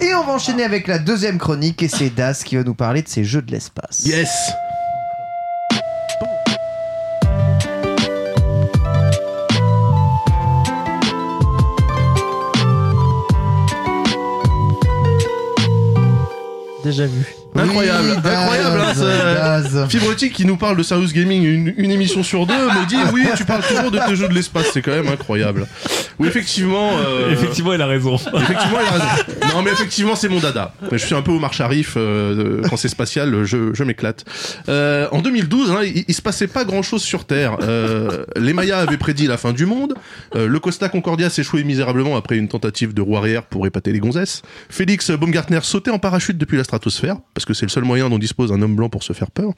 Et on va enchaîner avec la deuxième chronique et c'est Das qui va nous parler de ces jeux de l'espace. Yes Déjà vu. Incroyable, Oui, Daz, incroyable hein, ce- Daz. Fibrotique qui nous parle de Serious Gaming une, une émission sur deux me dit oui tu parles toujours de tes jeux de l'espace c'est quand même incroyable. Oui effectivement euh, Effectivement, il a raison. effectivement il a raison. Non mais effectivement c'est mon dada. Je suis un peu Omar Sharif euh, quand c'est spatial je, je m'éclate. Euh, en 2012 hein, il, il se passait pas grand chose sur Terre. Euh, les Mayas avaient prédit la fin du monde. Euh, le Costa Concordia s'échouait misérablement après une tentative de roue arrière pour épater les gonzesses. Félix Baumgartner sautait en parachute depuis la stratosphère parce que c'est le seul moyen dont dispose un homme blanc pour se faire peur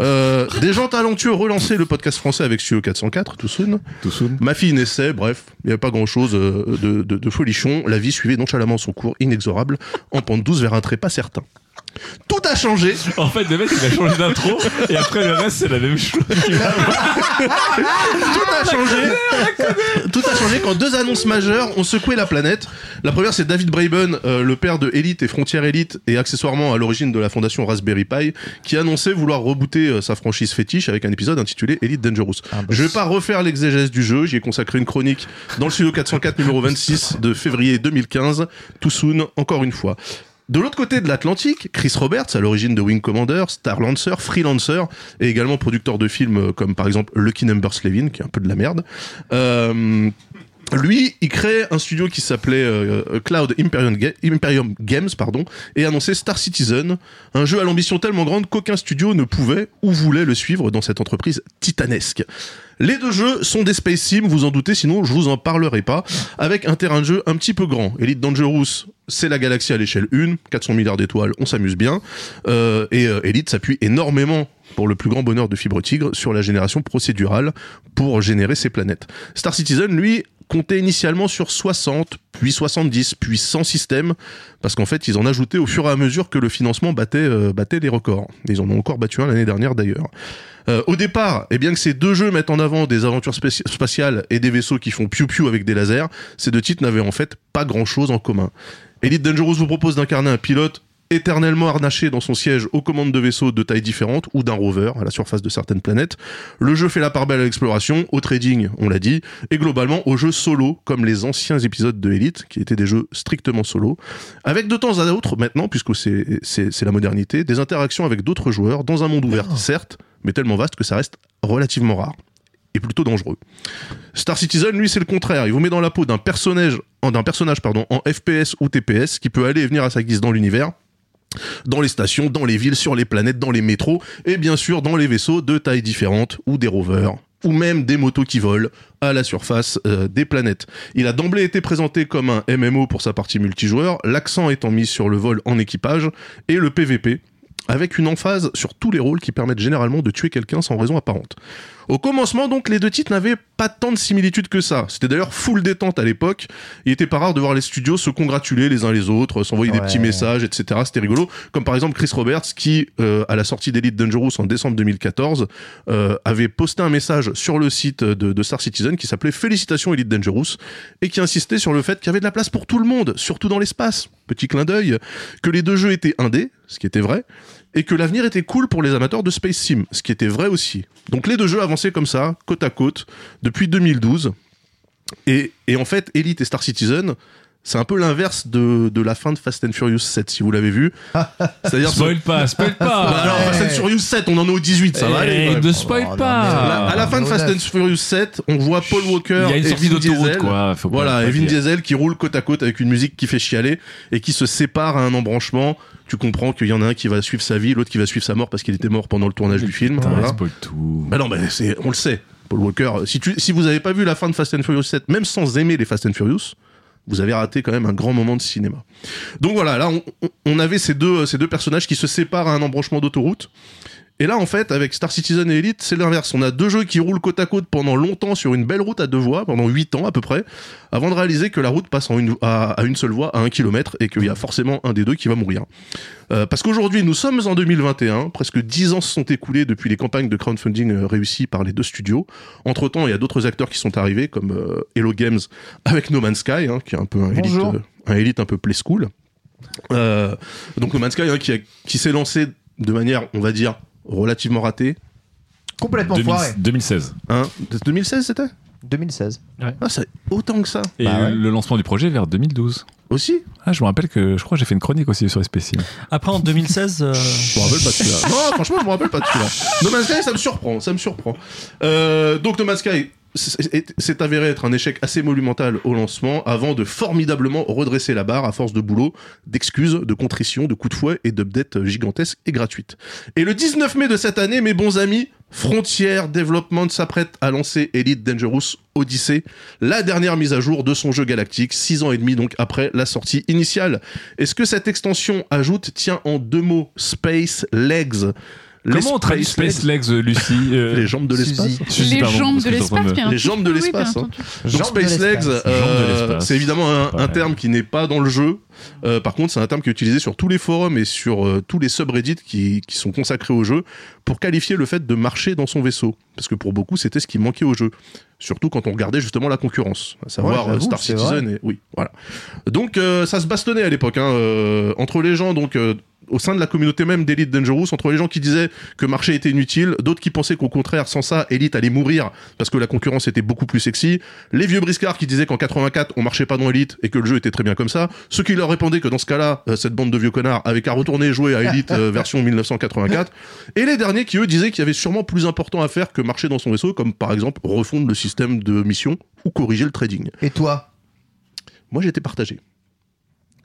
euh, des gens talentueux relançaient le podcast français avec Studio 404 tout soon Tout soon. Ma fille naissait, bref, il n'y avait pas grand chose de, de, de folichon. La vie suivait nonchalamment son cours inexorable, en pente douce vers un trait pas certain. Tout a changé. En fait, le mec, il a changé d'intro, et après, le reste, c'est la même chose. Tout a changé. Tout a changé quand deux annonces majeures ont secoué la planète. La première, c'est David Braben, euh, le père de Elite et Frontier Elite, et accessoirement à l'origine de la fondation Raspberry Pi, qui annonçait vouloir rebooter euh, sa franchise fétiche avec un épisode intitulé Elite Dangerous. Je vais pas refaire l'exégèse du jeu, j'y ai consacré une chronique dans le studio 404 numéro 26 de février 2015, tout soon, encore une fois. De l'autre côté de l'Atlantique, Chris Roberts, à l'origine de Wing Commander, Star Lancer, Freelancer, et également producteur de films comme par exemple Lucky Number Slevin, qui est un peu de la merde. Euh, lui, il crée un studio qui s'appelait euh, Cloud Imperium, Ga- Imperium Games, pardon, et annonçait Star Citizen, un jeu à l'ambition tellement grande qu'aucun studio ne pouvait ou voulait le suivre dans cette entreprise titanesque. Les deux jeux sont des Space Sim, vous en doutez, sinon je vous en parlerai pas, avec un terrain de jeu un petit peu grand. Elite Dangerous, c'est la galaxie à l'échelle 1, 400 milliards d'étoiles, on s'amuse bien, euh, et euh, Elite s'appuie énormément pour le plus grand bonheur de Fibre Tigre sur la génération procédurale pour générer ses planètes. Star Citizen, lui, comptait initialement sur 60, puis 70, puis 100 systèmes, parce qu'en fait, ils en ajoutaient au fur et à mesure que le financement battait, euh, battait les records. Ils en ont encore battu un l'année dernière d'ailleurs. Euh, au départ, et bien que ces deux jeux mettent en avant des aventures spatiales et des vaisseaux qui font piou-piou avec des lasers, ces deux titres n'avaient en fait pas grand-chose en commun. Elite Dangerous vous propose d'incarner un pilote éternellement harnaché dans son siège aux commandes de vaisseaux de taille différente ou d'un rover à la surface de certaines planètes. Le jeu fait la part belle à l'exploration, au trading, on l'a dit, et globalement au jeu solo, comme les anciens épisodes de Elite, qui étaient des jeux strictement solo, avec de temps à autre, maintenant, puisque c'est la modernité, des interactions avec d'autres joueurs dans un monde ouvert, certes, mais tellement vaste que ça reste relativement rare et plutôt dangereux. Star Citizen, lui, c'est le contraire. Il vous met dans la peau d'un personnage, d'un personnage en FPS ou TPS qui peut aller et venir à sa guise dans l'univers dans les stations, dans les villes, sur les planètes, dans les métros, et bien sûr dans les vaisseaux de tailles différentes, ou des rovers, ou même des motos qui volent à la surface euh, des planètes. Il a d'emblée été présenté comme un MMO pour sa partie multijoueur, l'accent étant mis sur le vol en équipage, et le PVP, avec une emphase sur tous les rôles qui permettent généralement de tuer quelqu'un sans raison apparente. Au commencement, donc, les deux titres n'avaient pas tant de similitudes que ça. C'était d'ailleurs full détente à l'époque. Il était pas rare de voir les studios se congratuler les uns les autres, s'envoyer des petits messages, etc. C'était rigolo. Comme par exemple Chris Roberts qui, euh, à la sortie d'Elite Dangerous en décembre 2014, euh, avait posté un message sur le site de, de Star Citizen qui s'appelait Félicitations Elite Dangerous et qui insistait sur le fait qu'il y avait de la place pour tout le monde, surtout dans l'espace. Petit clin d'œil. Que les deux jeux étaient indés, ce qui était vrai, et que l'avenir était cool pour les amateurs de Space Sim, ce qui était vrai aussi. Donc les deux jeux avançaient comme ça, côte à côte, depuis 2012. Et, et en fait, Elite et Star Citizen, c'est un peu l'inverse de, de la fin de Fast and Furious 7, si vous l'avez vu. C'est-à-dire... Spoil pas, spoil Bah pas. alors, Fast and Furious 7, on en est au 18, ça va aller quand Eh, même. ne spoil Oh, non, pas. À la fin de Fast and Furious 7, on voit Paul Walker Il y a une et sortie Vin d'autoroute, Diesel. quoi. Voilà, et Vin. Diesel qui roule côte à côte avec une musique qui fait chialer et qui se sépare à un embranchement. Tu comprends qu'il y en a un qui va suivre sa vie, l'autre qui va suivre sa mort parce qu'il était mort pendant le tournage du film. Putain, voilà. spoil tout. Bah non, c'est, on le sait. Paul Walker, si, tu, si vous avez pas vu la fin de Fast and Furious 7, même sans aimer les Fast and Furious, vous avez raté quand même un grand moment de cinéma. Donc voilà, là, on, on- on avait ces deux, ces deux personnages qui se séparent à un embranchement d'autoroute. Et là, en fait, avec Star Citizen et Elite, c'est l'inverse. On a deux jeux qui roulent côte à côte pendant longtemps sur une belle route à deux voies, pendant huit ans à peu près, avant de réaliser que la route passe en une, à, à une seule voie, à un kilomètre, et qu'il y a forcément un des deux qui va mourir. Euh, parce qu'aujourd'hui, nous sommes en 2021, presque dix ans se sont écoulés depuis les campagnes de crowdfunding euh, réussies par les deux studios. Entre-temps, il y a d'autres acteurs qui sont arrivés, comme euh, Hello Games avec No Man's Sky, hein, qui est un peu un Elite, Bonjour. euh, un Elite un peu play school. Donc No Man's Sky hein, qui, a- qui s'est lancé de manière, on va dire, relativement ratée. Complètement 2000 foiré. 2016. Hein 2016 c'était 2016. Ah, c'est autant que ça. Et Bah ouais. le lancement du projet vers 2012. Aussi Ah, je me rappelle que je crois que j'ai fait une chronique aussi sur SPC. Après, en 2016, euh, Je me rappelle pas de celui-là. Non, franchement, je me rappelle pas de celui-là. No Man's Sky, ça me surprend, ça me surprend. Euh, donc No Man's Sky c'est- c'est avéré être un échec assez monumental au lancement avant de formidablement redresser la barre à force de boulot, d'excuses, de contrition, de coups de fouet et d'updates gigantesques et gratuites. Et le 19 mai de cette année, mes bons amis, Frontier Development s'apprête à lancer Elite Dangerous Odyssey, la dernière mise à jour de son jeu galactique, six ans et demi donc après la sortie initiale. Est-ce que cette extension ajoute, tient en deux mots, Space Legs? Comment on traduit Space Legs, euh, Lucie euh, Les jambes de l'espace Les jambes de l'espace, bien Les jambes de l'espace. hein. Donc Jambes de Space Legs, euh, c'est évidemment un, terme qui n'est pas dans le jeu. Euh, par contre, c'est un terme qui est utilisé sur tous les forums et sur euh, tous les subreddits qui, qui sont consacrés au jeu pour qualifier le fait de marcher dans son vaisseau. Parce que pour beaucoup, c'était ce qui manquait au jeu. Surtout quand on regardait justement la concurrence, à savoir Ouais, euh, Star Citizen. Et, oui, voilà. Donc euh, ça se bastonnait à l'époque hein, euh, entre les gens donc. euh, au sein de la communauté même d'Elite Dangerous, entre les gens qui disaient que marché était inutile, d'autres qui pensaient qu'au contraire, sans ça, Elite allait mourir parce que la concurrence était beaucoup plus sexy, les vieux briscards qui disaient qu'en 84 on marchait pas dans Elite et que le jeu était très bien comme ça, ceux qui leur répondaient que dans ce cas-là, euh, cette bande de vieux connards avait qu'à retourner jouer à Elite euh, version 1984, et les derniers qui eux disaient qu'il y avait sûrement plus important à faire que marcher dans son vaisseau, comme par exemple refondre le système de mission ou corriger le trading. Et toi? Moi j'étais partagé.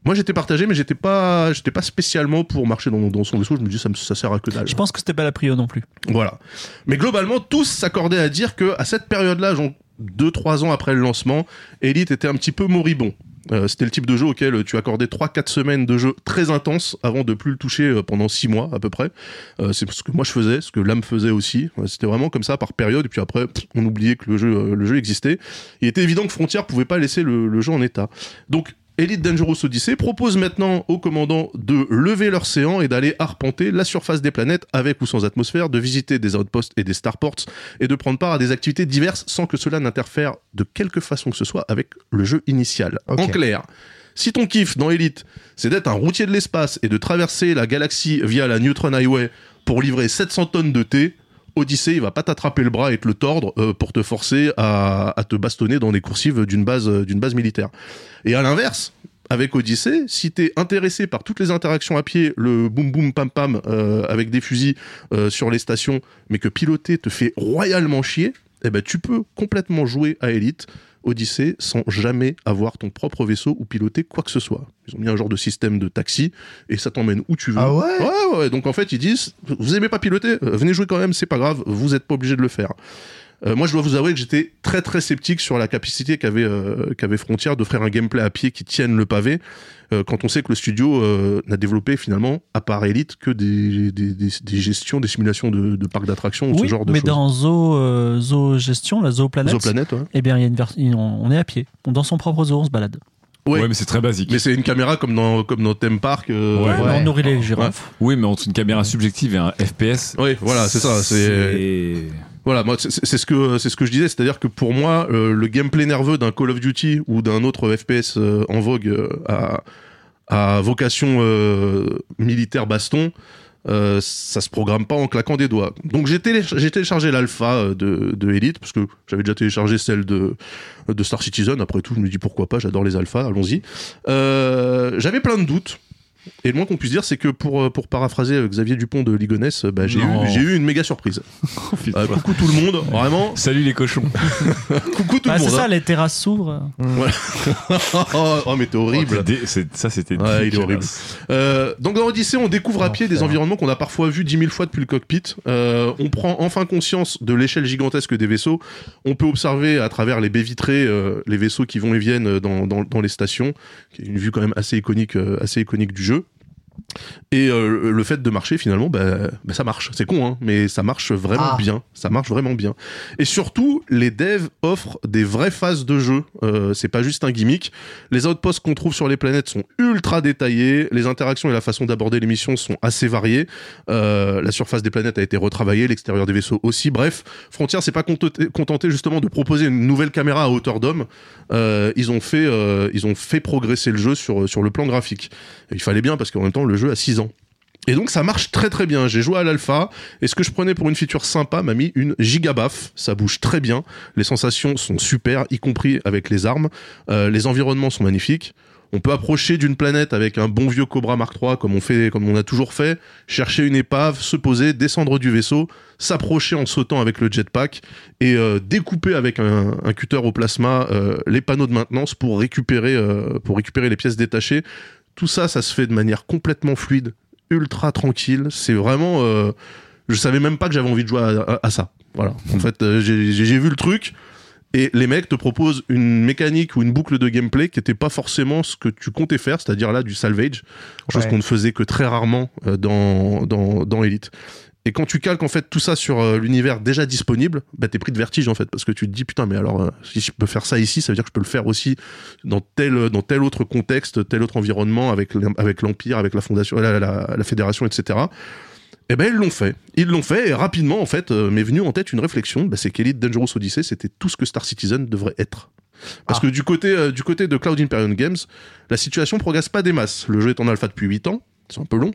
Moi j'étais partagé, mais j'étais pas, j'étais pas spécialement pour marcher dans, dans son vaisseau. Je me dis ça, me- ça sert à que dalle. je pense que c'était pas la prio non plus. Voilà. Mais globalement, tous s'accordaient à dire que à cette période-là, genre 2-3 ans après le lancement, Elite était un petit peu moribond. Euh, C'était le type de jeu auquel tu accordais 3-4 semaines de jeu très intense avant de plus le toucher euh, pendant 6 mois à peu près. Euh, c'est ce que moi je faisais, ce que l'âme faisait aussi. C'était vraiment comme ça par période. Et puis après, on oubliait que le jeu, le jeu existait. Il était évident que Frontier pouvait pas laisser le, le jeu en état. Donc Elite Dangerous Odyssey propose maintenant aux commandants de lever leur séant et d'aller arpenter la surface des planètes avec ou sans atmosphère, de visiter des outposts et des starports et de prendre part à des activités diverses sans que cela n'interfère de quelque façon que ce soit avec le jeu initial. En clair, si ton kiff dans Elite, c'est d'être un routier de l'espace et de traverser la galaxie via la Neutron Highway pour livrer 700 tonnes de thé, Odyssey, il va pas t'attraper le bras et te le tordre euh, pour te forcer à, à te bastonner dans des coursives d'une base, euh, d'une base militaire. Et à l'inverse, avec Odyssey, si t'es intéressé par toutes les interactions à pied, le boum boum pam pam euh, avec des fusils euh, sur les stations, mais que piloter te fait royalement chier, eh ben tu peux complètement jouer à Elite. Odyssey sans jamais avoir ton propre vaisseau ou piloter quoi que ce soit. Ils ont mis un genre de système de taxi et ça t'emmène où tu veux. Ah ouais Ouais, ouais, ouais. Donc en fait, ils disent vous aimez pas piloter, Euh, venez jouer quand même, c'est pas grave, vous êtes pas obligé de le faire. Euh, moi, je dois vous avouer que j'étais très très sceptique sur la capacité qu'avait euh, qu'avait Frontier d'offrir un gameplay à pied qui tienne le pavé. euh, quand on sait que le studio euh, n'a développé finalement, à part Elite, que des, des, des, des gestions, des simulations de, de parcs d'attractions ou Oui, ce genre de mais choses. dans Zoo, euh, Zoo Gestion, la Zoo Planète, Exoplanète, ouais. eh bien, il y a une version, on est à pied. Dans son propre zoo, on se balade. Ouais. Ouais, mais c'est très basique. Mais c'est une caméra comme dans comme dans Theme Park. euh, Ouais. Mais Ouais. on nourrit les girafes. Oui, mais entre une caméra subjective et un FPS. Oui, voilà, c'est ça. C'est- Voilà, moi, c'est ce que c'est ce que je disais, c'est-à-dire que pour moi, euh, le gameplay nerveux d'un Call of Duty ou d'un autre FPS euh, en vogue euh, à, vocation militaire baston, euh, ça se programme pas en claquant des doigts. Donc j'ai télé- j'ai téléchargé l'alpha de, de Elite parce que j'avais déjà téléchargé celle de de Star Citizen. Après tout, je me dis pourquoi pas, j'adore les alphas, allons-y. J'avais plein de doutes. Et le moins qu'on puisse dire, c'est que pour, euh, pour paraphraser euh, Xavier Dupont de Ligonnès, euh, bah, j'ai eu, Non. j'ai eu une méga surprise. Euh, coucou tout le monde, vraiment. Salut les cochons. Coucou tout Ah, le c'est monde. ça, les terrasses s'ouvrent. hein. oh, oh, mais t'es horrible. Oh, t'es dé- c'est- ça, c'était. Ouais, il est horrible. Euh, donc dans Odyssey, on découvre à pied des environnements qu'on a parfois vus dix mille fois depuis le cockpit. Euh, on prend enfin conscience de l'échelle gigantesque des vaisseaux. On peut observer à travers les baies vitrées euh, les vaisseaux qui vont et viennent dans, dans, dans les stations, qui est une vue quand même assez iconique, euh, assez iconique du jeu. Et euh, le fait de marcher finalement, bah, bah, ça marche. C'est con, hein, mais ça marche vraiment Ah. bien. Ça marche vraiment bien. Et surtout, les devs offrent des vraies phases de jeu. Euh, c'est pas juste un gimmick. Les outposts qu'on trouve sur les planètes sont ultra détaillés. Les interactions et la façon d'aborder les missions sont assez variées. Euh, la surface des planètes a été retravaillée, l'extérieur des vaisseaux aussi. Bref, Frontier s'est pas contenté, contenté justement de proposer une nouvelle caméra à hauteur d'homme. Ils ont fait, ils ont fait progresser le jeu sur sur le plan graphique. Et il fallait bien parce qu'en même temps le jeu a 6 ans. Et donc ça marche très très bien. J'ai joué à l'alpha et ce que je prenais pour une feature sympa m'a mis une gigabaffe. Ça bouge très bien. Les sensations sont super, y compris avec les armes. Euh, les environnements sont magnifiques. On peut approcher d'une planète avec un bon vieux Cobra Mark III comme on a toujours fait, chercher une épave, se poser, descendre du vaisseau, s'approcher en sautant avec le jetpack et euh, découper avec un, cutter au plasma euh, les panneaux de maintenance pour récupérer les pièces détachées. Tout ça, ça se fait de manière complètement fluide, ultra tranquille. C'est vraiment, euh, je savais même pas que j'avais envie de jouer à, à- à ça. Voilà. En fait, euh, j'ai vu le truc. Et les mecs te proposent une mécanique ou une boucle de gameplay qui était pas forcément ce que tu comptais faire, c'est-à-dire là du salvage, chose Ouais. qu'on ne faisait que très rarement euh, dans, dans, dans Elite. Et quand tu calques en fait tout ça sur euh, l'univers déjà disponible, bah t'es pris de vertige en fait parce que tu te dis putain mais alors euh, si je peux faire ça ici, ça veut dire que je peux le faire aussi dans tel dans tel autre contexte, tel autre environnement avec avec l'empire, avec la fondation, la, la, la fédération, etc. Et ben ils l'ont fait, ils l'ont fait et rapidement en fait euh, m'est venu en tête une réflexion, bah, c'est qu'Elite Dangerous Odyssey c'était tout ce que Star Citizen devrait être. Parce Ah. que du côté euh, du côté de Cloud Imperium Games, la situation progresse pas des masses. Le jeu est en alpha depuis 8 ans, c'est un peu long.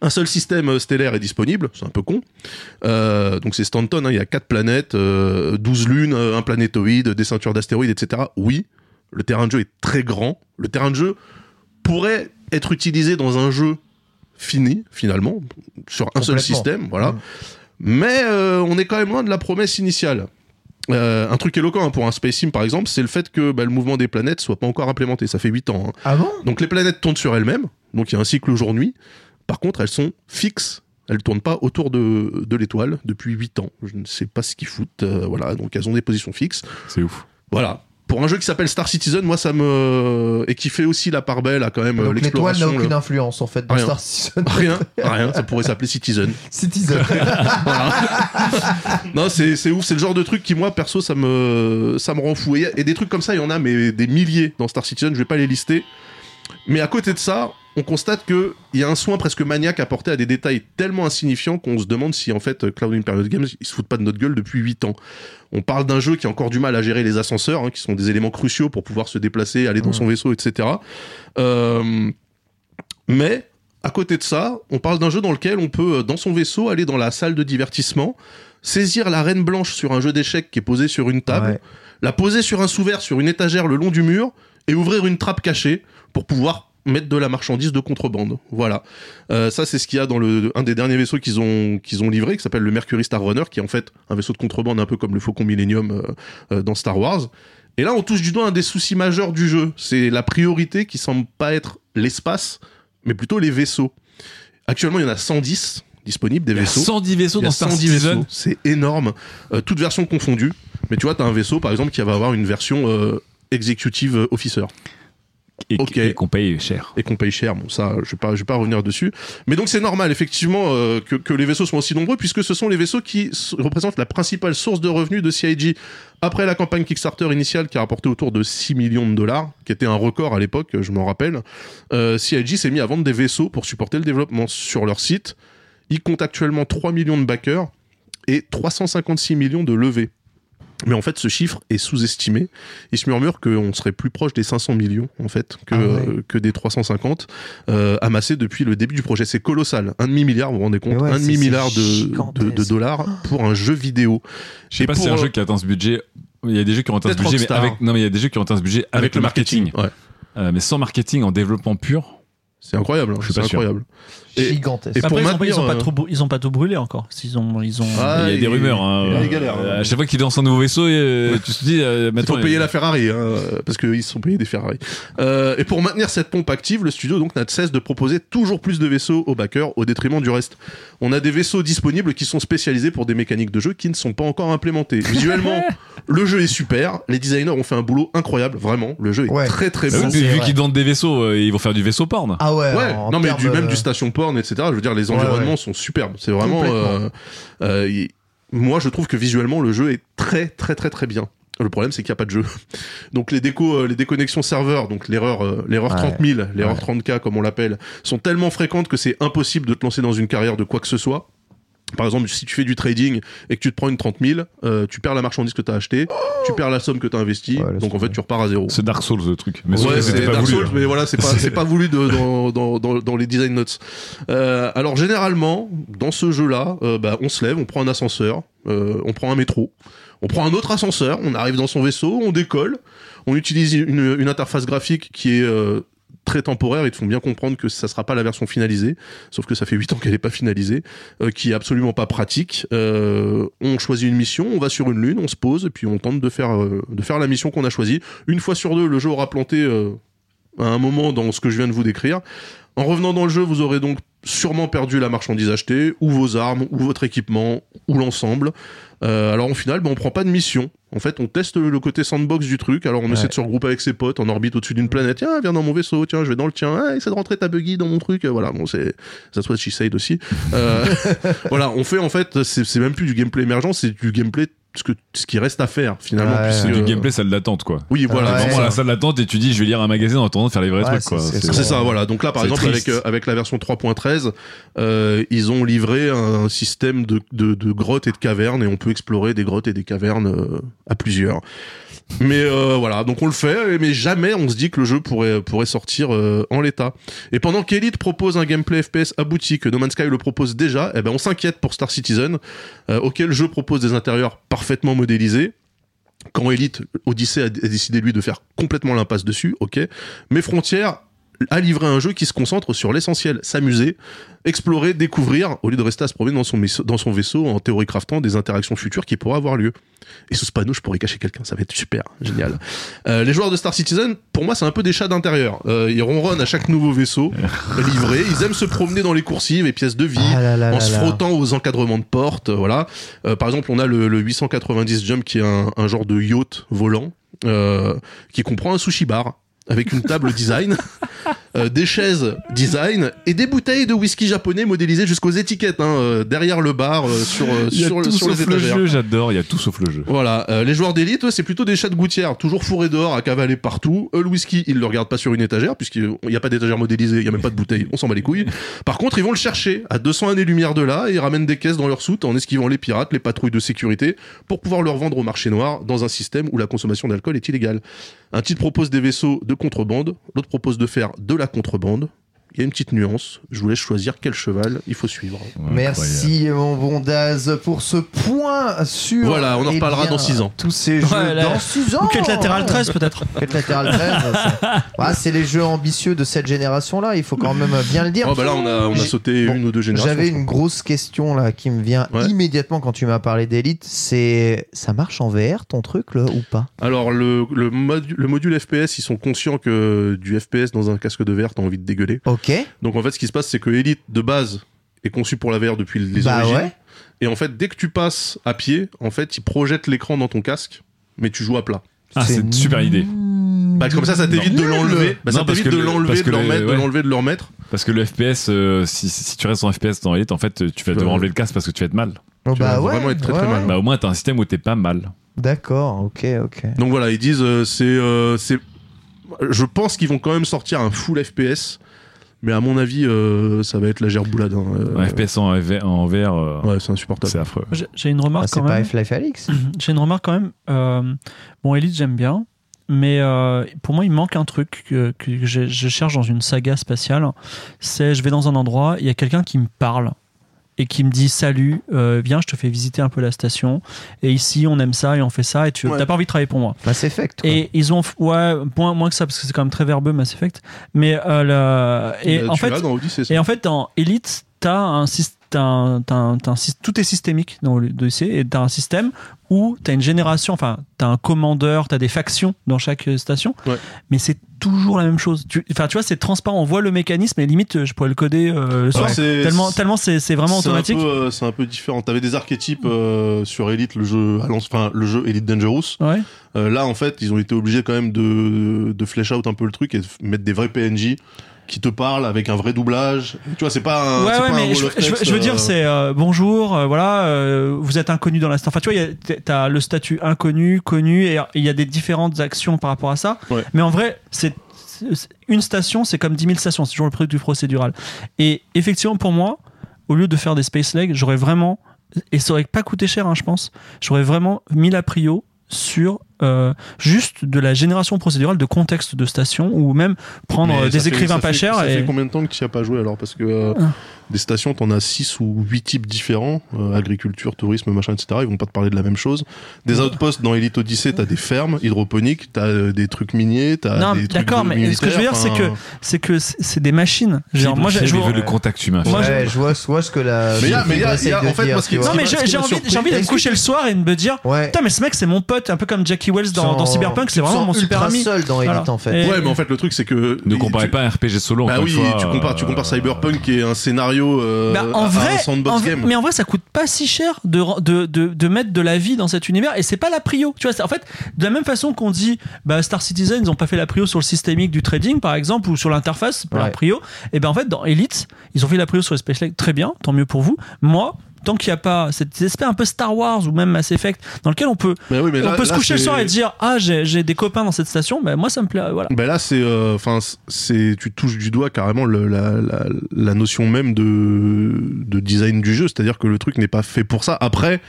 Un seul système euh, stellaire est disponible, c'est un peu con. Euh, donc c'est Stanton, hein, il y a 4 planètes, euh, 12 lunes, euh, un planétoïde, des ceintures d'astéroïdes, etc. Oui, le terrain de jeu est très grand. Le terrain de jeu pourrait être utilisé dans un jeu fini, finalement, sur un seul système, voilà. Mm. Mais euh, on est quand même loin de la promesse initiale. Euh, un truc éloquent hein, pour un Space Sim par exemple, c'est le fait que bah, le mouvement des planètes soit pas encore implémenté. Ça fait 8 ans. hein. Ah bon? Donc les planètes tournent sur elles-mêmes, donc il y a un cycle jour-nuit. Par contre, elles sont fixes. Elles tournent pas autour de, de l'étoile depuis 8 ans. Je ne sais pas ce qu'ils foutent. euh, voilà, donc elles ont des positions fixes. C'est ouf. Voilà. Pour un jeu qui s'appelle Star Citizen, moi ça me et qui fait aussi la part belle à quand même euh, Donc l'étoile n'a aucune le- influence en fait dans Rien. Star Citizen. Rien, rien. Ça pourrait s'appeler Citizen. Citizen. Non, c'est c'est ouf. C'est le genre de truc qui moi perso ça me ça me rend fou. Et, et des trucs comme ça, il y en a mais des milliers dans Star Citizen. Je vais pas les lister. Mais à côté de ça, on constate que il y a un soin presque maniaque apporté à des détails tellement insignifiants qu'on se demande si en fait Cloud Imperial Games ils se foutent pas de notre gueule depuis 8 ans. On parle d'un jeu qui a encore du mal à gérer les ascenseurs, hein, qui sont des éléments cruciaux pour pouvoir se déplacer, aller dans son vaisseau, etc. Euh, mais à côté de ça, on parle d'un jeu dans lequel on peut, euh, dans son vaisseau, aller dans la salle de divertissement, saisir la reine blanche sur un jeu d'échecs qui est posé sur une table, Ouais. la poser sur un sous-verre sur une étagère le long du mur et ouvrir une trappe cachée pour pouvoir mettre de la marchandise de contrebande. Voilà. Euh, ça, c'est ce qu'il y a dans le, un des derniers vaisseaux qu'ils ont, qu'ils ont livré, qui s'appelle le Mercury Star Runner, qui est en fait un vaisseau de contrebande un peu comme le Faucon Millennium euh, euh, dans Star Wars. Et là, on touche du doigt un des soucis majeurs du jeu. C'est la priorité qui semble pas être l'espace, mais plutôt les vaisseaux. Actuellement, il y en a 110 disponibles, des Il y a vaisseaux. 110 vaisseaux Il y a dans Star 110 Citizen. vaisseaux. C'est énorme. Euh, toutes versions confondues. Mais tu vois, t'as un vaisseau, par exemple, qui va avoir une version euh, Executive Officer Et, qu'on paye cher. et qu'on paye cher. Bon, ça, je vais pas, je vais pas revenir dessus. Mais donc c'est normal, effectivement, euh, que, que les vaisseaux soient aussi nombreux, puisque ce sont les vaisseaux qui représentent la principale source de revenus de CIG. Après la campagne Kickstarter initiale qui a rapporté autour de 6 millions de dollars, qui était un record à l'époque, je m'en rappelle, euh, CIG s'est mis à vendre des vaisseaux pour supporter le développement sur leur site. Ils comptent actuellement 3 millions de backers et 356 millions de levées. Mais en fait, ce chiffre est sous-estimé. Il se murmure qu'on serait plus proche des 500 millions, en fait, que, Ah ouais. euh, que des 350 euh, amassés depuis le début du projet. C'est colossal. Un demi-milliard, vous vous rendez compte? Ouais, Un demi-milliard de, de, de dollars pour un jeu vidéo. Je sais pas si c'est un euh, jeu qui atteint ce budget. Il y a des jeux qui ont atteint ce budget, mais avec, non, mais il y a des jeux qui ont atteint ce budget avec, le marketing. Ouais. Euh, mais sans marketing, en développement pur, C'est incroyable, hein, Je suis c'est pas sûr. incroyable. Et- Gigantesque. et pour Après, ils ont, maintenir, ils ont pas euh, tout, brû- ils ont pas tout brûlé encore. Ils ont, ils ont. Ah, il y a des rumeurs. Hein. il y a des galères, hein. Euh, À chaque fois qu'il lance un nouveau vaisseau, euh, tu te dis, euh, maintenant, faut payer il- la Ferrari, hein, parce qu'ils se sont payés des Ferrari. Euh, et pour maintenir cette pompe active, le studio donc n'a de cesse de proposer toujours plus de vaisseaux aux backers au détriment du reste. On a des vaisseaux disponibles qui sont spécialisés pour des mécaniques de jeu qui ne sont pas encore implémentées. Visuellement, le jeu est super, les designers ont fait un boulot incroyable, vraiment. Le jeu est Ouais. très très Bah beau. vu qu'ils vendent des vaisseaux, euh, ils vont faire du vaisseau porn. Ah ouais. Ouais, en non mais du, même euh, du station porn, etc. Je veux dire, les environnements ouais. sont superbes. C'est vraiment. Euh, euh, y- moi, je trouve que visuellement, le jeu est très, très, très, très bien. Le problème, c'est qu'il n'y a pas de jeu. Donc les décos, euh, les déconnexions serveurs, donc l'erreur, euh, l'erreur Ouais. 30 000, l'erreur Ouais. 30K comme on l'appelle, sont tellement fréquentes que c'est impossible de te lancer dans une carrière de quoi que ce soit. Par exemple, si tu fais du trading et que tu te prends une 30 000, euh, tu perds la marchandise que tu as achetée, tu perds la somme que tu as investie, Ouais, donc en fait tu repars à zéro. C'est Dark Souls, le truc. Mais Ouais, c'est pas Dark voulu. Souls, mais voilà, c'est pas, pas voulu de, dans, dans, dans, dans les design notes. Euh, alors généralement, dans ce jeu-là, euh, bah, on se lève, on prend un ascenseur, euh, on prend un métro, on prend un autre ascenseur, on arrive dans son vaisseau, on décolle, on utilise une, une interface graphique qui est euh, très temporaire, ils te font bien comprendre que ça sera pas la version finalisée, sauf que ça fait 8 ans qu'elle est pas finalisée, euh, qui est absolument pas pratique. Euh, on choisit une mission, on va sur une lune, on se pose et puis on tente de faire euh, de faire la mission qu'on a choisie. Une fois sur deux, le jeu aura planté à un moment dans ce que je viens de vous décrire. En revenant dans le jeu, vous aurez donc sûrement perdu la marchandise achetée, ou vos armes, ou votre équipement, ou l'ensemble. Euh, alors au final, ben, on prend pas de mission. En fait, on teste le côté sandbox du truc. Alors on essaie de se regrouper avec ses potes en orbite au-dessus d'une planète. Tiens, viens dans mon vaisseau. Tiens, je vais dans le tien. Ah, essaie de rentrer ta buggy dans mon truc. Euh, Voilà, bon, c'est ça soit she said aussi. Euh, voilà, on fait en fait, c'est même plus du gameplay émergent, c'est du gameplay ce que ce qui reste à faire finalement. Ouais. C'est puisque- du gameplay salle d'attente, quoi. Oui, voilà. Ouais. Vraiment à la salle d'attente et tu dis, je vais lire un magazine en attendant de faire les vrais Ouais, trucs, quoi. c'est ça, voilà. Donc là, par exemple, avec, triste. euh, avec la version 3.13, euh, ils ont livré un système de, de, de grottes et de cavernes et on peut explorer des grottes et des cavernes euh, à plusieurs. Mais euh, voilà, donc on le fait, mais jamais on se dit que le jeu pourrait, sortir euh, en l'état. Et pendant qu'Elite propose un gameplay FPS abouti, que No Man's Sky le propose déjà, eh ben on s'inquiète pour Star Citizen, euh, auquel le jeu propose des intérieurs parfaitement modélisés. Quand Elite Odyssey a, décidé lui de faire complètement l'impasse dessus, ok. Mais Frontier a livré un jeu qui se concentre sur l'essentiel, s'amuser, explorer, découvrir, au lieu de rester à se promener dans son, vaisseau- dans son vaisseau en théorie craftant des interactions futures qui pourraient avoir lieu. Et sous ce panneau, je pourrais cacher quelqu'un, ça va être super, génial. Euh, les joueurs de Star Citizen, pour moi, c'est un peu des chats d'intérieur. Euh, ils ronronnent à chaque nouveau vaisseau livré, ils aiment se promener dans les coursives et pièces de vie, Ah là là en là se là. frottant aux encadrements de portes, euh, voilà. Euh, par exemple, on a le, le 890 Jump qui est un, un genre de yacht volant euh, qui comprend un sushi bar avec une table design, euh, des chaises design et des bouteilles de whisky japonais modélisées jusqu'aux étiquettes hein, euh, derrière le bar euh, sur Il y a sur, tout sur les sauf le jeu, j'adore, il y a tout sauf le jeu. Voilà, les joueurs d'élite, eux, c'est plutôt des chats de gouttière, toujours fourrés dehors, à cavaler partout. Eux, le whisky, ils le regardent pas sur une étagère, puisqu'il n'y a pas d'étagère modélisée, il y a même pas de bouteille, on s'en bat les couilles. Par contre, ils vont le chercher à 200 années-lumière de là, et ils ramènent des caisses dans leur soute en esquivant les pirates, les patrouilles de sécurité, pour pouvoir le revendre au marché noir dans un système où la consommation d'alcool est illégale. Un titre propose des vaisseaux de contrebande, l'autre propose de faire de la contrebande. Il y a une petite nuance, je vous laisse choisir quel cheval il faut suivre. Merci mon bon Daz pour ce point sur. Voilà, on en eh reparlera dans six ans. Tous ces jeux Ouais, là- dans 6 ans. Ou quête latérale ouais. 13 peut-être. Quête latérale 13. c'est- Ouais, c'est les jeux ambitieux de cette génération-là, il faut quand même bien le dire. Oh bah là, on a, on a sauté bon, une ou deux générations. J'avais une grosse question là qui me vient Ouais. immédiatement quand tu m'as parlé d'Elite. C'est ça marche en VR ton truc là ou pas? Alors le, le, modu- le module FPS, ils sont conscients que du FPS dans un casque de VR, t'as envie de dégueuler. Ok. Donc en fait, ce qui se passe, c'est que Elite de base est conçu pour la VR depuis les Bah origines. ouais. Et en fait, dès que tu passes à pied, en fait, ils projettent l'écran dans ton casque, mais tu joues à plat. Ah, c'est une super idée. Bah, comme ça, ça t'évite de l'enlever. Bah, ça Non, parce t'évite que de le- l'enlever, parce de le- mettre, de ouais. l'enlever, de le remettre. Parce que le FPS, euh, si, si tu restes en FPS dans Elite, en fait, tu vas devoir enlever le casque parce que tu vas être mal. Oh, Tu vas bah ouais. vraiment être très, mal. Bah, au moins, t'as un système où t'es pas mal. D'accord. Ok. Ok. Donc voilà, ils disent, euh, c'est, euh, c'est, je pense qu'ils vont quand même sortir un full FPS, mais à mon avis, euh, ça va être la gerboulade. hein. Euh, Un FPS en, V- en VR, euh, Ouais, c'est insupportable. c'est affreux. J'ai une Ah, remarque c'est quand pas même. Half-Life Alix. J'ai une remarque quand même. Euh, bon, Elite, j'aime bien. Mais euh, pour moi, il manque un truc que, que je, je cherche dans une saga spatiale. C'est je vais dans un endroit, il y a quelqu'un qui me parle. Et qui me dit salut, euh, viens, je te fais visiter un peu la station. Et ici, on aime ça et on fait ça. Et tu Ouais. n'as pas envie de travailler pour moi. Mass Effect. quoi. Et ils ont, ouais, moins, moins que ça parce que c'est quand même très verbeux Mass Effect. Mais euh, la- et en fait, dans Odyssey, et en fait, dans Elite, t'as un système. Un- un- tout est systémique dans l'Odyssée et t'as un système où t'as une génération, enfin t'as un commandeur, t'as des factions dans chaque euh, station, Ouais. mais c'est toujours la même chose. Tu- Enfin tu vois c'est transparent, on voit le mécanisme et limite je pourrais le coder euh, le soir. Ouais, tellement tellement c'est vraiment automatique. euh, C'est un peu différent. T'avais des archétypes euh, sur Elite, le jeu, enfin le jeu Elite Dangerous. Ouais. Là, en fait, ils ont été obligés quand même de, de flesh out un peu le truc et de mettre des vrais PNJ qui te parlent avec un vrai doublage. Tu vois, c'est pas un. ouais, ouais, pas mais je, veux- je veux euh, dire, c'est euh, bonjour, euh, voilà, euh, vous êtes inconnu dans l'instant. Enfin, tu vois, t'as le statut inconnu, connu, et il y a des différentes actions par rapport à ça. Ouais. Mais en vrai, c'est c'est- une station, c'est comme 10 000 stations, c'est toujours le truc du procédural. Et effectivement, pour moi, au lieu de faire des Space Legs, j'aurais vraiment, et ça aurait pas coûté cher, hein, je pense, j'aurais vraiment mis la prio sur euh, juste de la génération procédurale de contexte de station ou même prendre mais des écrivains pas chers. Ça et... fait combien de temps que tu n'y as pas joué alors? Parce que euh, Ah. des stations, t'en as 6 ou 8 types différents euh, agriculture, tourisme, machin, etc. Ils vont pas te parler de la même chose. Des outposts dans Elite Odyssey, t'as des fermes hydroponiques, t'as euh, des trucs miniers, t'as Non, des trucs d'accord, mais ce que je veux dire, c'est que c'est que c'est des machines. Genre, moi, je veut le contact humain. Moi, Ouais, je vois, je vois ce que la. Mais y a- mais y a- essaye y a- de en fait, moi, ce qui- tu vois. Non, mais ce qui j'ai envie, j'ai envie de me coucher le soir et de me dire Ouais. Putain, mais ce mec, c'est mon pote, un peu comme Wells dans, Cyberpunk, c'est vraiment mon super ami. seul dans Elite Voilà. en fait. Et- Ouais, mais en fait, le truc, c'est que. Ne comparez tu- pas un RPG solo. Bah encore oui, fois, tu compares, tu euh, compares Cyberpunk qui est un scénario euh, Bah, en à- vrai, un sandbox en vrai- game. mais en vrai, ça coûte pas si cher de, de, de, de mettre de la vie dans cet univers et c'est pas la prio. Tu vois, c'est- en fait, de la même façon qu'on dit, bah, Star Citizen, ils ont pas fait la prio sur le systémique du trading, par exemple, ou sur l'interface, c'est pas la prio. Et ben, en fait, dans Elite, ils ont fait la prio sur les Space Legs, très bien, tant mieux pour vous. Moi, tant qu'il n'y a pas cet aspect un peu Star Wars ou même Mass Effect, dans lequel on peut, Mais oui, mais on peut se là, coucher le soir et dire, ah, j'ai des copains dans cette station, ben, moi, ça me plaît, voilà. Ben là, c'est, euh, enfin, c'est, tu touches du doigt carrément le- la, la, la notion même de, de design du jeu, c'est-à-dire que le truc n'est pas fait pour ça. Après,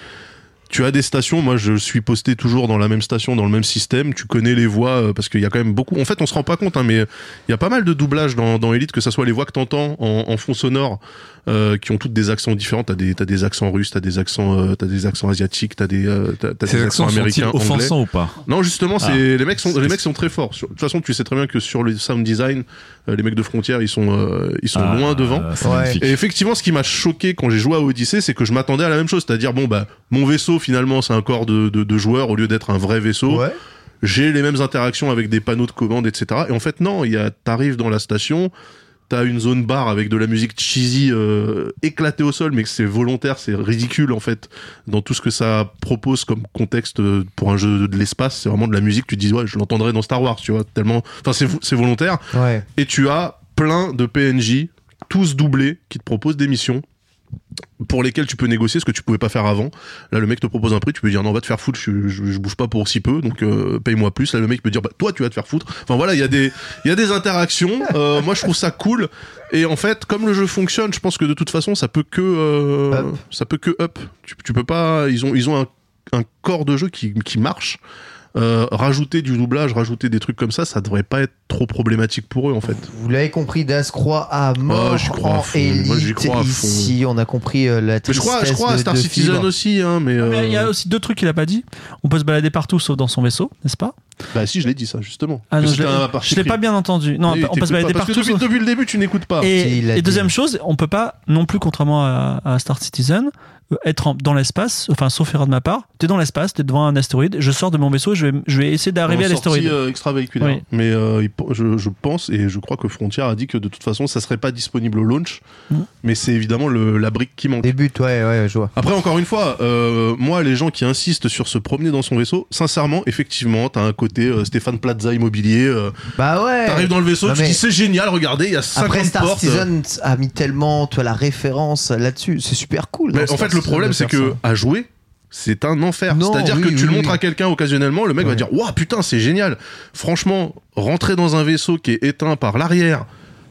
tu as des stations, moi je suis posté toujours dans la même station, dans le même système, tu connais les voix, euh, parce qu'il y a quand même beaucoup, en fait on se rend pas compte, hein, mais il y a pas mal de doublages dans, dans Elite, que ça soit les voix que t'entends en, en fond sonore, euh, qui ont toutes des accents différents, t'as des, t'as des accents russes, t'as des accents, euh, t'as des accents asiatiques, t'as des, euh, t'as, des accents américains, anglais. offensants ou pas Non, justement, c'est Ah. les mecs sont les mecs sont très forts. Sur- De toute façon, tu sais très bien que sur le sound design, euh, les mecs de Frontière, ils sont euh, ils sont Ah, loin devant. euh, Ouais. Et effectivement, ce qui m'a choqué quand j'ai joué à Odyssey, c'est que je m'attendais à la même chose, c'est-à-dire bon bah mon vaisseau finalement c'est un corps de, de, de joueurs au lieu d'être un vrai vaisseau. Ouais. J'ai les mêmes interactions avec des panneaux de commande, etc. Et en fait non, il y a t'arrives dans la station. T'as une zone bar avec de la musique cheesy euh, éclatée au sol, mais que c'est volontaire, c'est ridicule en fait dans tout ce que ça propose comme contexte euh, pour un jeu de l'espace. C'est vraiment de la musique. Tu te dis ouais, je l'entendrais dans Star Wars, tu vois tellement. Enfin c'est vo- c'est volontaire. Ouais. Et tu as plein de PNJ, tous doublés, qui te proposent des missions pour lesquelles tu peux négocier ce que tu pouvais pas faire avant. Là, le mec te propose un prix, tu peux dire non, va te faire foutre, je, je, je bouge pas pour si peu, donc euh, paye-moi plus. Là, le mec peut dire bah, toi, tu vas te faire foutre. Enfin voilà, il y a des il y a des interactions. Euh, moi, je trouve ça cool. Et en fait, comme le jeu fonctionne, je pense que de toute façon, ça peut que euh, ça peut que up. Tu, tu peux pas. Ils ont ils ont un, un corps de jeu qui qui marche. Euh, rajouter du doublage, rajouter des trucs comme ça, ça devrait pas être trop problématique pour eux en fait. Vous l'avez compris, Das croit à mort Oh, j'y crois à en fond. Moi, j'y crois à fond. Ici, on a compris euh, la Mais je tristesse crois, je crois à Star de Citizen Fibre. aussi, hein, mais. Mais il y a euh, aussi deux trucs qu'il a pas dit. On peut se balader partout sauf dans son vaisseau, n'est-ce pas? Bah si, je l'ai dit ça justement. Ah non, je l'ai- je pas bien entendu. Non, Oui, on peut se balader pas, parce que partout. depuis, le début, tu n'écoutes pas. Et, deuxième chose, on peut pas non plus, contrairement à, à Star Citizen, être en- dans l'espace, enfin sauf erreur de ma part, t'es dans l'espace, t'es devant un astéroïde, je sors de mon vaisseau et je vais, je vais essayer d'arriver à l'astéroïde. euh, extravéhiculaire. Oui. Mais euh, je, je pense et je crois que Frontier a dit que de toute façon, ça serait pas disponible au launch. Mm. Mais c'est évidemment le, la brique qui manque. Début, ouais, ouais, je vois. Après, encore une fois, euh, moi, les gens qui insistent sur se promener dans son vaisseau, sincèrement, effectivement, t'as un côté euh, Stéphane Plaza immobilier. euh, Bah ouais. T'arrives dans le vaisseau, Non, tu mais- dis c'est génial, regardez, il y a 50 Après, Star portes. Citizen a mis tellement, tu vois, la référence là-dessus. C'est super cool. Mais en fait, le problème, c'est que ça. à jouer, c'est un enfer. C'est-à-dire oui, que tu oui, le oui. montres à quelqu'un occasionnellement, le mec va dire Waouh, putain, c'est génial. Franchement, rentrer dans un vaisseau qui est éteint par l'arrière,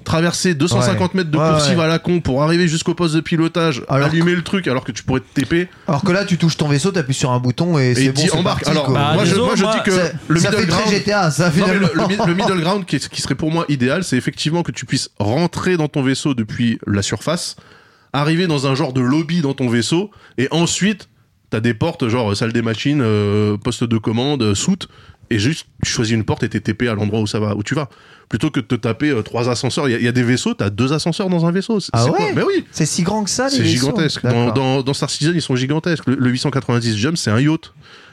traverser 250 mètres de Ouais, coursive ouais. à la con pour arriver jusqu'au poste de pilotage, Alors allumer le truc alors que tu pourrais te TP Alors que là, tu touches ton vaisseau, t'appuies sur un bouton et et c'est il bon, dit embarque. parti, Alors. Bah, moi, je, moi, dis que Ça- le ça middle fait très ground. GTA, ça Non, le, le mi- le middle ground qui, est- qui serait pour moi idéal, c'est effectivement que tu puisses rentrer dans ton vaisseau depuis la surface, arriver dans un genre de lobby dans ton vaisseau, et ensuite, t'as des portes, genre salle des machines, euh, poste de commande, euh, soute, et juste tu choisis une porte et t'es TP à l'endroit où ça va, où tu vas. Plutôt que de te taper euh, trois ascenseurs. Il y, a- il y a des vaisseaux, t'as deux ascenseurs dans un vaisseau. C'est Ah ouais Mais oui, C'est si grand que ça, les c'est gigantesque. Dans, dans, dans Star Citizen, ils sont gigantesques. Le, le 890 Jump, c'est un yacht.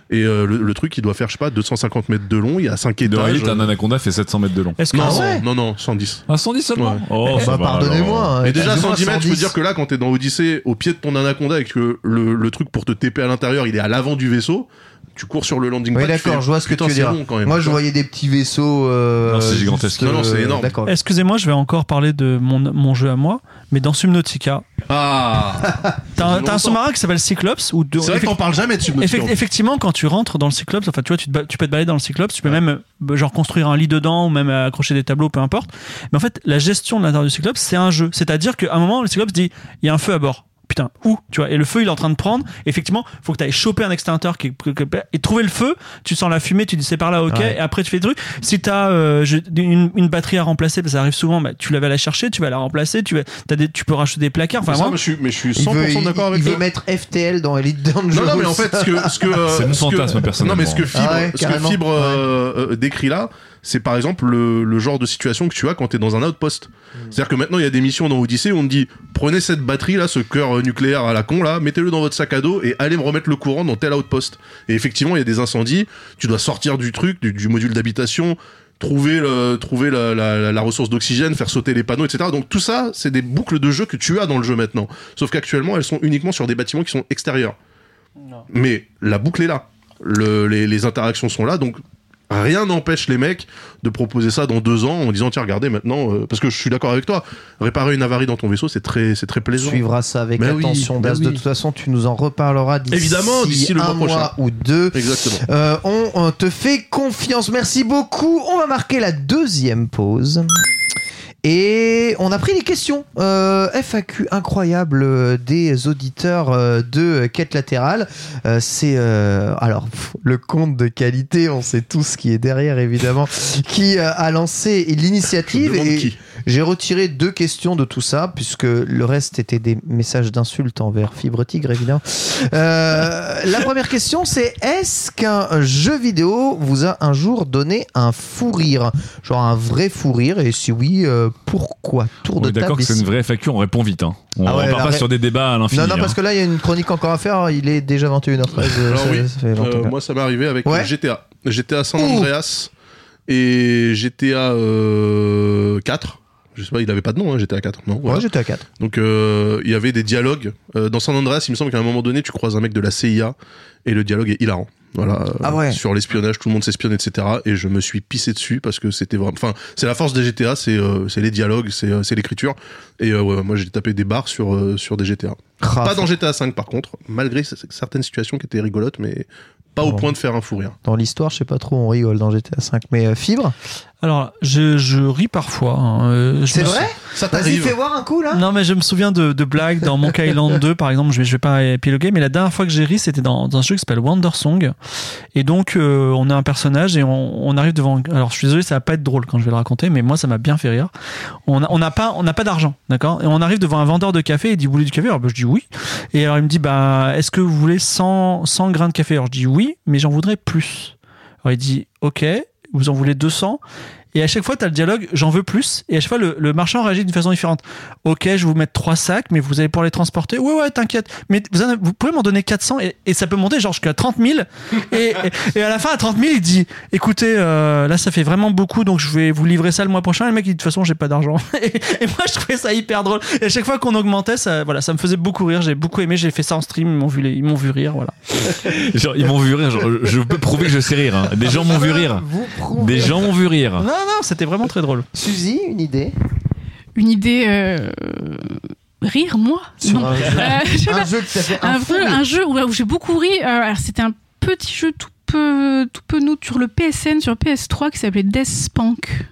Et euh, le, le truc, il doit faire, je sais pas, 250 mètres de long, il y a 5 De étages. réalité, un anaconda fait 700 mètres de long. Est-ce que Non, ouais non, non, 110. Ah, 110 seulement Ouais. Oh, ça Bah, va, pardonnez-moi. hein, Et déjà, excusez-moi, 110 mètres, je peux 110. dire que là, quand t'es dans Odyssée, au pied de ton anaconda et que le, le truc pour te TP à l'intérieur, il est à l'avant du vaisseau, tu cours sur le landing Oui, pad. tu d'accord, je vois ce que tu veux dire. long quand même. Moi, je voyais des petits vaisseaux. euh, Non, c'est gigantesque. Non, non, c'est énorme. D'accord. Excusez-moi, je vais encore parler de mon, mon jeu à moi, mais dans Subnautica, Ah t'as un, sous-marin qui s'appelle Cyclops, où de- C'est vrai qu'on parle jamais de effectivement, quand tu rentres dans le Cyclops, enfin, tu vois, tu, te ba- tu peux te balader dans le Cyclops, tu peux même euh, genre construire un lit dedans ou même euh, accrocher des tableaux, peu importe. Mais en fait, la gestion de l'intérieur du Cyclops, c'est un jeu. C'est-à-dire qu'à un moment, le Cyclops dit, il y a un feu à bord. Putain, où Tu vois, et le feu, il est en train de prendre. Effectivement, faut que tu ailles choper un extincteur qui, et trouver le feu. Tu sens la fumée, tu dis c'est par là, ok. Ouais. Et après, tu fais des trucs. Si t'as euh, je- une, une batterie à remplacer, parce que ça arrive souvent, bah, tu la vas la chercher, tu vas la remplacer, tu vas, t'as des, tu peux racheter des placards. Enfin, moi, mais je suis, mais je suis Il 100% veut, il- d'accord avec il veut mettre FTL dans Elite Dangerous. Non, non, mais en fait, ce que. Ce que euh, C'est mon ce que- fantasme, personnellement. Non, mais ce que Fibre, Ah ouais, ce que. Fibre euh, euh, décrit là, c'est par exemple le, le genre de situation que tu as quand t'es dans un outpost. C'est-à-dire que maintenant, il y a des missions dans Odyssey où on te dit prenez cette batterie là, ce cœur euh, nucléaire à la con là, mettez-le dans votre sac à dos et allez me remettre le courant dans tel outpost. Et effectivement, il y a des incendies, tu dois sortir du truc, du, du module d'habitation. Trouver, le, trouver la, la- la ressource d'oxygène, faire sauter les panneaux, etc. Donc tout ça, c'est des boucles de jeu que tu as dans le jeu maintenant. Sauf qu'actuellement, elles sont uniquement sur des bâtiments qui sont extérieurs. Mais la boucle est là. Le- les, les interactions sont là, donc rien n'empêche les mecs de proposer ça dans deux ans en disant tiens regardez maintenant euh, parce que je suis d'accord avec toi réparer une avarie dans ton vaisseau c'est très c'est très plaisant suivra ça avec Mais oui, attention, Das. De oui. toute façon, tu nous en reparleras d'ici Évidemment, d'ici le un mois prochain. mois ou deux. exactement Euh, on, on te fait confiance. Merci beaucoup. On va marquer la deuxième pause. Et on a pris les questions euh, FAQ incroyables euh, des auditeurs euh, de Quête Latérale. Euh, c'est euh, alors pff, le compte de qualité, on sait tous qui est derrière évidemment, qui a lancé l'initiative. Et qui j'ai retiré deux questions de tout ça, puisque le reste était des messages d'insultes envers Fibre Tigre, évidemment. Euh, la première question, c'est est-ce qu'un jeu vidéo vous a un jour donné un fou rire? Genre un vrai fou rire, et si oui, euh, pourquoi? Tour On de est d'accord que c'est une vraie FAQ, on répond vite. Hein. On Ah ouais, repart la pas sur des débats à l'infini. Non, non, parce hein. que là, il y a une chronique encore à faire. Il est déjà 21h13. euh, oui, ça fait Euh, moi ça m'est arrivé avec Ouais. GTA GTA San Ouh. Andreas et GTA euh, 4 je sais pas il avait pas de nom hein, GTA 4 non voilà. Ouais, j'étais à 4. Donc euh, il y avait des dialogues Euh, dans San Andreas. Il me semble qu'à un moment donné, tu croises un mec de la CIA et le dialogue est hilarant. Voilà. euh, Ah ouais. Sur l'espionnage, tout le monde s'espionne, etc. Et je me suis pissé dessus parce que c'était vraiment. Enfin, c'est la force des GTA, c'est les dialogues, c'est l'écriture. Et ouais, moi j'ai tapé des barres sur sur des GTA. Pas dans GTA 5 par contre, malgré certaines situations qui étaient rigolotes, mais pas au point de faire un fou rire. Dans l'histoire, je sais pas trop, on rigole dans GTA 5. Mais euh, Fibre alors, je, je ris parfois. hein. Euh, je C'est me vrai Ça Vas-y, t'arrive. fais voir un coup là. Non, mais je me souviens de, de blagues dans Monkey Island 2, par exemple. Je vais, je vais pas épiloguer, mais la dernière fois que j'ai ri, c'était dans, dans un jeu qui s'appelle Wonder Song. Et donc, euh, on a un personnage et on, on arrive devant. Alors, je suis désolé, ça va pas être drôle quand je vais le raconter, mais moi, ça m'a bien fait rire. On a- on n'a pas, on n'a pas d'argent, d'accord? Et on arrive devant un vendeur de café. Il dit, vous voulez du café? Alors, bah, je dis oui. Et alors, il me dit, bah, est-ce que vous voulez 100, 100 grains de café? Alors, je dis oui, mais j'en voudrais plus. Alors, il dit, ok, vous en voulez 200 et à chaque fois, tu as le dialogue, j'en veux plus. Et à chaque fois, le, le marchand réagit d'une façon différente. Ok, je vais vous mettre trois sacs, mais vous allez pouvoir les transporter. Ouais, ouais, t'inquiète. Mais vous, en avez- vous pouvez m'en donner 400 et, et ça peut monter genre jusqu'à 30 000. Et, et, et à la fin, à 30 000, il dit écoutez, euh, là, ça fait vraiment beaucoup, donc je vais vous livrer ça le mois prochain. Et le mec, il dit de toute façon, j'ai pas d'argent. Et, et moi, je trouvais ça hyper drôle. Et à chaque fois qu'on augmentait, ça, voilà, ça me faisait beaucoup rire. J'ai beaucoup aimé. J'ai fait ça en stream. Ils m'ont vu, les- ils m'ont vu rire. Voilà. Genre, ils m'ont vu rire. genre, je peux prouver que je sais rire. hein. Des gens m'ont vu rire. Vous prouvez. Des gens m'ont vu rire. Non, non, c'était vraiment très drôle. Suzy, une idée Une idée. euh, Rire, moi Sur Non. un jeu, Euh, un jeu fait un, un jeu où, où j'ai beaucoup ri. euh, alors c'était un petit jeu tout peu, tout peu nous sur le PSN, sur PS3 qui s'appelait Death Spank.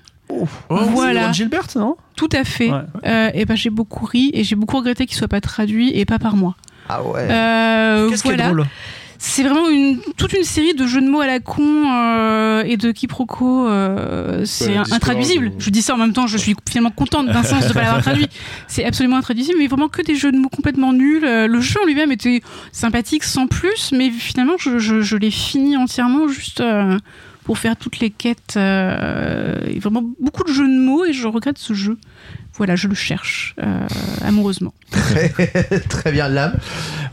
Voilà. Ron Gilbert, non? Tout à fait. Ouais. Euh, et ben j'ai beaucoup ri et j'ai beaucoup regretté qu'il soit pas traduit et pas par moi. Ah ouais. Euh, Qu'est-ce qui est voilà. drôle? C'est vraiment une, toute une série de jeux de mots à la con euh, et de quiproquos. euh, c'est Ouais, intraduisible. euh. Je dis ça en même temps, je suis finalement contente d'un sens de ne pas l'avoir traduit. C'est absolument intraduisible, mais vraiment que des jeux de mots complètement nuls. Le jeu en lui-même était sympathique sans plus, mais finalement, je, je, je l'ai fini entièrement juste euh, pour faire toutes les quêtes. et vraiment beaucoup de jeux de mots et je regrette ce jeu. Voilà, je le cherche euh, amoureusement. Très bien, l'âme.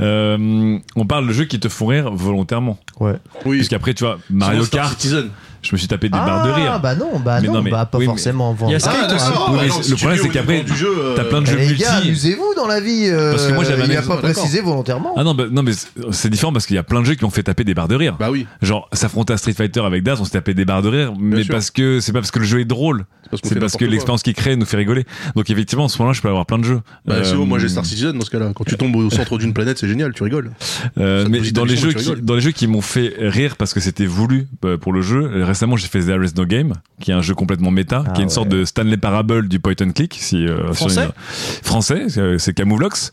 Euh, on parle de jeux qui te font rire volontairement. Ouais. Oui. Parce qu'après, tu vois, Mario Kart, Citizen. Je me suis tapé des barres de Ah, rire. bah non, bah Mais non, mais- bah pas oui, forcément. Il y a Skate, Skate hein. Oui, bah mais non, le problème, c'est qu'après, niveau du jeu, euh, t'as plein de jeux Eh, les gars, multi. amusez-vous dans la vie. euh, Parce que moi, j'avais pas précisé volontairement. Ah non, bah, non mais c'est- différent parce qu'il y a plein de jeux qui ont fait taper des barres de rire. Bah oui. Genre, s'affronter à Street Fighter avec Daz, on s'est tapé des barres de rire, mais parce que c'est pas parce que le jeu est drôle, c'est parce que l'expérience qu'il crée nous fait rigoler. Donc effectivement, en ce moment-là, je peux avoir plein de jeux. Bah, Euh, c'est bon, moi j'ai Star Citizen dans ce cas-là. Quand tu tombes au centre d'une planète, c'est génial, tu rigoles. Euh, mais dans les jeux qui, rigoles. dans les jeux qui m'ont fait rire parce que c'était voulu euh, pour le jeu. Euh, Récemment, j'ai fait There Is No Game, qui est un jeu complètement méta, Ah qui est une ouais. sorte de Stanley Parable du point and click, si euh, sur Français une- français, c'est- c'est Camouflox.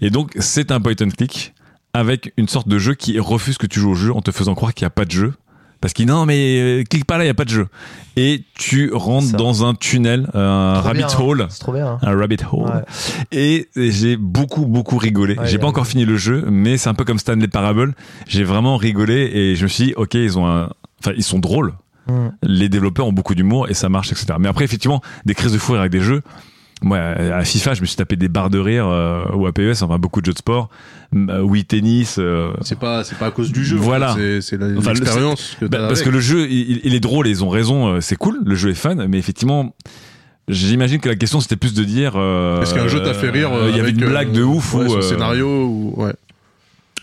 Et donc c'est un point and click avec une sorte de jeu qui refuse que tu joues au jeu en te faisant croire qu'il n'y a pas de jeu. Parce qu'il dit non mais euh, clique pas là, il n'y a pas de jeu. Et tu rentres Ça. dans un tunnel, un Trop rabbit bien, hein. hole. C'est trop bien. hein. Un rabbit hole. Ouais. Et j'ai beaucoup, beaucoup rigolé. Ouais, j'ai pas a- encore fini le jeu, mais c'est un peu comme Stanley Parable. J'ai vraiment rigolé et je me suis dit, ok, ils ont un, enfin, ils sont drôles. Mm. Les développeurs ont beaucoup d'humour et ça marche, etc. Mais après, effectivement, des crises de fou rire avec des jeux. Moi, à FIFA, je me suis tapé des barres de rire, euh, ou à PES, enfin, beaucoup de jeux de sport. Euh, oui, tennis, euh, C'est pas, c'est pas à cause du jeu. Voilà. C'est, Enfin, l'expérience que bah, t'as parce que le jeu, il, il est drôle et ils ont raison, euh, c'est cool, le jeu est fun, mais effectivement, j'imagine que la question c'était plus de dire. euh, Est-ce qu'un jeu t'a fait rire euh, Il y avait une euh, blague de ouf ouais, ou. euh, scénario ou ouais.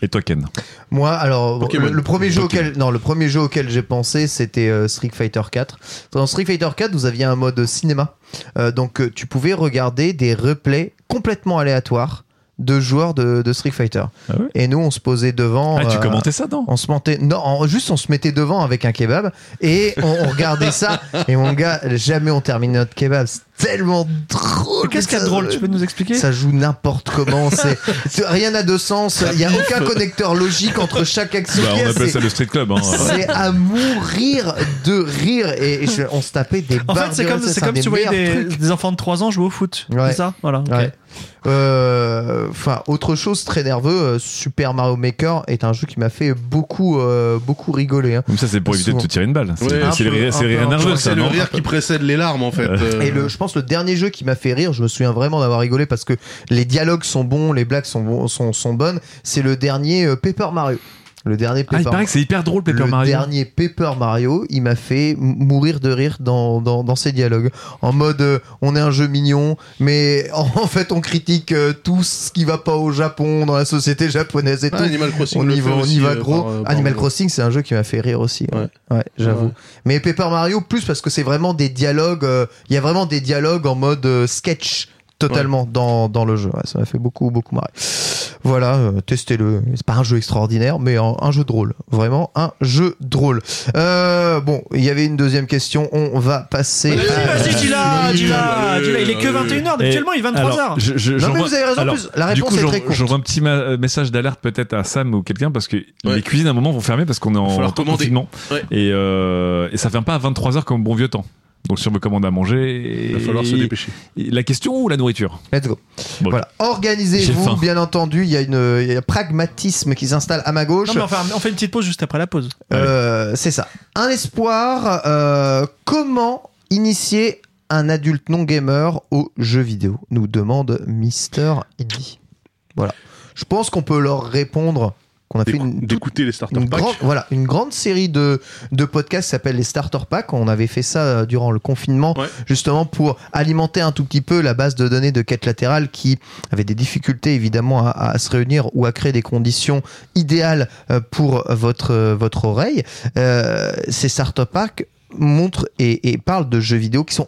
Et toi, Ken Moi, alors, Pokémon. le, le premier jeu Pokémon. auquel, non, le premier jeu auquel j'ai pensé, c'était euh, Street Fighter 4. Dans Street Fighter 4, vous aviez un mode cinéma, Euh, donc euh, tu pouvais regarder des replays complètement aléatoires de joueurs de, de Street Fighter. Ah Et nous, on se posait devant. Ah, tu euh, commentais ça, non on se mentait, non, en- juste on se mettait devant avec un kebab et on, on regardait ça. Et mon gars, jamais on termine notre kebab. C'est tellement drôle. Qu'est-ce qu'il y a de drôle Tu peux nous expliquer Ça joue n'importe comment. C'est rien n'a de sens. Il y a aucun connecteur logique entre chaque action. Bah, qu'il y a. On appelle ça le street club. Hein. c'est à mourir de rire et, et je- on se tapait des En fait, c'est comme, comme des si tu voyais des, enfants de 3 ans jouer au foot. Ouais. C'est ça? Voilà. ok. Ouais. Euh, Enfin, autre chose très nerveux, euh, Super Mario Maker est un jeu qui m'a fait beaucoup, euh, beaucoup rigoler. hein. Comme ça, c'est pour éviter de te tirer une balle. C'est Ouais, c'est un le rire, le nerveux, C'est le qui précède les larmes en fait. euh. Et le, je pense le dernier jeu qui m'a fait rire, je me souviens vraiment d'avoir rigolé parce que les dialogues sont bons, les blagues sont, bons- sont, sont bonnes. C'est le dernier euh, Paper Mario. Le dernier Ah, il Paper paraît que c'est hyper drôle, Paper le Mario. dernier Paper Mario, il m'a fait mourir de rire dans, dans, dans ses dialogues. En mode, euh, on est un jeu mignon, mais en, en fait, on critique euh, tout ce qui va pas au Japon, dans la société japonaise et Ah, tout. Animal Crossing On le y va, on y va euh, gros. par, par Animal. Crossing, c'est un jeu qui m'a fait rire aussi. Ouais, Ouais. Ouais, j'avoue. Ouais. Mais Paper Mario, plus parce que c'est vraiment des dialogues. euh, Il y a vraiment des dialogues en mode euh, sketch totalement dans, dans le jeu. Ouais, ça m'a fait beaucoup, beaucoup marrer. Voilà, euh, testez-le. C'est pas un jeu extraordinaire, mais un, un jeu drôle. Vraiment un jeu drôle. Euh, bon, il y avait une deuxième question. On va passer. Vas-y, vas-y, dis-la, dis-la. Il est que 21h, habituellement il est 23h. Alors, je- je- Non, mais vous avez raison, en alors, plus, la du réponse coup, est très courte. J'envoie un petit euh, message d'alerte peut-être à Sam ou quelqu'un parce que Ouais. les cuisines à un moment vont fermer parce qu'on est en confinement. Ouais. Et, euh, et ça ferme pas à 23h comme au bon vieux temps. Donc si on veut commander à manger, Il va falloir se dépêcher. La question ou la nourriture? Let's go. Bon, Voilà. Organisez-vous, bien entendu. Il y a une, il y a un pragmatisme qui s'installe à ma gauche. Non, mais enfin, on fait une petite pause juste après la pause. Euh, c'est ça. Un espoir. euh, comment initier un adulte non gamer aux jeux vidéo? Nous demande Mister Indie. Voilà. Je pense qu'on peut leur répondre qu'on a fait une, toute- D'écouter les starter une packs. grande, voilà, une grande série de, de podcasts qui s'appelle les Starter Packs. On avait fait ça euh, durant le confinement, Ouais. justement pour alimenter un tout petit peu la base de données de quête latérale qui avait des difficultés évidemment à, à se réunir ou à créer des conditions idéales euh, pour votre, euh, votre oreille. Euh, ces Starter Packs montrent et, et parlent de jeux vidéo qui sont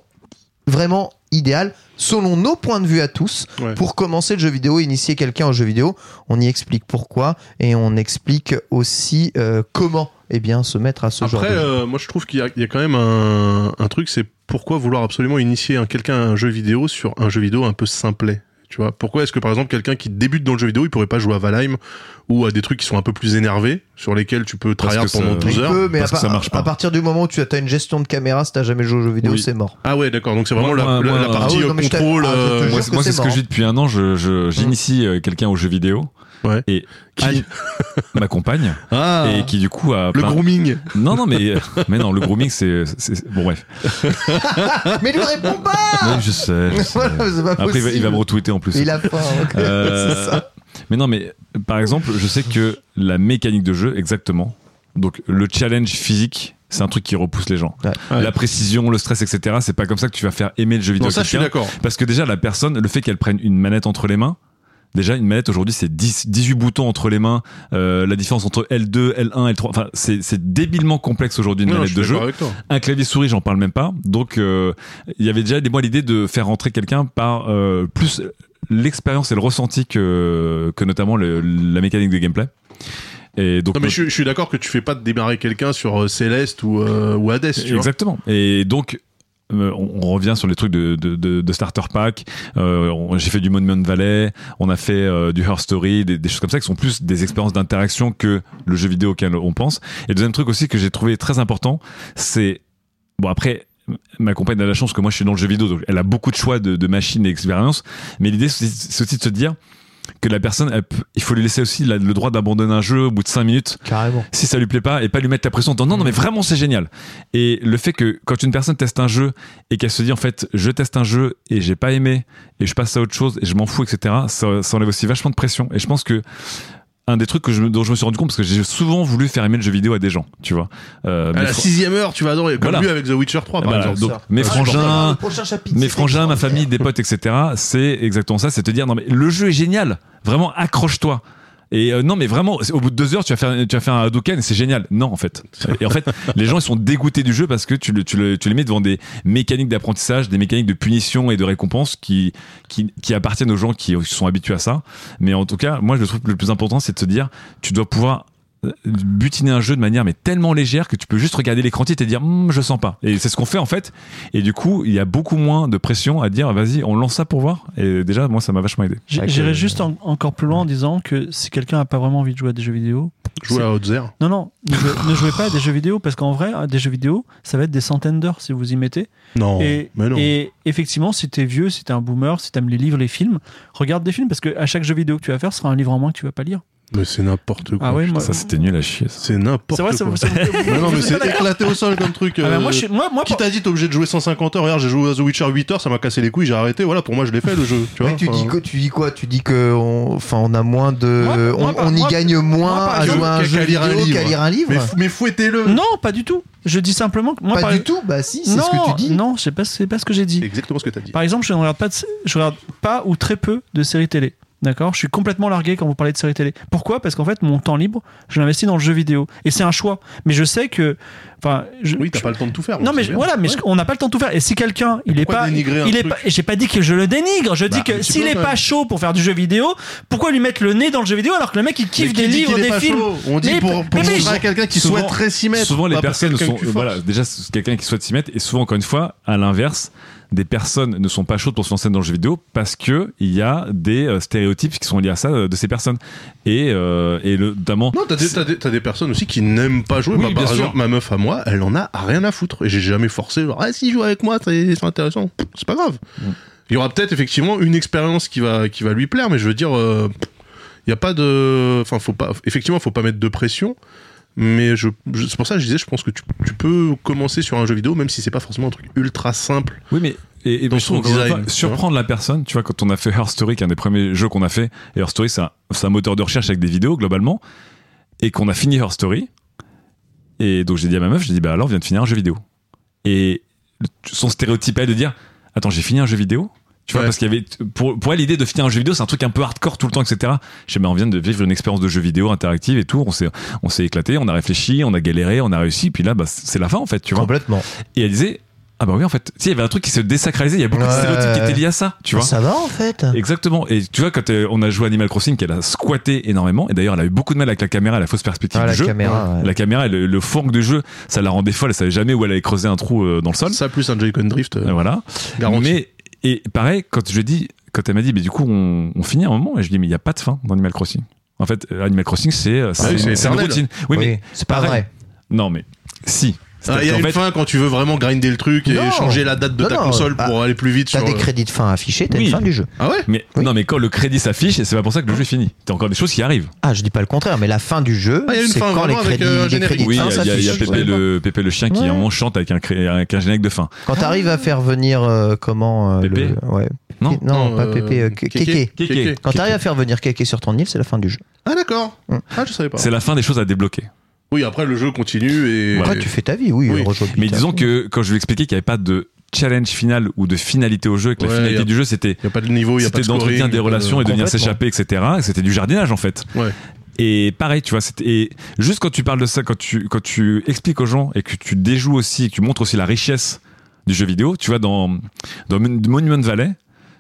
vraiment idéales selon nos points de vue à tous Ouais. pour commencer le jeu vidéo, initier quelqu'un au jeu vidéo. On y explique pourquoi et on explique aussi euh, comment eh bien, se mettre à ce genre Après, de jeu. euh, moi je trouve qu'il y, a- il y a quand même un, un truc, c'est pourquoi vouloir absolument initier un- quelqu'un à un jeu vidéo sur un jeu vidéo un peu simplet? Tu vois, pourquoi est-ce que par exemple quelqu'un qui débute dans le jeu vidéo, il pourrait pas jouer à Valheim ou à des trucs qui sont un peu plus énervés, sur lesquels tu peux ça- pendant Il 12 Il heures. peut, mais à, parce que ça marche pas. à partir du moment où tu as une gestion de caméra, si t'as jamais joué aux jeux vidéo, Oui. c'est mort. Ah ouais, d'accord. Donc c'est vraiment Moi, la, moi, la- moi, la ah partie oui, euh, non, contrôle. ah, euh, Moi, c'est- ce que mort. je dis depuis un an. Je, j'initie euh, quelqu'un aux jeux vidéo. Ouais. Et Qui Anne, ma compagne, Ah, et qui du coup a. le grooming. Non, non, mais, mais non, le grooming, c'est. Bon, bref. mais lui réponds pas Oui, je sais. je sais. Voilà, c'est pas Après, il va, il va me retweeter en plus. Il a faim. ok. Euh, C'est ça. Mais non, mais par exemple, je sais que la mécanique de jeu, exactement. Donc, le challenge physique, c'est un truc qui repousse les gens. Ouais. Ouais. La précision, le stress, etc. C'est pas comme ça que tu vas faire aimer le jeu vidéo. Non, ça, je suis d'accord. Parce que déjà, la personne, le fait qu'elle prenne une manette entre les mains, déjà, une manette aujourd'hui, c'est 10, 18 boutons entre les mains. Euh, la différence entre L2, L1, L3, enfin, c'est débilement complexe aujourd'hui une Non, je manette de jeu. Un clavier souris, j'en parle même pas. Donc, euh, il y avait déjà des moi l'idée de faire rentrer quelqu'un par euh, plus l'expérience et le ressenti que, que notamment le- la mécanique de gameplay. Et donc, Non, mais je, je suis d'accord que tu fais pas de démarrer quelqu'un sur Céleste ou, euh, ou Hades, tu vois. Exactement. Et donc, euh, on, revient sur les trucs de, de, de, de starter pack. Euh, J'ai fait du Monument Valley, on a fait euh, du Her Story, des, des choses comme ça qui sont plus des expériences d'interaction que le jeu vidéo auquel on pense. Et deuxième truc aussi que j'ai trouvé très important, c'est bon après. Ma compagne a la chance que moi je suis dans le jeu vidéo, donc elle a beaucoup de choix de, de machines et d'expériences. Mais l'idée c'est aussi de se dire que la personne, elle il faut lui laisser aussi la- le droit d'abandonner un jeu au bout de 5 minutes. Carrément. si ça lui plaît pas et pas lui mettre la pression en disant non non mais vraiment c'est génial. Et le fait que quand une personne teste un jeu et qu'elle se dit en fait je teste un jeu et j'ai pas aimé et je passe à autre chose et je m'en fous etc ça, ça enlève aussi vachement de pression. Et je pense que un des trucs que je, me- dont je me suis rendu compte parce que j'ai souvent voulu faire aimer le jeu vidéo à des gens tu vois euh, À la fr- sixième heure, tu vas adorer. Comme Voilà. lui avec The Witcher 3, par Voilà, exemple. donc mes Ah, frangins le prochain chapitre, mes frangins, ma famille, des potes, etc. C'est exactement ça, c'est te dire non mais le jeu est génial, vraiment accroche-toi. Et euh, non mais vraiment, au bout de deux heures, tu vas faire, tu vas faire un Hadouken, et c'est génial. Non en fait. Et en fait, les gens ils sont dégoûtés du jeu parce que tu, le, tu, le- tu les mets devant des mécaniques d'apprentissage, des mécaniques de punition et de récompense qui, qui, qui appartiennent aux gens qui sont habitués à ça. Mais en tout cas, moi je trouve que le plus important c'est de se dire, tu dois pouvoir butiner un jeu de manière mais tellement légère que tu peux juste regarder l'écran titre et dire Hum, je sens pas et c'est ce qu'on fait en fait et du coup il y a beaucoup moins de pression à dire vas-y on lance ça pour voir et déjà moi ça m'a vachement aidé J'irais euh, juste en- encore plus loin en disant que si quelqu'un n'a pas vraiment envie de jouer à des jeux vidéo, Jouer à Outzer. non, non, ne jouez, ne jouez pas à des jeux vidéo parce qu'en vrai, des jeux vidéo, ça va être des centaines d'heures si vous y mettez. Non. et, mais non. et effectivement, si t'es vieux, si t'es un boomer, si t'aimes les livres, les films, regarde des films parce que à chaque jeu vidéo que tu vas faire, ce sera un livre en moins que tu vas pas lire. Mais c'est n'importe quoi. Ah ouais, moi, ça c'était nul à chier ça. C'est n'importe c'est quoi. vrai, c'est c'est- Mais non, mais vous c'est éclaté au sol comme truc. Ah bah, euh, moi, je suis- moi, moi, Qui t'a dit t'es obligé de jouer 150 heures Regarde, j'ai joué à The Witcher 8 heures, ça m'a cassé les couilles, j'ai arrêté. Voilà, pour moi, je l'ai fait le jeu. Tu vois Mais tu enfin, dis, quoi, tu dis quoi? Tu dis que on, enfin, on a moins de, Moi, on, moi, par- on y moi- gagne moins par à exemple, jouer à un qu'à jeu lire un vidéo livre. qu'à lire un livre. Mais, mais fouettez-le Non, pas du tout. Je dis simplement que moi, pas par du tout? Bah si, c'est non, ce que tu dis. Non, c'est pas, c'est pas ce que j'ai dit. Exactement ce que t'as dit. Par exemple, je ne regarde pas, de, je regarde pas ou très peu de séries télé. D'accord? Je suis complètement largué quand vous parlez de séries télé. Pourquoi? Parce qu'en fait, mon temps libre, je l'investis dans le jeu vidéo. Et c'est un choix. Mais je sais que. Enfin, je, Oui, t'as je- pas le temps de tout faire. Non, mais je- voilà, mais Ouais. je- on n'a pas le temps de tout faire. Et si quelqu'un, il est pas, il est truc? pas, j'ai pas dit que je le dénigre. Je dis Bah, un que s'il est pas chaud pour faire du jeu vidéo, pourquoi lui mettre le nez dans le jeu vidéo alors que le mec il kiffe des dit livres, des films? On dit Mais- pour, pour quelqu'un qui Souvent- souhaiterait s'y mettre. souvent les personnes sont voilà déjà quelqu'un qui souhaite s'y mettre et souvent encore une fois à l'inverse des personnes ne sont pas chaudes pour se lancer dans le jeu vidéo parce que il y a des euh, stéréotypes qui sont liés à ça euh, de ces personnes et euh, et le, notamment Non, t'as des, t'as des, t'as des personnes aussi qui n'aiment pas jouer. Oui, Moi, par sûr. exemple, ma meuf à moi, elle en a rien à foutre. Et j'ai jamais forcé, genre, ah, si, joue avec moi, c'est c'est intéressant. Pff, C'est pas grave. Il y aura peut-être effectivement une expérience qui va, qui va lui plaire, mais je veux dire, euh, il y a pas de. Enfin, faut pas. Effectivement, faut pas mettre de pression. Mais je, je- c'est pour ça que je disais, je pense que tu, tu peux commencer sur un jeu vidéo, même si c'est pas forcément un truc ultra simple. oui mais et, et Dans son design, surprendre la personne tu vois quand on a fait Her Story qui est un des premiers jeux qu'on a fait et Her Story c'est un, moteur de recherche avec des vidéos globalement et qu'on a fini Her Story et donc j'ai dit à ma meuf j'ai dit bah alors viens de finir un jeu vidéo. Et son stéréotype est de dire attends j'ai fini un jeu vidéo? Tu vois Ouais. parce qu'il y avait pour, pour elle l'idée de finir un jeu vidéo c'est un truc un peu hardcore tout le temps etc je sais mais on vient de vivre une expérience de jeu vidéo interactive et tout on s'est on s'est éclaté on a réfléchi on a galéré on a réussi puis là bah, c'est la fin en fait tu vois Complètement. et elle disait ah bah oui en fait tu sais il y avait un truc qui se désacralisait il y a beaucoup de stéréotypes qui étaient liés à ça tu vois Ça va en fait. Exactement. Et tu vois, quand euh, on a joué Animal Crossing, qu'elle a squatté énormément, et d'ailleurs, elle a eu beaucoup de mal avec la caméra, la fausse perspective Ah, du la jeu. caméra. ouais. La caméra, et le, le fond du jeu, ça la rendait folle. Elle savait jamais où elle allait creuser un trou euh, dans le sol. Ça plus un Joy-Con Drift, euh, Voilà. garanti. Mais, et pareil, quand je dit, quand elle m'a dit, mais du coup, on, on finit un moment, et je dit, mais il n'y a pas de fin dans Animal Crossing. En fait, euh, Animal Crossing, c'est euh, oui, c'est une routine. Oui, mais c'est pas pareil. vrai. Non, mais si. Ah, Il y a une fait, fin quand tu veux vraiment grinder le truc et Non. changer la date de Non, ta non, console bah, pour aller plus vite T'as sur. des crédits de fin affichés, t'as Oui. une fin du jeu. Ah ouais mais Oui. non, mais quand le crédit s'affiche, c'est pas pour ça que le jeu est fini. T'as encore des choses qui arrivent. Ah, je dis pas le contraire, mais la fin du jeu, Ah, c'est quand les vraiment avec, crédits, euh, les crédits de Oui, il y fin a, il y a- il y a s'affichent. Pépé le, Pépé le chien qui Ouais. moment chante avec un, avec un générique de fin. Quand t'arrives à faire venir euh, comment euh, Pépé le- ouais. Non non, pas euh, Pépé, euh, Kéké. Quand t'arrives à faire venir Kéké sur ton île, c'est la fin du jeu. Ah d'accord. Hum. Ah je savais pas. C'est la fin des choses à débloquer. Oui après le jeu continue et. Après, tu fais ta vie, oui. Mais disons que quand je lui expliquais qu'il n'y avait pas de challenge final ou de finalité au jeu, que la finalité a- du jeu c'était Il a pas de niveau, il y a pas c'était de d'entretenir scoring, des de- relations et de venir s'échapper, etc. C'était du jardinage en fait. Ouais. Et pareil, tu vois, c'était et juste quand tu parles de ça, quand tu quand tu expliques aux gens et que tu déjoues aussi, et que tu montres aussi la richesse du jeu vidéo, tu vois dans dans Mon- Monument Valley,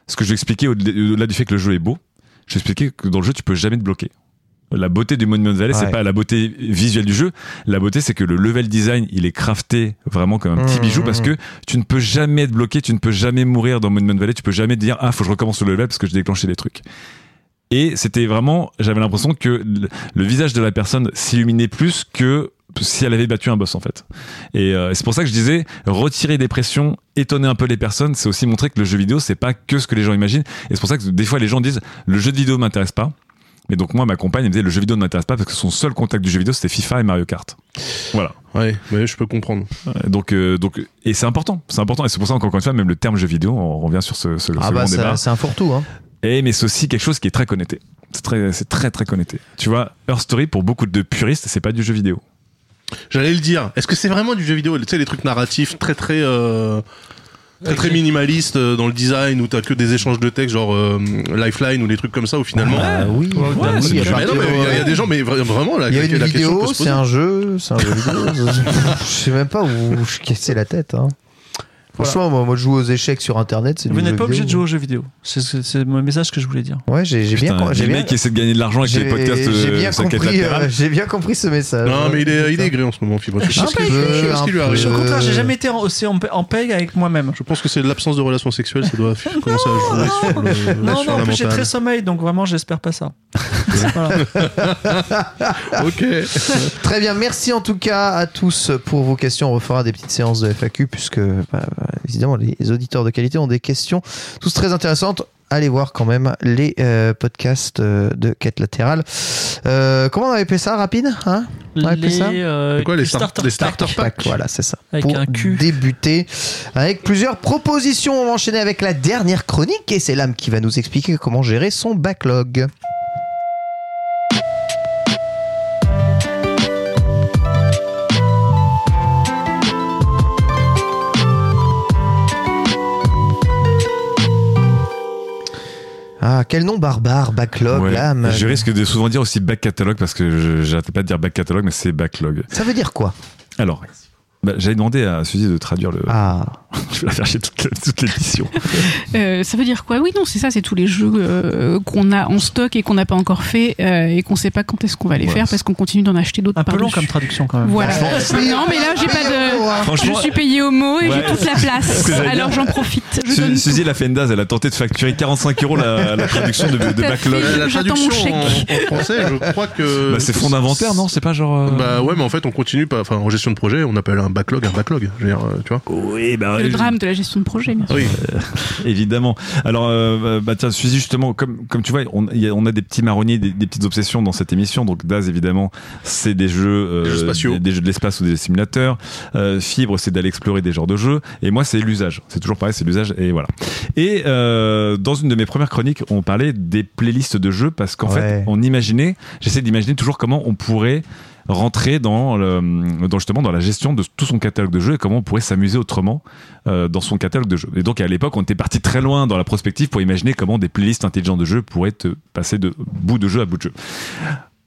ce que je expliquais au-delà du fait que le jeu est beau, je expliquais que dans le jeu tu peux jamais te bloquer. La beauté du Monument Valley, c'est Ouais. pas la beauté visuelle du jeu. La beauté, c'est que le level design, il est crafté vraiment comme un petit Mmh, bijou mmh. parce que tu ne peux jamais être bloqué, tu ne peux jamais mourir dans Monument Valley, tu peux jamais te dire ah faut que je recommence le level parce que j'ai déclenché des trucs. Et c'était vraiment, j'avais l'impression que le, le visage de la personne s'illuminait plus que si elle avait battu un boss en fait. Et euh, c'est pour ça que je disais retirer des pressions, étonner un peu les personnes, c'est aussi montrer que le jeu vidéo c'est pas que ce que les gens imaginent. Et c'est pour ça que des fois les gens disent le jeu de vidéo m'intéresse pas. Mais donc moi ma compagne elle me disait le jeu vidéo ne m'intéresse pas parce que son seul contact du jeu vidéo c'était FIFA et Mario Kart. Voilà. Ouais, mais je peux comprendre. Euh, Donc euh, donc et c'est important, c'est important et c'est pour ça encore une fois même le terme jeu vidéo, on revient sur ce, ce, Ah ce bah, grand débat. c'est un fourre-tout. Hein. Et mais c'est aussi quelque chose qui est très connecté. C'est très, c'est très très connecté. Tu vois, Earth Story pour beaucoup de puristes, c'est pas du jeu vidéo. J'allais le dire. Est-ce que c'est vraiment du jeu vidéo? Tu sais les trucs narratifs très très euh, très très minimalistes euh, dans le design où t'as que des échanges de texte genre euh, Lifeline ou des trucs comme ça où finalement. Ah oui. Ouais, oui, c'est il y a des gens, mais vra- vraiment là. Il y a la- une la question vidéo, c'est un jeu, c'est un jeu vidéo. je sais même pas où je cassais la tête. Hein. Franchement, moi, moi, je joue aux échecs sur internet. c'est Vous n'êtes pas obligé de jouer aux jeux vidéo. C'est le message que je voulais dire. Ouais, j'ai bien, Putain, com- j'ai les bien, mecs qui essaient de gagner de l'argent avec les podcasts j'ai euh, bien quête compris, euh, j'ai bien compris ce message. Non, mais il est, il est aigri en ce moment, Fibre. Je sais ce qui lui arrive. Au contraire, j'ai Euh, jamais été en- aussi en, paix avec moi-même. Je pense que c'est l'absence de relations sexuelles, ça doit commencer à jouer sur le. Non, non, en plus j'ai très sommeil, donc vraiment j'espère pas ça. Ok. Très bien, merci en tout cas à tous pour vos questions. On refera des petites séances de FAQ puisque, bah, bah, évidemment, les auditeurs de qualité ont des questions tous très intéressantes. Allez voir quand même les euh, podcasts euh, de quête latérale. Euh, comment on avait fait ça rapide hein? On avait fait les, ça? euh, C'est quoi, les starter start- les starter Pack, Voilà, c'est ça. Avec Pour un cul. débuter avec plusieurs propositions, on va enchaîner avec la dernière chronique et c'est l'âme qui va nous expliquer comment gérer son backlog. Ah, quel nom barbare, backlog, Ouais. l'âme. Je risque de souvent dire aussi back catalogue parce que je- j'arrête pas de dire back catalogue, mais c'est backlog. Ça veut dire quoi? Alors, bah, j'avais demandé à Suzy de traduire le. Ah, Je vais la faire chez toute, la- toute l'édition. Euh, ça veut dire quoi? Oui, non, c'est ça, c'est tous les jeux euh, qu'on a en stock et qu'on n'a pas encore fait euh, et qu'on sait pas quand est-ce qu'on va les Voilà. faire parce qu'on continue d'en acheter d'autres Un peu long comme traduction quand même. Voilà. Non, mais là, j'ai pas de. Franchement, Je suis payé au mot et Ouais. j'ai toute la place. Alors j'en profite. Je Su- Suzy, elle a elle tenté de facturer 45 euros la, la traduction de, backlog. La J'attends mon traduction en, chèque. en français, je crois que. Bah, c'est fonds d'inventaire, non? C'est pas genre. euh, Bah ouais, mais en fait, on continue pas. Enfin, en gestion de projet, on appelle un backlog un backlog. Je veux dire, tu vois. Oui, bah. Le drame de la gestion de projet, bien sûr. Oui. Évidemment. Alors, euh, bah tiens, Suzy, justement, comme comme tu vois, on, y a, on a des petits marronniers, des, des petites obsessions dans cette émission. Donc, Daz, évidemment, c'est des jeux, euh, Des jeux spatiaux. des, des jeux de l'espace ou des simulateurs. Euh, Fibre, c'est d'aller explorer des genres de jeux. Et moi, c'est l'usage. C'est toujours pareil, c'est l'usage. Et voilà. Et euh, dans une de mes premières chroniques, on parlait des playlists de jeux parce qu'en Ouais. fait, on imaginait, j'essaie d'imaginer toujours comment on pourrait rentrer dans, justement dans la gestion de tout son catalogue de jeux et comment on pourrait s'amuser autrement euh, dans son catalogue de jeux. Et donc à l'époque, on était parti très loin dans la prospective pour imaginer comment des playlists intelligentes de jeux pourraient passer de bout de jeu à bout de jeu.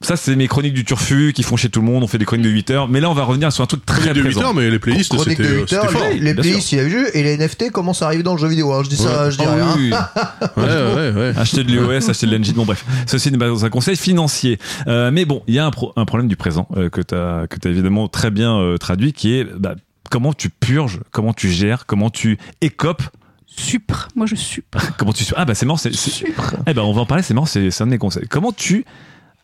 Ça, c'est mes chroniques du turfu qui font chez tout le monde. On fait des chroniques de 8 heures. Mais là, on va revenir sur un truc très de 8 présent. heures, mais les playlists, c'était de euh, 8 c'était heures, fort. les, les playlists, il y a eu et les NFT commencent à arriver dans le jeu vidéo. hein. Je dis ça, Ouais. je dis Ah rien. oui. Ouais, ouais, ouais. Acheter de l'IOS, acheter de l'engine, bon bref. Ceci n'est pas un conseil financier. Euh, mais bon, il y a un, pro- un problème du présent euh, que tu as, que as évidemment très bien euh, traduit, qui est bah, comment tu purges, comment tu gères, comment tu écopes, Supre. Moi, je supre. comment tu... Ah bah c'est marrant, c'est... c'est- Eh ben on va en parler, c'est marrant, c'est c'est un de mes conseils. Comment tu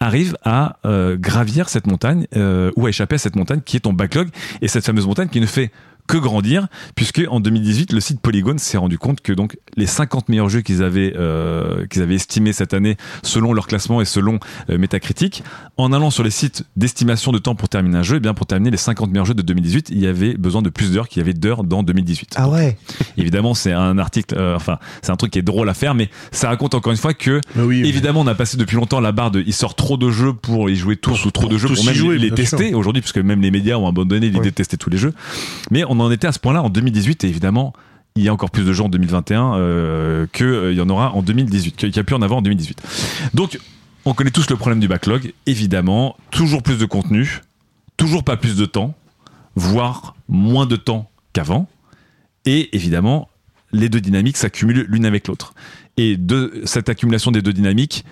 arrive à euh, gravir cette montagne euh, ou à échapper à cette montagne qui est ton backlog. Et cette fameuse montagne qui ne fait que grandir puisque en 2018 le site Polygon s'est rendu compte que donc les 50 meilleurs jeux qu'ils avaient euh, qu'ils avaient estimés cette année selon leur classement et selon euh, Metacritic en allant sur les sites d'estimation de temps pour terminer un jeu et bien pour terminer les 50 meilleurs jeux de 2018 il y avait besoin de plus d'heures qu'il y avait d'heures dans 2018 Ah ouais. évidemment c'est un article euh, enfin c'est un truc qui est drôle à faire mais ça raconte encore une fois que oui, évidemment on a passé depuis longtemps la barre de il sort trop de jeux pour y jouer tous ou trop de jeux pour même jouer, les tester aujourd'hui puisque même les médias ont abandonné l'idée Oui. de tester tous les jeux mais on en était à ce point là en 2018 et évidemment il y a encore plus de jeux en 2021 euh, que euh, y en aura en 2018 qu'il y a plus en avant en 2018 donc on connaît tous le problème du backlog évidemment toujours plus de contenu toujours pas plus de temps voire moins de temps qu'avant et évidemment les deux dynamiques s'accumulent l'une avec l'autre et de cette accumulation des deux dynamiques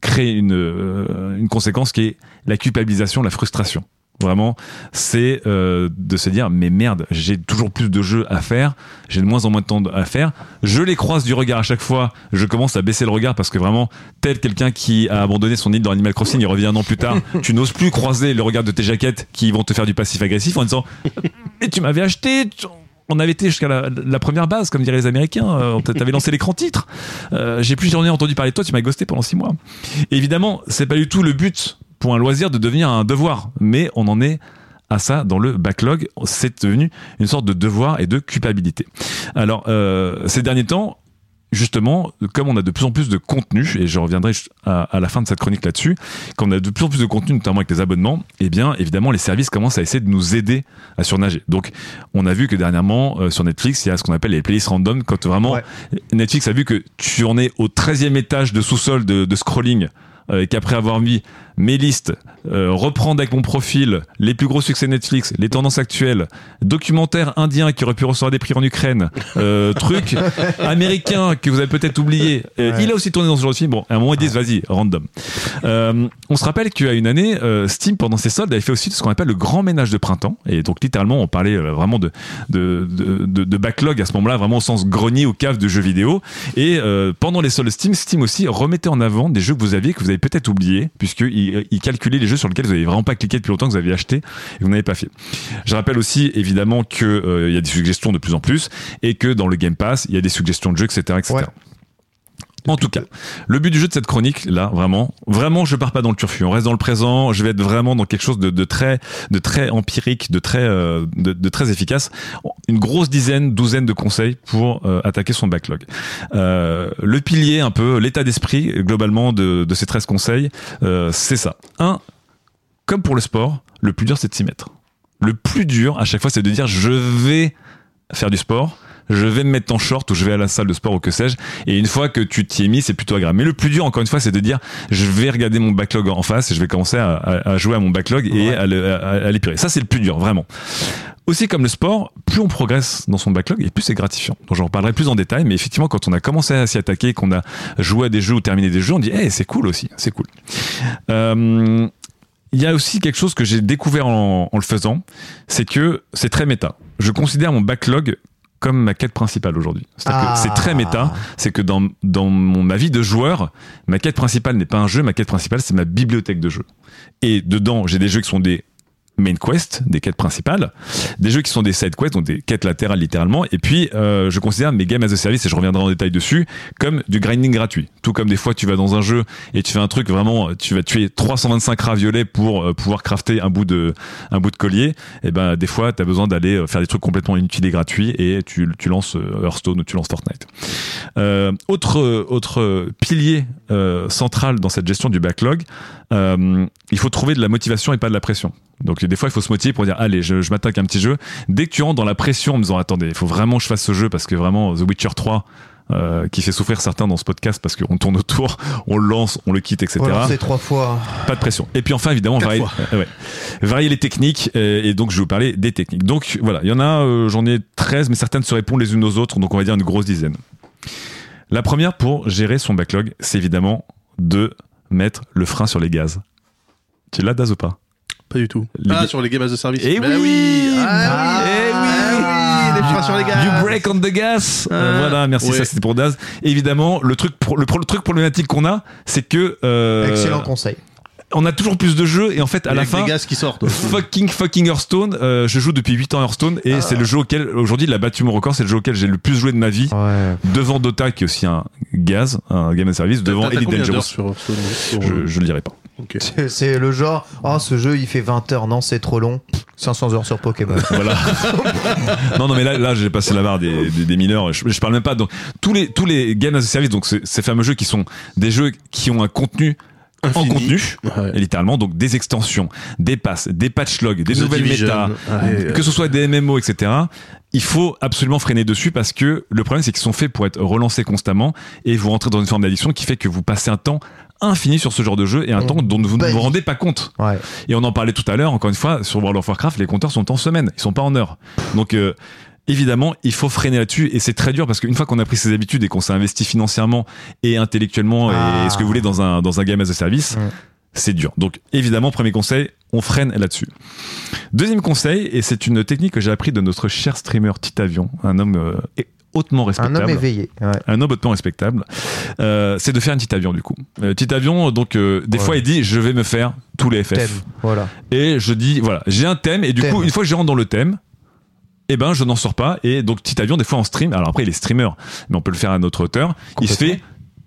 crée une, euh, une conséquence qui est la culpabilisation, la frustration. Vraiment, c'est euh, de se dire mais merde, j'ai toujours plus de jeux à faire, j'ai de moins en moins de temps à faire. Je les croise du regard à chaque fois. Je commence à baisser le regard parce que vraiment, tel quelqu'un qui a abandonné son île dans Animal Crossing, il revient un an plus tard. tu n'oses plus croiser le regard de tes jaquettes qui vont te faire du passif agressif en disant et tu m'avais acheté. tu- On avait été jusqu'à la, la première base, comme diraient les Américains. Euh, T'avais lancé l'écran titre. Euh, j'ai plus jamais entendu parler de toi. Tu m'as ghosté pendant six mois. Et évidemment, c'est pas du tout le but pour un loisir de devenir un devoir, mais on en est à ça dans le backlog. C'est devenu une sorte de devoir et de culpabilité. Alors, euh, ces derniers temps, justement, comme on a de plus en plus de contenu, et je reviendrai à, à la fin de cette chronique là-dessus, quand on a de plus en plus de contenu, notamment avec les abonnements, eh bien, évidemment, les services commencent à essayer de nous aider à surnager. Donc, on a vu que dernièrement, euh, sur Netflix, il y a ce qu'on appelle les playlists random, quand vraiment Ouais. Netflix a vu que tu en es au 13e étage de sous-sol de, de scrolling, euh, et qu'après avoir mis mes listes, euh, reprendre avec mon profil les plus gros succès Netflix, les tendances actuelles, documentaires indiens qui auraient pu recevoir des prix en Ukraine, euh, trucs américains que vous avez peut-être oublié. Euh, Ouais. Il a aussi tourné dans ce genre de film. Bon, à un moment ils disent vas-y, random. Euh, on se rappelle a une année, Steam pendant ses soldes avait fait aussi ce qu'on appelle le grand ménage de printemps. Et donc littéralement, on parlait vraiment de de, de, backlog à ce moment-là, vraiment au sens grenier ou cave de jeux vidéo. Et pendant les soldes Steam, Steam aussi remettait en avant des jeux que vous aviez que vous avez peut-être oubliés, puisqu'il il calculait les jeux sur lesquels vous avez vraiment pas cliqué depuis longtemps que vous aviez acheté et que vous n'avez pas fait. Je rappelle aussi évidemment que euh, il y a des suggestions de plus en plus et que dans le Game Pass, il y a des suggestions de jeux, etc., etc. En tout cas, le but du jeu de cette chronique, là, vraiment, vraiment, je pars pas dans le turfu. On reste dans le présent. Je vais être vraiment dans quelque chose de, très, de très empirique, de très, euh, de, très efficace. Une grosse dizaine, douzaine de conseils pour euh, attaquer son backlog. Euh, le pilier, un peu, l'état d'esprit globalement de, de ces 13 conseils, c'est ça. Un, comme pour le sport, le plus dur, c'est de s'y mettre. Le plus dur, à chaque fois, c'est de dire je vais faire du sport. Je vais me mettre en short ou je vais à la salle de sport ou que sais-je. Et une fois que tu t'y es mis, c'est plutôt agréable. Mais le plus dur, encore une fois, c'est de dire, je vais regarder mon backlog en face et je vais commencer à, à- à jouer à mon backlog et à, le- à l'épurer. Ça, c'est le plus dur, vraiment. Aussi, comme le sport, plus on progresse dans son backlog et plus c'est gratifiant. Donc, j'en reparlerai plus en détail, mais effectivement, quand on a commencé à s'y attaquer, qu'on a joué à des jeux ou terminé des jeux, on dit, hey, c'est cool aussi, c'est cool. Euh, il y a aussi quelque chose que j'ai découvert en, en le faisant, c'est que c'est très méta. Je considère mon backlog comme ma quête principale aujourd'hui. Ah. c'est très méta, c'est que dans, dans mon, ma vie de joueur, ma quête principale n'est pas un jeu, ma quête principale c'est ma bibliothèque de jeux. Et dedans, j'ai des jeux qui sont des main quests, des quêtes principales, des jeux qui sont des side quests, donc des quêtes latérales littéralement, et puis euh, je considère mes games as a service, et je reviendrai en détail dessus, comme du grinding gratuit. Tout comme des fois tu vas dans un jeu et tu fais un truc vraiment, tu vas tuer 325 rats violets pour euh, pouvoir crafter un bout de, un bout de collier, et ben des fois tu as besoin d'aller euh, faire des trucs complètement inutiles et gratuits, et tu, tu lances euh, Hearthstone ou tu lances Fortnite. Euh, autre, autre pilier central dans cette gestion du backlog, il faut trouver de la motivation et pas de la pression. Donc des fois il faut se motiver pour dire allez je, je m'attaque à un petit jeu. Dès que tu rentres dans la pression en me disant attendez il faut vraiment que je fasse ce jeu parce que vraiment The Witcher 3 euh, qui fait souffrir certains dans ce podcast parce qu'on tourne autour, on le lance, on le quitte, etc. Trois fois. Pas de pression. Et puis enfin, évidemment, varier, euh, ouais. varier les techniques. euh, et donc, je vais vous parler des techniques. Donc, voilà, il y en a, euh, j'en ai 13, mais certaines se répondent les unes aux autres. Donc, on va dire une grosse dizaine. La première pour gérer son backlog, c'est évidemment de mettre le frein sur les gaz. Tu l'as, Daz, ou pas? Pas du tout. Les- Ah, sur les games as a service. Eh Mais oui Ah oui Eh oui Ah oui Les freins sur les gars You break on the gas. Euh, Ah, voilà, merci. ouais. Ça, c'était pour Daz. Évidemment, le truc, pro- le, pro- le truc problématique qu'on a, c'est que euh, Excellent conseil. on a toujours plus de jeux et en fait à Il y a la fin des gaz qui sortent. fucking fucking Hearthstone euh, je joue depuis 8 ans Hearthstone et c'est le jeu auquel aujourd'hui il a battu mon record c'est le jeu auquel j'ai le plus joué de ma vie Ouais. devant Dota qui est aussi un gaz un game as service devant Elite Dangerous sur Hearthstone, sur- je, je le dirai pas C'est- le genre, oh ce jeu il fait 20 heures, non c'est trop long. 500 heures sur Pokémon. voilà non non mais là là j'ai passé la barre des, des, des mineurs je, je parle même pas donc tous les tous les games as a service donc ces, ces fameux jeux qui sont des jeux qui ont un contenu en contenu Ouais. littéralement donc des extensions des passes des patch logs des The nouvelles méta Ouais. que ce soit des MMO etc il faut absolument freiner dessus parce que le problème c'est qu'ils sont faits pour être relancés constamment et vous rentrez dans une forme d'addiction qui fait que vous passez un temps infini sur ce genre de jeu et un Mm. temps dont vous ne Bah, vous rendez pas compte Ouais. et on en parlait tout à l'heure, encore une fois, sur World of Warcraft, les compteurs sont en semaine, ils sont pas en heure. Donc euh, évidemment, il faut freiner là-dessus et c'est très dur parce qu'une fois qu'on a pris ses habitudes et qu'on s'est investi financièrement et intellectuellement Ah. et ce que vous voulez dans un dans un game as a service, Mm. c'est dur. Donc évidemment, premier conseil, on freine là-dessus. Deuxième conseil, et c'est une technique que j'ai appris de notre cher streamer Titavion, un homme euh, hautement Un homme éveillé. Ouais. un homme hautement respectable, euh, c'est de faire un petit avion du coup. Euh, petit avion, donc euh, des Ouais. fois il dit je vais me faire tous les FF. Thème. Voilà. Et je dis voilà, j'ai un thème et du Thème. coup une fois que je rentre dans le thème, eh ben je n'en sors pas et donc petit avion des fois en stream. Alors après il est streamer, mais on peut le faire à notre hauteur. Il se fait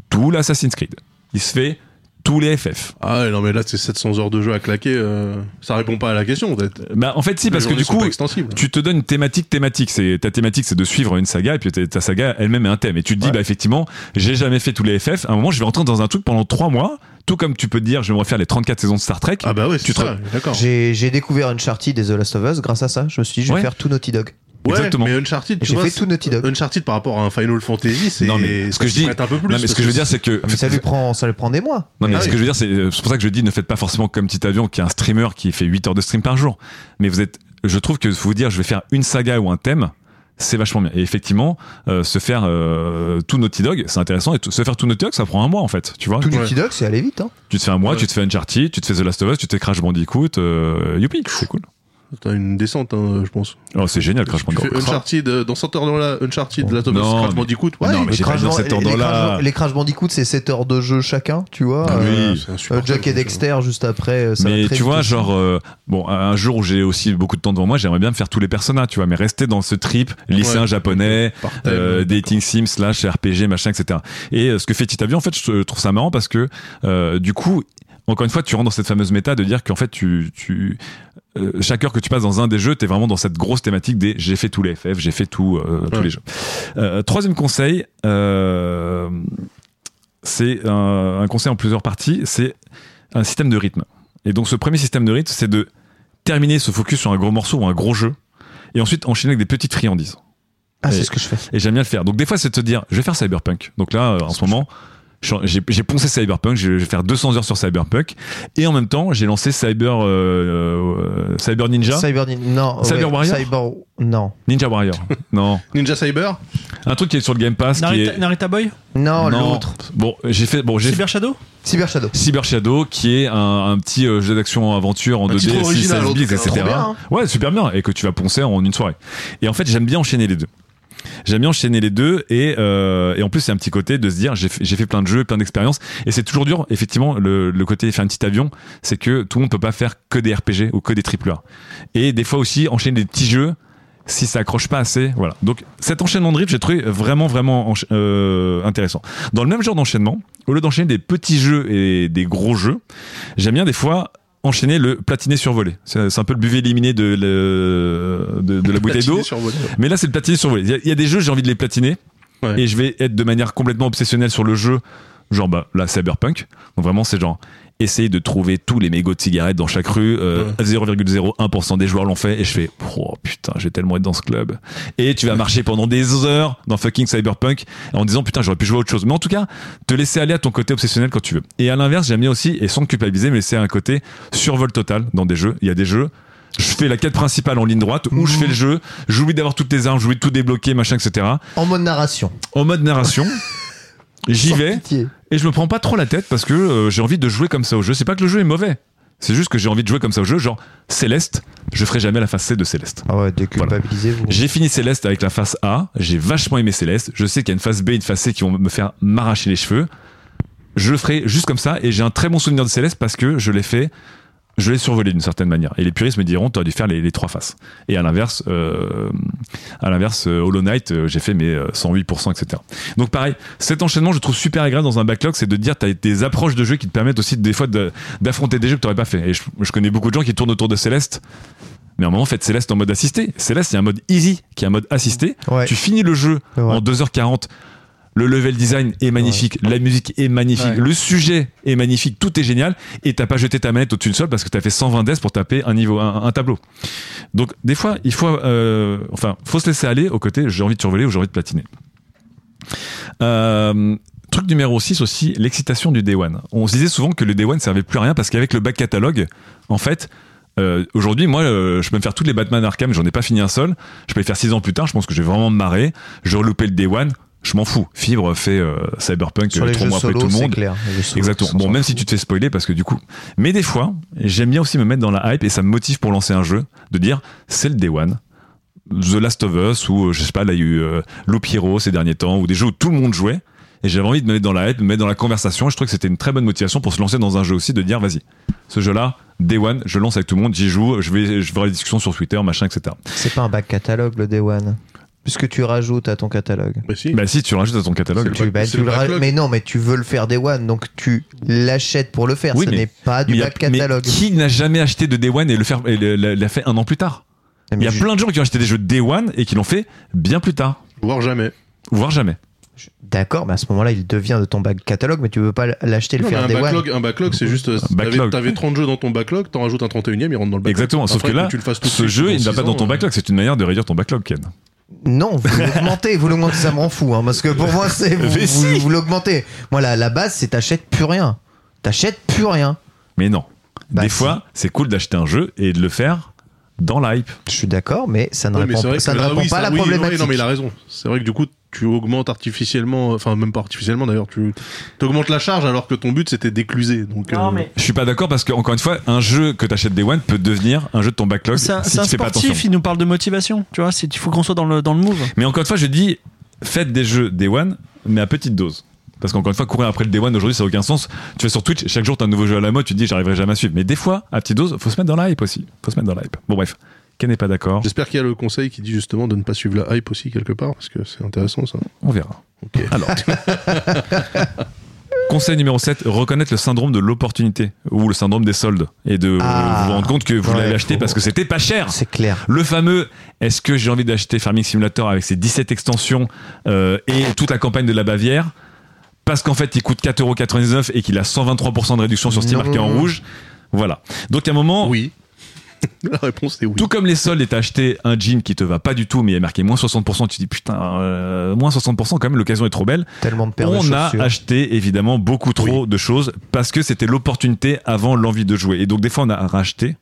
tout l'Assassin's Creed. Il se fait tous les FF. Ah ouais, non mais là c'est 700 heures de jeu à claquer, euh, ça répond pas à la question peut-être. Bah en fait si parce que du coup tu te donnes une thématique thématique c'est ta thématique c'est de suivre une saga et puis ta saga elle-même est un thème et tu te dis Ouais. bah effectivement j'ai jamais fait tous les FF à un moment je vais rentrer dans un truc pendant trois mois tout comme tu peux te dire je vais me refaire les 34 saisons de Star Trek Ah bah ouais, c'est Tu te- ça, d'accord. J'ai j'ai découvert Uncharted et The Last of Us grâce à ça. Je me suis dit, je vais Ouais. faire tout Naughty Dog. Ouais, Exactement. mais Uncharted, tu J'ai vois, fait tout Naughty Dog. Uncharted par rapport à un Final Fantasy, c'est Non, mais ce que je dis- un peu plus. non mais ce que je veux dire c'est que Mais ça lui prend, ça lui prend des mois. non mais Ah ce oui. que je veux dire c'est c'est pour ça que je dis ne faites pas forcément comme petit avion qui est un streamer qui fait 8 heures de stream par jour mais vous êtes je trouve que vous dire je vais faire une saga ou un thème c'est vachement bien et effectivement euh, se faire euh, tout Naughty Dog c'est intéressant et tout- se faire tout Naughty Dog ça prend un mois en fait tu vois Tout Ouais. Naughty Dog, c'est aller vite. Hein. Tu te fais un mois, Ouais. tu te fais Uncharted, tu te fais The Last of Us, tu te fais Crash Bandicoot, euh, youpi, c'est cool. T'as une descente, hein, je pense. Oh, c'est génial Crash Tu fais Bandicoot. Uncharted, euh, dans cet ordre-là, Uncharted, la Top of Non, Crash Bandicoot, ouais. Non, mais Les j'ai pas dans cet les- les ordre-là. Crash- Les Crash Bandicoot, c'est 7 heures de jeu chacun, tu vois. Ah euh, oui. c'est euh, insupportable, Jack et. Dexter juste après. euh, ça Mais tu vois, aussi. genre, euh, bon, un jour où j'ai aussi beaucoup de temps devant moi, j'aimerais bien me faire tous les personnages, tu vois, mais rester dans ce trip lycéen Ouais. japonais, thème, euh, dating sim slash RPG, machin, etc. Et euh, ce que fait Titavi, en fait, je trouve ça marrant parce que, euh, du coup, encore une fois, tu rentres dans cette fameuse méta de dire qu'en fait, tu, tu, euh, chaque heure que tu passes dans un des jeux, t'es vraiment dans cette grosse thématique des j'ai fait tous les FF, j'ai fait tout, euh, tous les jeux. Euh, troisième conseil, c'est un, un conseil en plusieurs parties, c'est un système de rythme. Et donc, ce premier système de rythme, c'est de terminer ce focus sur un gros morceau ou un gros jeu, et ensuite enchaîner avec des petites friandises. Ah, c'est ce que je fais. Et j'aime bien le faire. Donc des fois, c'est de te dire, je vais faire Cyberpunk. Donc là, en ce moment, je j'ai poncé Cyberpunk, je vais faire 200 heures sur Cyberpunk. Et en même temps, j'ai lancé Cyber, euh, euh, Cyber Ninja. Cyber Nin- non. Cyber ouais, Warrior Cyber non. Ninja Warrior. non. Ninja Cyber Un truc qui est sur le Game Pass. qui Narita, est... Narita Boy Non, Non. l'autre. Bon, j'ai fait, bon, j'ai Cyber Shadow Cyber Shadow. Cyber Shadow, qui est un, un petit euh, jeu d'action aventure en Un 2D, titre 6, original, 16 en bits, etc. Bien, hein. Ouais, super bien, et que tu vas poncer en une soirée. Et en fait, j'aime bien enchaîner les deux. J'aime bien enchaîner les deux et, euh, et en plus c'est un petit côté de se dire j'ai fait, plein de jeux, plein d'expériences et c'est toujours dur effectivement le, le côté faire un petit avion c'est que tout le monde peut pas faire que des RPG ou que des triple A. Et des fois aussi enchaîner des petits jeux si ça accroche pas assez voilà. Donc cet enchaînement de rythme j'ai trouvé vraiment vraiment euh, intéressant. Dans le même genre d'enchaînement au lieu d'enchaîner des petits jeux et des gros jeux j'aime bien des fois enchaîner le platiné survolé c'est un peu le buvet éliminé de, le- de, de la bouteille d'eau Platiné mais là, c'est le platiner survolé. Il y a- il y, a des jeux, j'ai envie de les platiner. Ouais. Et je vais être de manière complètement obsessionnelle sur le jeu. Genre, bah, là, Cyberpunk. Donc vraiment, c'est genre, essayer de trouver tous les mégots de cigarettes dans chaque rue. Euh, 0,01% des joueurs l'ont fait. Et je fais, oh putain, je vais tellement être dans ce club. Et tu vas marcher pendant des heures dans fucking Cyberpunk en disant, putain, j'aurais pu jouer à autre chose. Mais en tout cas, te laisser aller à ton côté obsessionnel quand tu veux. Et à l'inverse, j'aime bien aussi, et sans te culpabiliser, me laisser un côté survol total dans des jeux. Il y a des jeux je fais la quête principale en ligne droite où je fais le jeu, j'oublie d'avoir toutes les armes, j'oublie de tout débloquer, machin, etc. En mode narration. En mode narration, j'y vais pitié. et je me prends pas trop la tête parce que euh, j'ai envie de jouer comme ça au jeu. C'est pas que le jeu est mauvais, c'est juste que j'ai envie de jouer comme ça au jeu. Genre Céleste, je ferai jamais la phase C de Céleste. Ah ouais, déculpabilisez-vous. J'ai fini Céleste avec la phase A, j'ai vachement aimé Céleste. Je sais qu'il y a une phase B et une phase C qui vont me faire m'arracher les cheveux. je le ferai juste comme ça et j'ai un très bon souvenir de Céleste parce que je l'ai fait je l'ai survolé d'une certaine manière. Et les puristes me diront, tu as dû faire les, les trois faces. Et à l'inverse, euh, à l'inverse, euh, Hollow Knight, euh, j'ai fait mes euh, 108%, etc. Donc pareil, cet enchaînement, je trouve super agréable dans un backlog, c'est de dire, tu as des approches de jeu qui te permettent aussi des fois de- d'affronter des jeux que tu n'aurais pas fait. Et je, je connais beaucoup de gens qui tournent autour de Céleste. Mais à un moment, faites Céleste en mode assisté. Céleste, il y a un mode easy qui est un mode assisté. Ouais. Tu finis le jeu en 2h40. Le level design est magnifique, la musique est magnifique, Ouais. le sujet est magnifique, tout est génial, et t'as pas jeté ta manette au-dessus du sol parce que t'as fait 120 deaths pour taper un niveau, un, un tableau. Donc des fois, il faut, euh, enfin, faut se laisser aller au côté. J'ai envie de survoler ou j'ai envie de platiner. Euh, truc numéro 6 aussi, l'excitation du Day One. On se disait souvent que le Day One servait plus à rien parce qu'avec le back catalogue, en fait, euh, aujourd'hui, moi, euh, je peux me faire toutes les Batman Arkham, j'en ai pas fini un seul. Je peux les faire 6 ans plus tard, je pense que je vais vraiment me marrer. Je vais relouper le Day One, je m'en fous. Fibre fait euh, Cyberpunk Sur les trois jeux mois après solo, tout le monde. clair. Les jeux solo, Exactement. Bon, on même si tu te fais spoiler parce que du coup. Mais des fois, j'aime bien aussi me mettre dans la hype et ça me motive pour lancer un jeu de dire c'est le day one. The Last of Us ou euh, je sais pas, là il y a eu euh, Loop Hero ces derniers temps ou des jeux où tout le monde jouait et j'avais envie de me mettre dans la hype, de me mettre dans la conversation et je trouve que c'était une très bonne motivation pour se lancer dans un jeu aussi de dire vas-y, ce jeu-là, day one, je lance avec tout le monde, j'y joue, je vais, je des discussions sur Twitter, machin, etc. C'est pas un back catalogue le Day One. Puisque tu rajoutes à ton catalogue. Bah si. Bah si tu le rajoutes à ton catalogue. Tu- bah, tu le mais non, mais tu veux le faire Day One, donc tu l'achètes pour le faire. Oui, Ce n'est pas du back catalogue. mais qui n'a jamais acheté de Day One et le faire l'a fait un an plus tard? Il y a je- plein de gens qui ont acheté des jeux Day One et qui l'ont fait bien plus tard, Voire jamais. voire jamais. D'accord, mais à ce moment-là, il devient de ton back catalogue, mais tu veux pas l'acheter et le Non, faire un Day One. backlog, un backlog, c'est juste. backlog. T'avais, t'avais 30 jeux dans ton backlog, t'en rajoutes un 31 e il rentre dans le backlog. Exactement. Sauf que là, tu le fasses tout de ce jeu, il ne va six pas dans ans, ton euh, backlog. C'est une manière de réduire ton backlog, Ken. Non, vous l'augmentez, vous l'augmentez, ça m'en fout, hein, parce que pour moi, c'est vous, si. vous l'augmentez. Moi, la, la base, c'est t'achètes plus rien. T'achètes plus rien. Mais non. Bah, Des si. fois, c'est cool d'acheter un jeu et de le faire dans l'hype. Je suis d'accord, mais ça ne répond, ça ne oui, pas à la oui, problématique. non, mais il a raison. C'est vrai que du coup, tu augmentes artificiellement, enfin, même pas artificiellement d'ailleurs, tu augmentes la charge alors que ton but c'était d'écluser. Donc, Non, euh, mais Je suis pas d'accord parce que, encore une fois, un jeu que t'achètes Day One peut devenir un jeu de ton backlog c'est un, si un tu sportif, il nous parle de motivation. Tu vois, il faut qu'on soit dans le, dans le move. Mais encore une fois, je dis, faites des jeux Day One, mais à petite dose. Parce qu'encore une fois, courir après le Day One aujourd'hui, ça n'a aucun sens. Tu vas sur Twitch, chaque jour, t'as un nouveau jeu à la mode, tu te dis, j'arriverai jamais à suivre. Mais des fois, à petite dose, faut se mettre dans la hype aussi. Faut se mettre dans la hype. Bon, bref. Ken n'est pas d'accord. J'espère qu'il y a le conseil qui dit justement de ne pas suivre la hype aussi quelque part, parce que c'est intéressant ça. On verra. Alors. Conseil numéro 7, reconnaître le syndrome de l'opportunité ou le syndrome des soldes et de Ah. vous rendre compte que vous Ouais, l'avez acheté parce que c'était pas cher. C'est clair. Le fameux est-ce que j'ai envie d'acheter Farming Simulator avec ses 17 extensions euh, et toute la campagne de la Bavière? Parce qu'en fait il coûte 4,99€ et qu'il a 123% de réduction sur Steam Non. marqué en rouge. Voilà. Donc à un moment, Oui. La réponse est oui. tout comme les soldes et t'as acheté un jean qui te va pas du tout mais il est marqué moins 60%, tu te dis putain, euh, moins 60% quand même, l'occasion est trop belle. Tellement de paires de On a acheté évidemment beaucoup trop de choses parce que c'était l'opportunité avant l'envie de jouer. Et donc des fois on a racheté,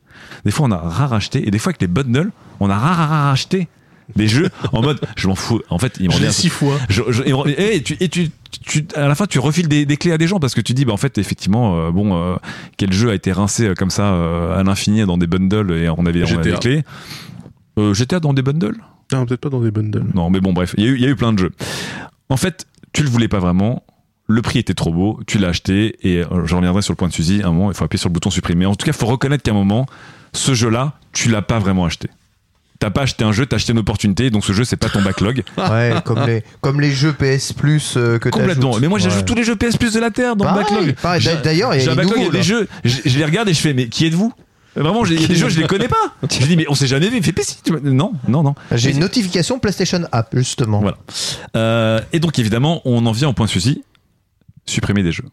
des fois on a raracheté et des fois avec les bundles, on a raracheté des jeux en mode je m'en fous. En fait, ils m'en Je l'ai viennent- six fois. je- je- et, et tu, et tu, tu- à la fin, tu refiles des, des clés à des gens parce que tu dis, bah en fait, effectivement, euh, bon, euh, quel jeu a été rincé euh, comme ça à l'infini dans des bundles et on avait, on avait des clés. GTA dans des bundles? Non, peut-être pas dans des bundles. Non, mais bon, bref, il y, a eu- il y a eu plein de jeux. En fait, tu le voulais pas vraiment. Le prix était trop beau, tu l'as acheté et je reviendrai sur le point de Suzy. À un moment, il faut appuyer sur le bouton supprimer. En tout cas, il faut reconnaître qu'à un moment, ce jeu-là, tu l'as pas vraiment acheté. T'as pas acheté un jeu, t'as acheté une opportunité, donc ce jeu, c'est pas ton backlog. Ouais, comme les, comme les jeux PS Plus euh, que Complètement. Mais moi, j'ajoute Ouais. tous les jeux PS Plus de la Terre dans le backlog. pareil. D'ailleurs, il y a nouveaux, des jeux, je, je les regarde et je fais, mais qui êtes-vous? Vraiment, il y a des jeux, je les connais pas. Je dis, mais on s'est jamais vu. Il fait, mais si, tu m'as- non, non, non. J'ai une notification PlayStation App, justement. Voilà. Euh, et donc, évidemment, on en vient au point de supprimer des jeux.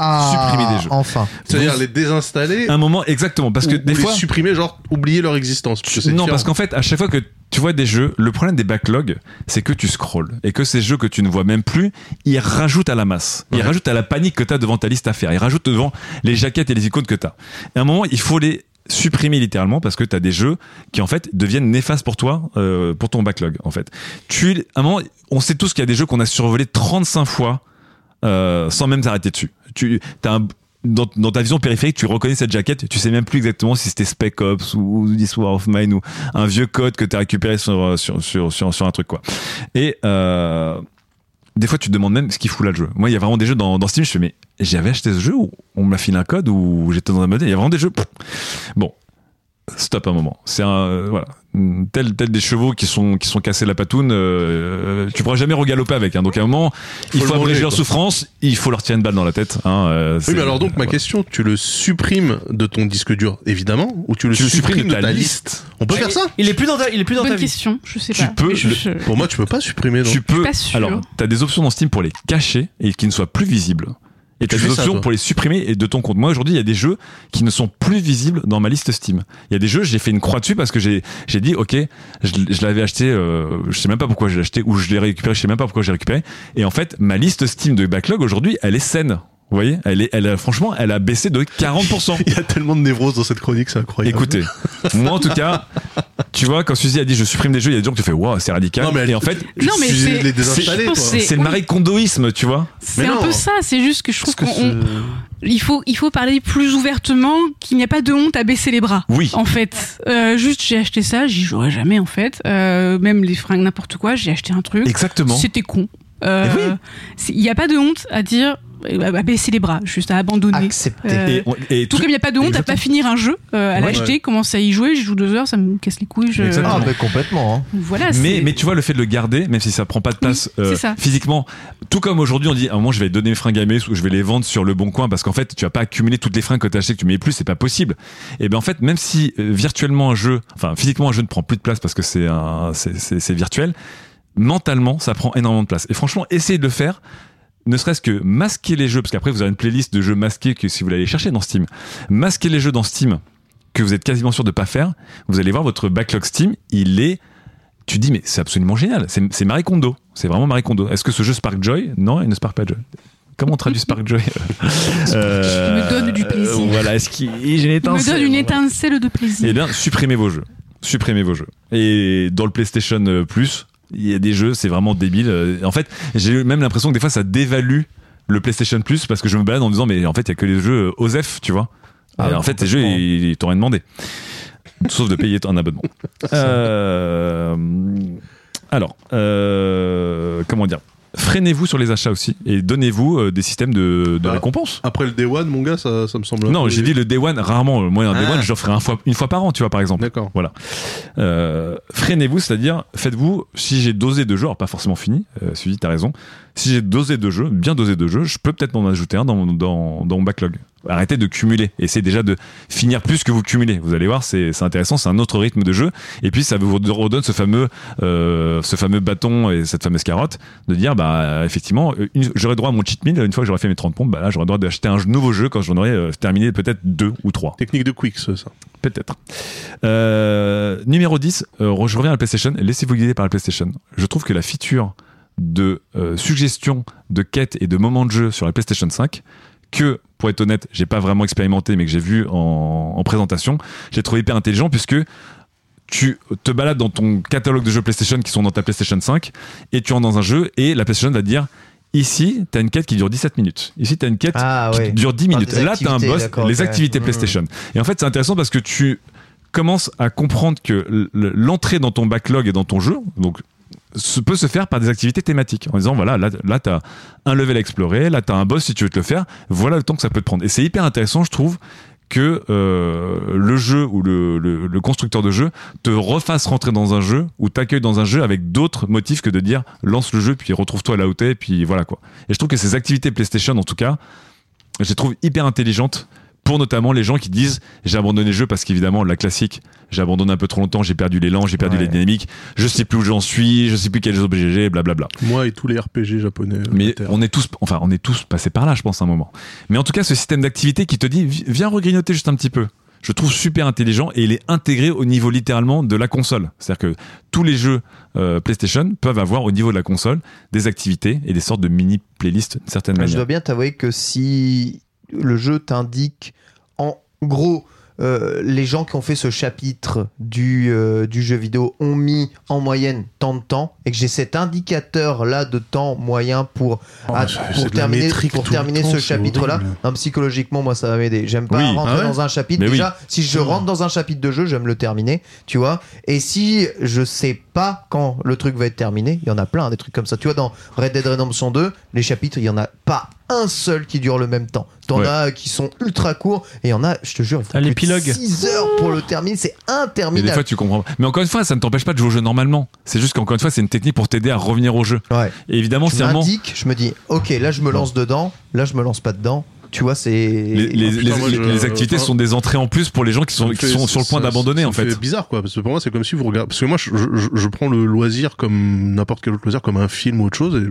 Ah, Supprimer des jeux. Enfin. C'est-à-dire les désinstaller Un moment, exactement, parce que ou, des ou fois. les supprimer, genre oublier leur existence. parce que c'est Non, différent. parce qu'en fait, à chaque fois que tu vois des jeux, le problème des backlogs, c'est que tu scrolls et que ces jeux que tu ne vois même plus, ils rajoutent à la masse. Ils Ouais. rajoutent à la panique que tu as devant ta liste à faire. Ils rajoutent devant les jaquettes et les icônes que tu as. Et à un moment, il faut les supprimer littéralement parce que tu as des jeux qui en fait deviennent néfastes pour toi euh, pour ton backlog en fait. Tu à un moment on sait tous qu'il y a des jeux qu'on a survolés 35 fois euh, sans même s'arrêter dessus. Tu as un dans, ta vision périphérique, tu reconnais cette jaquette, tu sais même plus exactement si c'était Spec Ops ou, ou This War of Mine ou un vieux code que tu as récupéré sur, sur, sur, sur, sur un truc quoi. Et euh, des fois, tu te demandes même ce qu'il fout là le jeu. Moi, il y a vraiment des jeux dans, Steam, je fais, mais j'avais acheté ce jeu ou on me l'a filé un code ou j'étais dans un mode. Il y a vraiment des jeux. Bon, stop un moment. C'est un. euh, voilà. Tel, tel des chevaux qui sont, qui sont cassés la patoune, euh, tu pourras jamais regaloper avec. Hein. Donc à un moment, il faut manger, abréger leur souffrance, il faut leur tirer une balle dans la tête. Hein. euh, Oui, mais alors donc ma voilà. question, tu le supprimes de ton disque dur, évidemment, ou tu le Tu supprimes supprimes de ta liste On peut faire ça Il est plus dans ta, il est plus dans Bonne ta vie. question, je sais Tu pas. peux je- le- je- Pour moi, tu peux pas supprimer. Tu peux. pas. Alors, tu as des options dans Steam pour les cacher et qui ne soient plus visibles. Et tu as des options pour les supprimer et de ton compte. Moi, aujourd'hui, il y a des jeux qui ne sont plus visibles dans ma liste Steam. Il y a des jeux, j'ai fait une croix dessus parce que j'ai j'ai dit, ok, je, je l'avais acheté, euh, je sais même pas pourquoi je l'ai acheté ou je l'ai récupéré, je sais même pas pourquoi j'ai récupéré. Et en fait, ma liste Steam de backlog aujourd'hui, elle est saine. Vous voyez, elle est, elle a, franchement, elle a baissé de 40%. Il y a tellement de névrose dans cette chronique, c'est incroyable. Écoutez, moi en tout cas, tu vois, quand Suzy a dit je supprime des jeux, il y a des gens qui te font waouh, c'est radical. Non, mais elle- et en fait, Non, mais c'est- le kondoïsme, tu vois. C'est Mais un peu ça, c'est juste que je trouve qu'on il faut il faut parler plus ouvertement qu'il n'y a pas de honte à baisser les bras. Oui. En fait, Euh, juste j'ai acheté ça, j'y jouerai jamais en fait. Euh, même les fringues n'importe quoi, j'ai acheté un truc. Exactement. C'était con. Euh, Eh oui. Il n'y a pas de honte à dire à baisser les bras, juste à abandonner. Accepter. Euh, Et, on- et tout tout- comme il n'y a pas de honte à pas finir un jeu, euh, à Ouais. l'acheter, commencer à y jouer, je joue deux heures, ça me casse les couilles. Je... Exactement. Ah, bah complètement. hein. Voilà. mais, tu vois, le fait de le garder, même si ça prend pas de place Oui, euh, physiquement, tout comme aujourd'hui on dit à un moment je vais donner mes fringues à mes ou je vais les vendre sur le bon coin parce qu'en fait tu vas pas accumuler toutes les fringues que tu as achetées que tu mets plus, c'est pas possible. Et ben en fait, même si euh, virtuellement un jeu, enfin physiquement un jeu ne prend plus de place parce que c'est un, c'est- c'est c'est virtuel, mentalement ça prend énormément de place. Et franchement, essayez de le faire. Ne serait-ce que masquer les jeux, parce qu'après vous avez une playlist de jeux masqués que si vous l'allez chercher dans Steam, masquer les jeux dans Steam que vous êtes quasiment sûr de pas faire, vous allez voir votre backlog Steam, il est tu dis mais c'est absolument génial, c'est c'est Marie Kondo, c'est vraiment Marie Kondo. Est-ce que ce jeu spark joy? Non, il ne spark pas joy. Comment on traduit spark joy? Euh, me donne du plaisir. Voilà, est-ce qu'il une Il me étincelle donne une étincelle de plaisir. Eh bien, supprimez vos jeux. Supprimez vos jeux. Et dans le PlayStation euh, Plus, il y a des jeux, c'est vraiment débile. Euh, En fait, j'ai même l'impression que des fois, ça dévalue le PlayStation Plus parce que je me balade en me disant, mais en fait, il y a que les jeux euh, OSEF, tu vois. Ah, Et en fait, ces jeux, ils, ils t'ont rien demandé. Sauf de payer un abonnement. Euh, alors, euh, comment dire? Freinez-vous sur les achats aussi et donnez-vous euh, des systèmes de, de Bah, récompense. Après le Day One, mon gars, ça, ça me semble. un Non, peu- j'ai dit le Day One, rarement. Moi, un Day Ah. One, je l'offrirai un fois, une fois par an, tu vois, par exemple. D'accord. Voilà. Euh, freinez-vous, c'est-à-dire, faites-vous, si j'ai dosé de jeux, alors pas forcément fini, euh, Suzy, t'as raison, si j'ai dosé de jeux, bien dosé de jeux, je peux peut-être m'en ajouter un dans, mon- dans, dans mon backlog. Arrêtez de cumuler. Essayez déjà de finir plus que vous cumulez. Vous allez voir, c'est intéressant, c'est un autre rythme de jeu. Et puis, ça vous redonne ce fameux, euh, ce fameux bâton et cette fameuse carotte de dire, bah, effectivement, j'aurai droit à mon cheat meal une fois que j'aurai fait mes 30 pompes, bah là, j'aurai droit d'acheter un nouveau jeu quand j'en aurai euh, terminé peut-être deux ou trois. Technique de Quicks, ça. Peut-être. Euh, numéro 10, euh, je reviens à la PlayStation. Laissez-vous guider par la PlayStation. Je trouve que la feature de euh, suggestion de quêtes et de moments de jeu sur la PlayStation 5, que, pour être honnête, j'ai pas vraiment expérimenté, mais que j'ai vu en, en présentation, j'ai trouvé hyper intelligent puisque tu te balades dans ton catalogue de jeux PlayStation qui sont dans ta PlayStation 5 et tu rentres dans un jeu et la PlayStation va te dire Ici, tu as une quête qui dure 17 minutes. Ici, tu as une quête Ah qui ouais. dure 10 Ah, minutes. des Là, tu as un boss, les activités Mmh. PlayStation. Et en fait, c'est intéressant parce que tu commences à comprendre que l'entrée dans ton backlog et dans ton jeu, donc se- peut se faire par des activités thématiques en disant voilà là, là tu as un level à explorer là tu as un boss si tu veux te le faire voilà le temps que ça peut te prendre. Et c'est hyper intéressant je trouve que euh, le jeu ou le constructeur de jeu te refasse rentrer dans un jeu ou t'accueille dans un jeu avec d'autres motifs que de dire lance le jeu puis retrouve-toi là où t'es puis voilà quoi. Et je trouve que ces activités PlayStation en tout cas je les trouve hyper intelligentes pour notamment les gens qui disent j'ai abandonné le jeu parce qu'évidemment la classique j'ai abandonné un peu trop longtemps j'ai perdu l'élan j'ai perdu Ouais. les dynamiques je sais plus où j'en suis je sais plus quels objets j'ai blablabla Moi et tous les RPG japonais. euh, mais on est tous enfin on est tous passés par là je pense à un moment. Mais en tout cas ce système d'activité qui te dit vi- viens regrignoter juste un petit peu. Je trouve super intelligent et il est intégré au niveau littéralement de la console. C'est-à-dire que tous les jeux euh, PlayStation peuvent avoir au niveau de la console des activités et des sortes de mini playlists d'une certaine Je manière. dois bien t'avouer que si le jeu t'indique en gros euh, les gens qui ont fait ce chapitre du, euh, du jeu vidéo ont mis en moyenne tant de temps et que j'ai cet indicateur là de temps moyen pour, Oh, à- pour terminer, pour temps, ce chapitre là. psychologiquement, moi ça va m'aider. J'aime pas Oui. rentrer Ah ouais dans un chapitre. Mais oui. Déjà, si je rentre dans un chapitre de jeu, j'aime le terminer, tu vois. Et si je sais pas quand le truc va être terminé, il y en a plein des trucs comme ça. Tu vois, dans Red Dead Redemption 2, les chapitres, il y en a pas un seul qui dure le même temps. T'en Ouais. as qui sont ultra courts et il y en a, je te jure, il l'épilogue. 6 heures pour le terminer, c'est Et des interminable. fois, tu comprends. pas. Mais encore une fois, ça ne t'empêche pas de jouer au jeu normalement. C'est juste qu'encore une fois, c'est une technique pour t'aider à revenir au jeu. Ouais. Et évidemment, c'est un moment. m'indique, je me dis, ok, là je me lance dedans, là je me lance pas dedans. Tu vois, c'est. Les, les- putain, les- moi, je- les activités enfin, sont des entrées en plus pour les gens qui sont, qui fait- sont sur le point d'abandonner en fait. bizarre quoi parce que pour moi c'est comme si vous regardez parce que moi je, je, je prends le loisir comme n'importe quel autre loisir comme un film ou autre chose et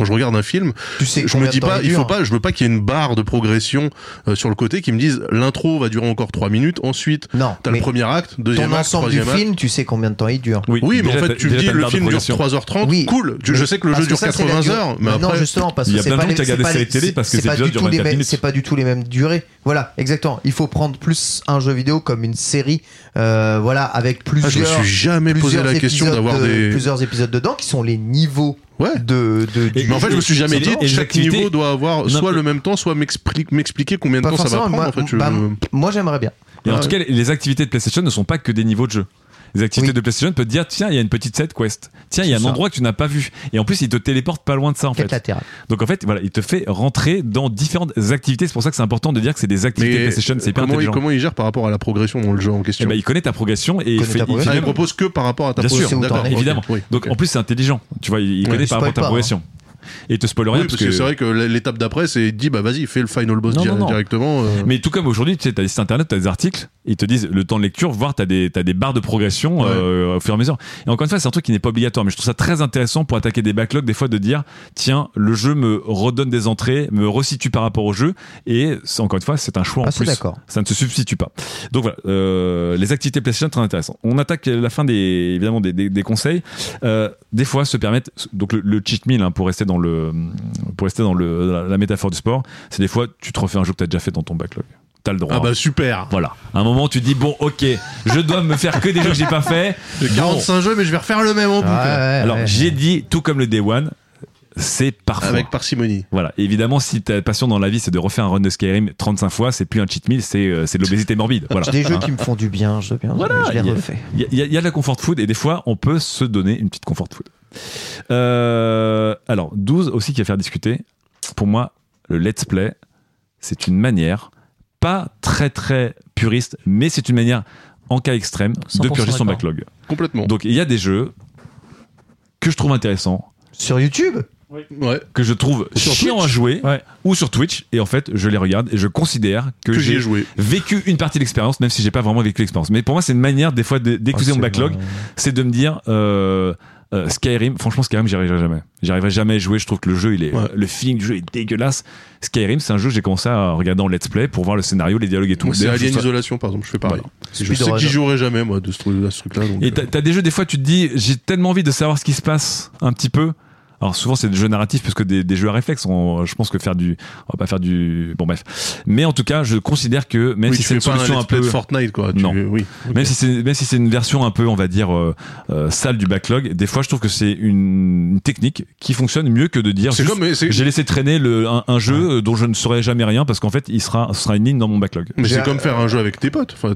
quand je regarde un film tu sais je me dis pas il faut pas je veux pas qu'il y ait une barre de progression euh, sur le côté qui me dise l'intro va durer encore 3 minutes ensuite Non, t'as le premier acte deuxième ton acte ensemble du acte film, tu sais combien de temps il dure. oui mais déjà, en fait tu me dis le film dure progression. 3h30 Oui. cool Je- je sais que le jeu dure ça, c'est la 80 durée. heures mais non, après justement, parce que a c'est pas les- télé parce que c'est ces pas épisodes du tout les 24 mêmes- durées. Voilà, exactement. Il faut prendre plus un jeu vidéo comme une série, euh, voilà, avec plusieurs. Ah, je me suis jamais posé plusieurs la question épisodes d'avoir des plusieurs épides dedans qui sont les niveaux ouais de. de du mais en fait, je me suis jamais dit chaque niveau doit avoir soit le même temps, soit m'explique- m'expliquer combien de temps ça va prendre. moi, en fait, je- bah, moi j'aimerais bien. Et en tout cas, les activités de PlayStation ne sont pas que des niveaux de jeu. Les activités Oui. de PlayStation peuvent te dire tiens, il y a une petite side quest. Tiens, il y a un ça. endroit que tu n'as pas vu. Et en plus, il te téléporte pas loin de ça en Quête fait. latérale. Donc en fait, voilà, il te fait rentrer dans différentes activités. C'est pour ça que c'est important de dire que c'est des activités Mais PlayStation. C'est hyper comment, il, intelligent. comment il gère par rapport à la progression dans le jeu en question ben, il connaît ta progression et il fait, ta il progression. Ah, il propose que par rapport à ta Bien sûr, progression. ok, évidemment. oui. Donc en plus, c'est intelligent. Tu vois, il il Ouais, connaît par rapport à ta pas, hein. progression. Et il te spoil rien Oui, parce que c'est vrai que l'étape d'après, c'est il te dit bah vas-y, fais le final boss Non, di- non, non. directement. euh. Mais tout comme aujourd'hui, tu sais, t'as des sites internet, t'as des articles, ils te disent le temps de lecture, voire t'as des, t'as des barres de progression Ouais. euh, au fur et à mesure. Et encore une fois, c'est un truc qui n'est pas obligatoire, mais je trouve ça très intéressant pour attaquer des backlogs, des fois de dire, tiens, le jeu me redonne des entrées, me resitue par rapport au jeu, et c'est- encore une fois, c'est un choix en Ah, c'est plus. d'accord. Ça ne se substitue pas. Donc voilà, euh, les activités PlayStation très intéressantes. On attaque la fin des évidemment des, des- des conseils. Euh, des fois se permettre donc le, le cheat meal hein, pour rester dans le pour rester dans le la, la métaphore du sport, c'est des fois tu te refais un jeu que tu as déjà fait dans ton backlog. T'as le droit. Ah bah super. Voilà. À un moment, tu dis bon, ok, je dois me faire que des jeux que j'ai pas fait. J'ai Bon. 45 jeux, mais je vais refaire le même en boucle. ouais, Alors ouais. j'ai dit tout comme le Day One, c'est parfois. Avec parcimonie. Voilà. Évidemment, si ta passion dans la vie c'est de refaire un run de Skyrim 35 fois, c'est plus un cheat meal, c'est euh, c'est de l'obésité morbide. Voilà. Des jeux qui me font du bien, je veux bien. Voilà, je les il y a- refais. Il y, y a- il y a de la comfort food et des fois on peut se donner une petite comfort food. Euh, alors 12 aussi qui va faire discuter. Pour moi, le let's play, c'est une manière pas très très puriste, mais c'est une manière en cas extrême de 100% purger son backlog. Complètement. Donc il y a des jeux que je trouve intéressants, Sur YouTube? Ouais. que je trouve Sur chiants Twitch à jouer Ouais. ou sur Twitch et en fait je les regarde et je considère que, j'ai joué. vécu une partie de l'expérience même si j'ai pas vraiment vécu l'expérience mais pour moi c'est une manière des fois de- d'écouter Ah, mon backlog vrai. c'est de me dire euh, euh, Skyrim franchement Skyrim j'y arriverai jamais j'y arriverai jamais à jouer je trouve que le jeu il est Ouais. le feeling du jeu est dégueulasse Skyrim c'est un jeu que j'ai commencé à regarder en let's play pour voir le scénario les dialogues et tout c'est Alien Isolation, par exemple. Je fais pareil. Voilà. Je sais que j'y jouerai jamais, moi, de ce truc-là. et euh, t'as t'as des jeux des fois tu te dis j'ai tellement envie de savoir ce qui se passe un petit peu alors souvent c'est des jeux narratifs parce que des, des jeux à réflexe on- je pense que faire du on va pas faire du bon bref mais en tout cas je considère que même oui, si c'est une un solution un play peu de Fortnite, quoi. Tu- Non. Oui. Même si c'est même si c'est une version un peu on va dire euh, euh, sale du backlog des fois je trouve que c'est une, une technique qui fonctionne mieux que de dire j'ai laissé traîner le, un, un jeu euh, dont je ne saurais jamais rien parce qu'en fait il sera ce sera une ligne dans mon backlog mais c'est comme faire un jeu avec tes potes. Enfin,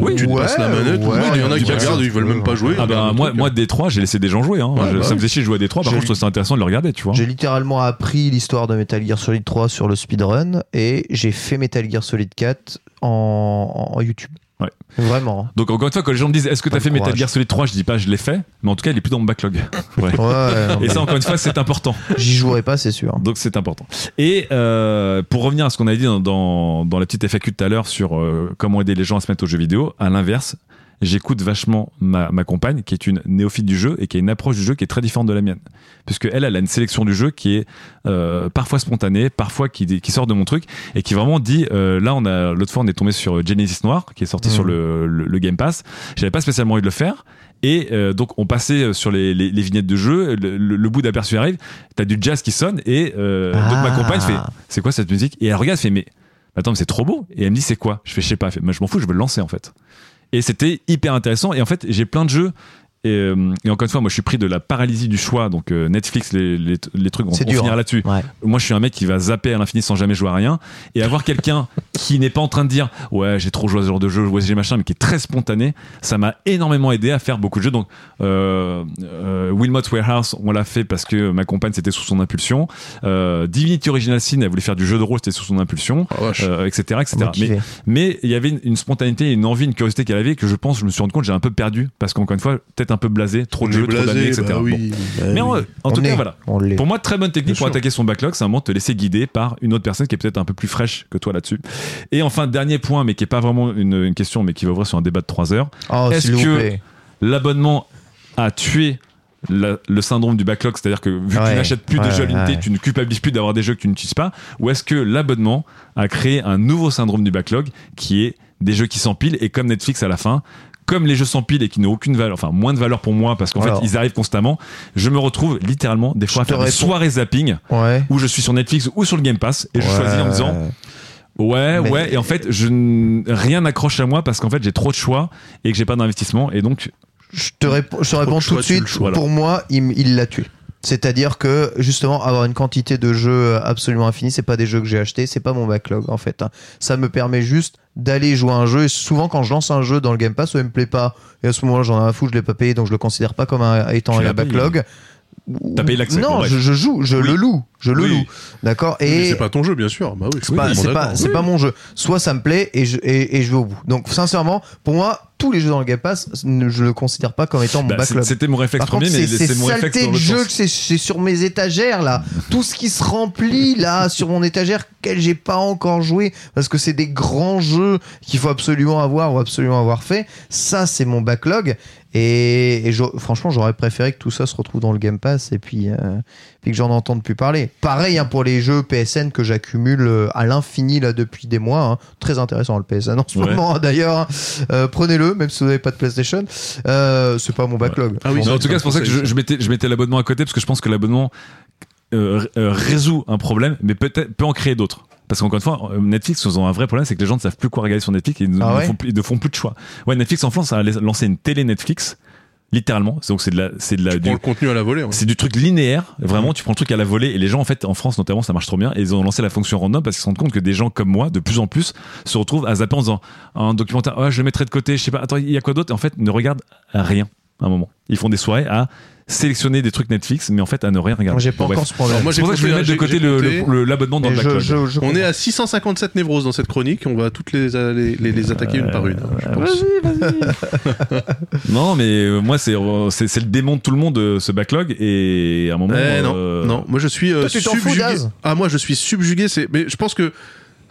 Oui. tu te Ouais, passes la manette. ouais, Oui, il y en a qui regardent, ils veulent même pas jouer. ah bah le moi truc. moi Détroit j'ai laissé des gens jouer hein. Bah ça me faisait chier de jouer à Détroit par J'ai- contre je trouve ça intéressant de le regarder tu vois J'ai littéralement appris l'histoire de Metal Gear Solid 3 sur le speedrun et j'ai fait Metal Gear Solid 4 en, en YouTube. Ouais. Vraiment. donc encore une fois quand les gens me disent est-ce que t'as fait Metal. Gear Solid 3 je dis pas je l'ai fait mais en tout cas il est plus dans mon backlog Ouais. Ouais, non, et ça encore une fois c'est important J'y jouerai pas, c'est sûr. Donc c'est important. Et euh, pour revenir à ce qu'on avait dit dans, dans, dans la petite FAQ tout à l'heure sur euh, comment aider les gens à se mettre aux jeux vidéo, à l'inverse, j'écoute vachement ma, ma compagne qui est une néophyte du jeu et qui a une approche du jeu qui est très différente de la mienne. Puisque elle, elle a une sélection du jeu qui est euh, parfois spontanée, parfois qui, qui sort de mon truc et qui vraiment dit euh, là on a l'autre fois on est tombé sur Genesis Noir qui est sorti sur le, le, le Game Pass. J'avais pas spécialement envie de le faire. Et euh, donc on passait sur les, les, les vignettes de jeu, le, le- le bout d'aperçu arrive, t'as du jazz qui sonne et euh, donc ma Ah. compagne fait c'est quoi cette musique? Et elle regarde, elle fait mais Attends, mais c'est trop beau. Et elle me dit, c'est quoi? Je fais, je sais pas. Elle fait, Moi, je m'en fous, je veux le lancer en fait. Et c'était hyper intéressant. Et en fait, j'ai plein de jeux. Et, euh, et encore une fois, moi, je suis pris de la paralysie du choix. Donc, euh, Netflix, les, les, les trucs, on, C'est on dur, finira hein. là-dessus. Ouais. Moi, je suis un mec qui va zapper à l'infini sans jamais jouer à rien. Et avoir quelqu'un qui n'est pas en train de dire Ouais, j'ai trop joué à ce genre de jeu, ouais, j'ai machin, mais qui est très spontané, ça m'a énormément aidé à faire beaucoup de jeux. Donc, euh, euh, Wilmot Warehouse, on l'a fait parce que ma compagne, c'était sous son impulsion. Euh, Divinity Original Sin, elle voulait faire du jeu de rôle, c'était sous son impulsion, euh, etc. etc. Mais il y avait une, une spontanéité, une envie, une curiosité qu'elle avait que je pense, je me suis rendu compte, j'ai un peu perdu parce qu'encore une fois, peut-être un peu blasé, trop de jeux, trop d'années, blasé, etc. bah Bon. Mais en, en On tout est. cas, voilà. Pour moi, très bonne technique Bien pour sûr. attaquer son backlog, c'est un moment de te laisser guider par une autre personne qui est peut-être un peu plus fraîche que toi là-dessus. Et enfin, dernier point, mais qui est pas vraiment une, une question, mais qui va ouvrir sur un débat de 3 heures. Oh, Est-ce que-. L'abonnement a tué la- le syndrome du backlog, c'est-à-dire que vu que tu n'achètes plus de jeux à l'unité, ouais. tu ne culpabilises plus d'avoir des jeux que tu n'utilises pas, ou est-ce que l'abonnement a créé un nouveau syndrome du backlog qui est des jeux qui s'empilent et comme Netflix à la fin comme les jeux s'empilent et qui n'ont aucune valeur, enfin moins de valeur pour moi parce qu'en fait ils arrivent constamment, je me retrouve littéralement des fois à faire des soirées zapping Ouais. où je suis sur Netflix ou sur le Game Pass et je Ouais. choisis en me disant ouais Mais- ouais et en fait je n- rien n'accroche à moi parce qu'en fait j'ai trop de choix et que j'ai pas d'investissement et donc Je te réponds, je te réponds tout de suite. choix. Pour moi, il l'a tué. C'est-à-dire que justement avoir une quantité de jeux absolument infinie, c'est pas des jeux que j'ai achetés, c'est pas mon backlog en fait. hein. Ça me permet juste d'aller jouer à un jeu. Et souvent quand je lance un jeu dans le Game Pass, ça me plaît pas. Et à ce moment-là, j'en ai un fou, je l'ai pas payé, donc je le considère pas comme un, étant un backlog. T'as payé l'accès, Non, je, je joue, je Oui. le loue, je le loue. D'accord. Et c'est pas ton jeu, bien sûr. Bah oui, c'est pas, Oui. mon jeu. Soit ça me plaît et je, et, et je vais au bout. Donc sincèrement, pour moi, tous les jeux dans le Game Pass, je le considère pas comme étant mon bah, backlog. c'était mon réflexe Par contre, premier mais c'est c'est ces mon réflexe dans de sens. que c'est sur mes étagères là. Tout ce qui se remplit là sur mon étagère qu'elle j'ai pas encore joué parce que c'est des grands jeux qu'il faut absolument avoir ou absolument avoir fait. Ça, c'est mon backlog. Et, et je- franchement, j'aurais préféré que tout ça se retrouve dans le Game Pass et puis, euh, puis que j'en entende plus parler. Pareil hein, pour les jeux PSN que j'accumule euh, à l'infini là depuis des mois. hein. Très intéressant le PSN en ce Ouais. moment d'ailleurs. hein. Euh, Prenez-le, même si vous n'avez pas de PlayStation. Euh, c'est pas mon backlog. Ah oui, en tout cas, c'est pour ça que je, je mettais, je mettais l'abonnement à côté parce que je pense que l'abonnement euh, résout un problème, mais peut-être peut en créer d'autres. Parce qu'encore une fois, Netflix, ils ont un vrai problème, c'est que les gens ne savent plus quoi regarder sur Netflix et ils, ne- Ah ne font, plus- ils ne font plus de choix. Ouais, Netflix en France a lancé une télé Netflix, littéralement. Donc c'est de la, c'est de la, Tu prends du, le contenu à la volée. ouais. c'est du truc linéaire. Vraiment, tu prends le truc à la volée et les gens, en fait, en France notamment, ça marche trop bien. Et ils ont lancé la fonction random parce qu'ils se rendent compte que des gens comme moi, de plus en plus, se retrouvent à zapper en disant un documentaire, ah, je le mettrai de côté, je sais pas, attends, il y a quoi d'autre? En fait, ne regardent rien à un moment. Ils font des soirées à sélectionner des trucs Netflix, mais en fait, à ne rien regarder. Moi, j'ai pas Bon, encore ce problème. Moi, C'est pour ça que je vais mettre de côté le- l'abonnement dans le je- backlog. je- je On est à 657 névroses dans cette chronique. On va toutes les, les, les, les attaquer une par une. hein, je pense. Non, mais euh, moi, c'est, euh, c'est, c'est le démon de tout le monde, euh, ce backlog. Et à un moment. Eh, non, euh, non, moi je suis euh, Toi, tu t'en fous, ah, moi je suis subjugué. C'est, mais je pense que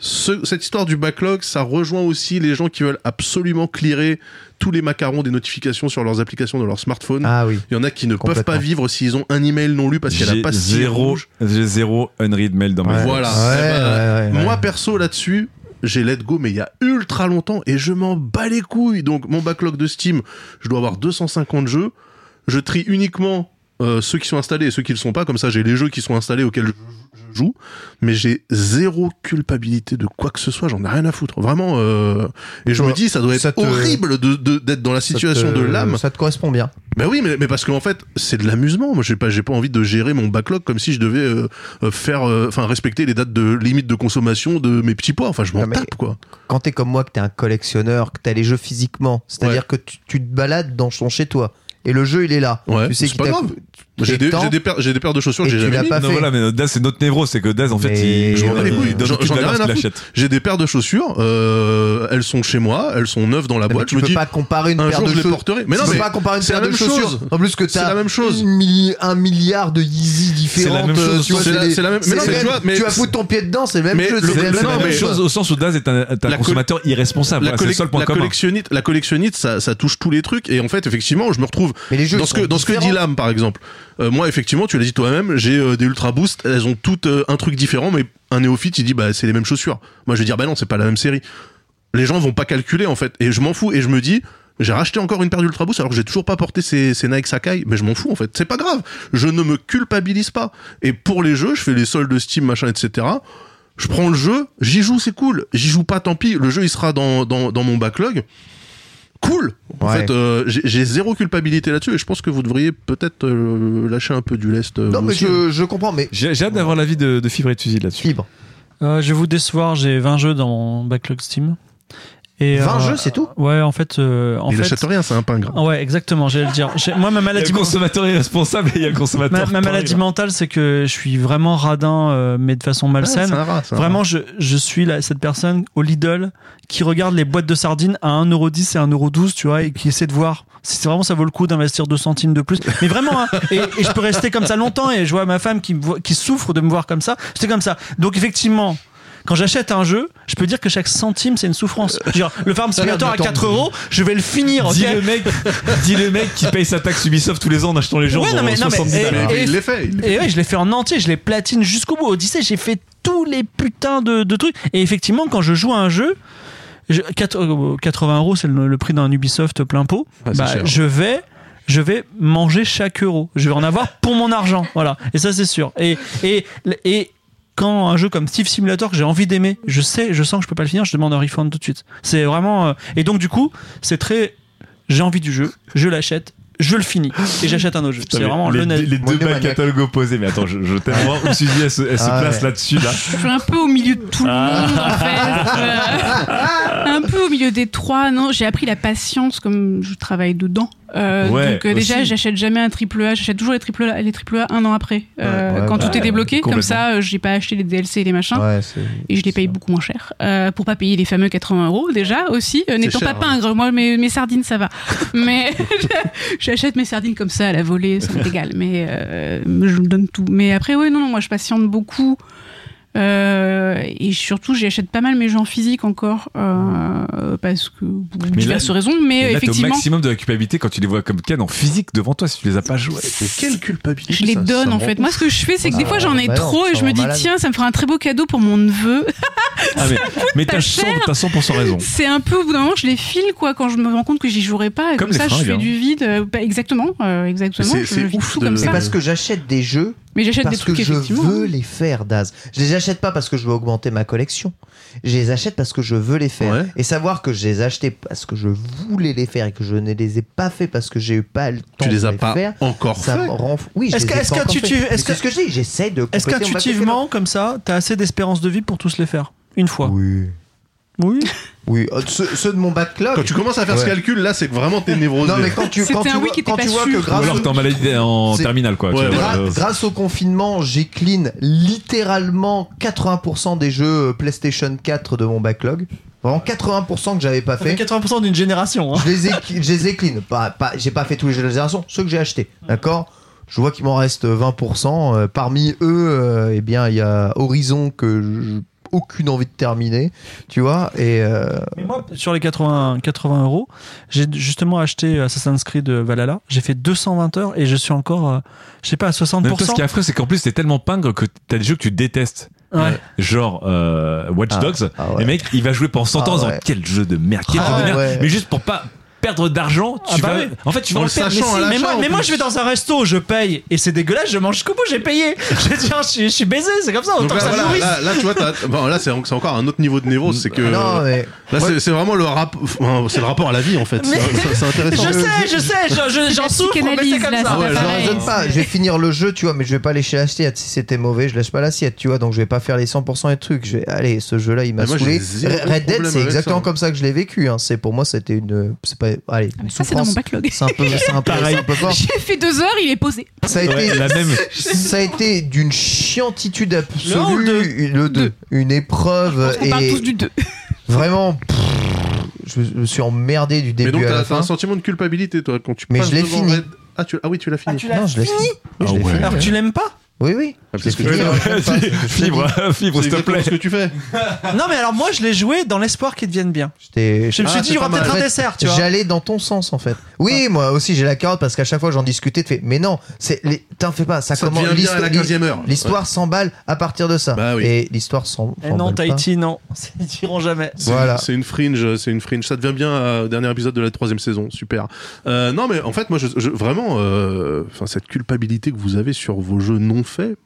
ce- cette histoire du backlog, ça rejoint aussi les gens qui veulent absolument clearer tous les macarons des notifications sur leurs applications de leur smartphone. Ah oui. Il y en a qui ne peuvent pas vivre s'ils ont un email non lu parce qu'elle a pas zéro, j'ai zéro unread mail dans ma Ouais. vie. Voilà. Ouais, Eh ben, ouais, ouais, ouais. Moi perso là-dessus, j'ai let go mais il y a ultra longtemps et je m'en bats les couilles. Donc mon backlog de Steam, je dois avoir 250 jeux. Je trie uniquement euh, ceux qui sont installés et ceux qui le sont pas. Comme ça, j'ai les jeux qui sont installés auxquels je, je joue. Mais j'ai zéro culpabilité de quoi que ce soit. J'en ai rien à foutre. Vraiment. euh, Et je me dis, ça doit être ça te- horrible de de- d'être dans la situation te- de l'âme. Ça te correspond bien. Ben oui, mais, mais parce qu'en fait, c'est de l'amusement. Moi, j'ai pas, j'ai pas envie de gérer mon backlog comme si je devais euh, faire, enfin, respecter les dates de limite de consommation de mes petits pois. Enfin, je m'en Non, tape, quoi. Quand t'es comme moi, que t'es un collectionneur, que t'as les jeux physiquement, c'est-à-dire que tu, tu te balades dans son chez toi et le jeu il est là. Ouais, tu sais c'est pas grave. J'ai des, j'ai des paires, j'ai des paires de chaussures que j'ai tu jamais mis. pas Non, fait. voilà, mais Daz, c'est notre névrose, c'est que Daz, en fait, Mais- il, Je les couilles, il donne j'en- toute j'en ai la rien à qu'il foutre. achète. J'ai des paires de chaussures. Euh, elles sont chez moi. Elles sont neuves dans la Non, mais boîte. tu je me peux dis, pas comparer une un paire jour, de je les porterai. Mais tu non, peux mais pas comparer une c'est paire la de même chaussures. chose. En plus que C'est t'as la même chose. une un milliard de Yeezy chose. tu vois, C'est la- c'est la même- mais non, c'est mais tu même- mais tu vas foutre ton pied dedans, c'est mais c'est la même non, C'est la même mais- chose au sens où Daz est un, La consommateur irresponsable. la, c'est le seul point la commun. collectionnite, la collectionnite, ça, touche tous les trucs. Et en fait, effectivement, je me retrouve Mais dans ce que dit différents. Lam par exemple. Euh, moi, effectivement, tu l'as dit toi-même, j'ai euh, des Ultra Boost. Elles ont toutes euh, un truc différent, mais un néophyte, il dit bah c'est les mêmes chaussures. Moi, je vais dire bah non, c'est pas la même série. Les gens vont pas calculer en fait, et je m'en fous. Et je me dis. J'ai racheté encore une paire d'Ultra Boost alors que j'ai toujours pas porté ces, Nike Sakai, mais je m'en fous en fait. C'est pas grave. Je ne me culpabilise pas. Et pour les jeux, je fais les soldes de Steam, machin, etc. je prends le jeu, j'y joue, c'est cool. J'y joue pas, tant pis. Le jeu, il sera dans mon backlog. Cool. En Ouais. fait, euh, j'ai zéro culpabilité là-dessus et je pense que vous devriez peut-être euh, lâcher un peu du lest. euh, Non, mais aussi. je, je comprends, mais J'ai hâte d'avoir l'avis de, de Fibre et Tusil là-dessus. fibre. Euh, je vais vous décevoir, j'ai 20 jeux dans mon backlog Steam. Et, 20 euh, jeux, c'est tout Ouais, en fait. euh, en il fait achète rien, c'est un pingre. Ouais, exactement, j'allais le dire. Moi, ma Il y a maladie, le consommateur irresponsable et il y a le consommateur. ma, ma maladie mentale, c'est que je suis vraiment radin, euh, mais de façon Ah, malsaine. un rat, Vraiment, je, je suis là, cette personne au Lidl qui regarde les boîtes de sardines à 1,10€ et 1,12€, tu vois, et qui essaie de voir si c'est vraiment ça vaut le coup d'investir 2 centimes de plus. Mais vraiment, hein, et, et je peux rester comme ça longtemps et je vois ma femme qui, me voit- qui souffre de me voir comme ça. C'est comme ça. Donc, effectivement. Quand j'achète un jeu, je peux dire que chaque centime c'est une souffrance. Je veux dire, le Farm Simulator à Attends. 4 euros, je vais le finir. Dis le mec, dis le mec qui paye sa taxe Ubisoft tous les ans en achetant les gens Ouais, non, mais- non, mais- 70 et- et- il l'est fait. il Et ouais, je l'ai fait en entier, je l'ai platine jusqu'au bout. Odyssey, j'ai fait tous les putains de, de trucs. Et effectivement, quand je joue à un jeu, je- quatre- euh, 80 euros, c'est le, le prix d'un Ubisoft plein pot. Ah, bah, je vais. Je vais manger chaque euro. Je vais en avoir pour mon argent. Voilà. Et ça, c'est sûr. Et, et, et quand un jeu comme Steve Simulator que j'ai envie d'aimer, je sais, je sens que je peux pas le finir, je demande un refund tout de suite. C'est vraiment. euh, Et donc, du coup, c'est très. J'ai envie du jeu, je l'achète, je le finis et j'achète un autre jeu. C'est vraiment les, le les deux bacs catalogues opposés. Mais attends, je, je t'aime voir où Suzy elle se, elle se Ah place ouais. là-dessus là. Je suis un peu au milieu de tout le Ah. monde, en fait. Un peu au milieu des trois. Non, j'ai appris la patience comme je travaille dedans. Euh, Ouais, donc euh, déjà, j'achète jamais un triple A. J'achète toujours les triple A, les triple A un an après, euh, Ouais, quand bah, tout est débloqué. Comme ça, euh, j'ai pas acheté les DLC et les machins. Et je les paye beaucoup moins cher euh, pour pas payer les fameux 80 euros déjà aussi euh, n'étant pas hein. pingre moi mes, mes sardines ça va mais j'achète mes sardines comme ça à la volée ça m'est égal mais euh, je donne tout. Mais après oui non non moi je patiente beaucoup euh, et surtout j'achète pas mal mes jeux en physique encore euh, parce que pour Mais diverses là- raisons mais Et là, au effectivement maximum de la culpabilité quand tu les vois comme Ken en physique devant toi si tu les as pas joués. Mais quelle culpabilité. je les ça, donne ça en fait moi ce que je fais c'est que Ah, des fois j'en ai bah non, trop et je me dis malade. tiens ça me fera un très beau cadeau pour mon neveu Ah, mais mais t'as 100%, t'as 100% raison. C'est un peu au bout d'un moment, je les file quoi quand je me rends compte que j'y jouerai pas. Et Comme ça, je fais hein. du vide. euh, bah, exactement, euh, exactement. C'est- ouf tout de- comme C'est ça. parce que j'achète des jeux Mais j'achète des parce que trucs je veux les faire, Daz. Je les achète pas parce que je veux augmenter ma collection. Je les achète parce que je veux les faire. Ouais. Et savoir que je les ai achetés parce que je voulais les faire et que je ne les ai pas fait parce que j'ai eu pas le temps Tu les de as les pas faire. encore Ça fait. rend. Oui, je Est-ce les que- fait. Mais est-ce que- ce que je dis. J'essaie de. Est-ce qu'intuitivement, comme ça, t'as assez d'espérance de vie pour tous les faire? Une fois. Oui. Oui. Oui. Euh, Ceux, ceux de mon backlog. Quand tu commences à faire ce calcul, là, c'est vraiment t'es névrosé. Non, mais quand tu, quand tu un vois, quand pas tu vois que Ou grâce alors au- t'es en maladie en terminale quoi. Ouais, tu vois, Gra- euh, grâce au confinement, j'ai clean littéralement 80% des jeux PlayStation 4 de mon backlog. Vraiment 80% que j'avais pas fait fait. 80% d'une génération. hein. Je les ai, je les ai clean. Pas, pas, j'ai pas fait tous les jeux de la génération, ceux que j'ai achetés. D'accord? Je vois qu'il m'en reste 20%. Euh, parmi eux, euh, eh bien, il y a Horizon que j'ai aucune envie de terminer. Tu vois Et euh, Mais moi, sur les 80, 80 euros, j'ai justement acheté Assassin's Creed Valhalla. J'ai fait 220 heures et je suis encore, euh, je sais pas, à En même temps, ce 60%. qui est affreux, c'est qu'en plus, t'es tellement pingre que t'as des jeux que tu détestes. Ouais. Genre euh, Watch Ah, Dogs. ah ouais. Le mec, il va jouer pendant 100 ans Ah en disant ouais. quel jeu de merde, quel Ah jeu de merde. ouais. Mais juste pour pas perdre d'argent, tu Ah bah vas. oui. En fait, tu vas En le perdre. mais si, moi, mais je vais dans un resto, je paye et c'est dégueulasse, je mange jusqu'au bout, j'ai payé. Je veux dire, je suis, je suis baisé, c'est comme ça, autant là, que ça voilà, nourrisse. là, là, tu vois, bon, là, c'est encore un autre niveau de névrose. C'est que. non, mais Là, Ouais. c'est- vraiment le rap. enfin, C'est le rapport à la vie, en fait. Mais- C'est intéressant. Je sais, je sais, je- je- j'en la souffre, mais c'est comme là, ça. ouais, je raisonne pas, je vais finir le jeu, tu vois, mais je vais pas lécher l'assiette. Si c'était mauvais, je lèche pas l'assiette, tu vois, donc je vais pas faire les 100% des trucs. Je vais, allez, ce jeu-là, il m'a saoulé. Red Dead, c'est exactement ça. comme ça que je l'ai vécu. Hein. C'est pour moi, c'était une, c'est pas, allez, Ah, mais ça, c'est dans mon backlog. C'est un peu, c'est un peu, un peu fort. J'ai fait deux heures, il est posé. Ça a été, Ouais, la même. ça a été d'une chiantitude absolue. Le 2. Une épreuve On parle et tous du 2. vraiment, pff, je me- suis emmerdé du Mais début donc, à la un sentiment de culpabilité, toi, quand tu Mais je l'ai fini. Red- Ah, tu... ah oui, tu l'as fini. Ah, tu l'as Non, je l'ai fini. Oui, je l'ai Ah ouais. fini, Alors tu l'aimes pas? Oui, oui. Ah, parce que fini, te Fibre, fibre, s'il te plaît. ce que tu fais. Non, mais alors moi, je l'ai joué dans l'espoir qu'il devienne bien. J'étais- Je me Ah, suis dit, c'est il y aura peut-être un dessert, tu vois. J'allais dans ton sens en fait. Oui, moi aussi j'ai la carotte parce qu'à chaque fois j'en discutais, tu fais, mais non, c'est les... t'en fais pas, ça, Ça commence devient bien à la 15e heure. L'histoire s'emballe à partir de ça. Bah oui. Et l'histoire s'en- Eh non, s'emballe pas. Tahiti, non. Ils diront jamais. C'est- Voilà. C'est une fringe, c'est une fringe. Ça devient bien euh, au dernier épisode de la troisième saison. Super. Euh, non, mais en fait, moi, vraiment, euh, enfin, cette culpabilité que vous avez sur vos jeux non faits.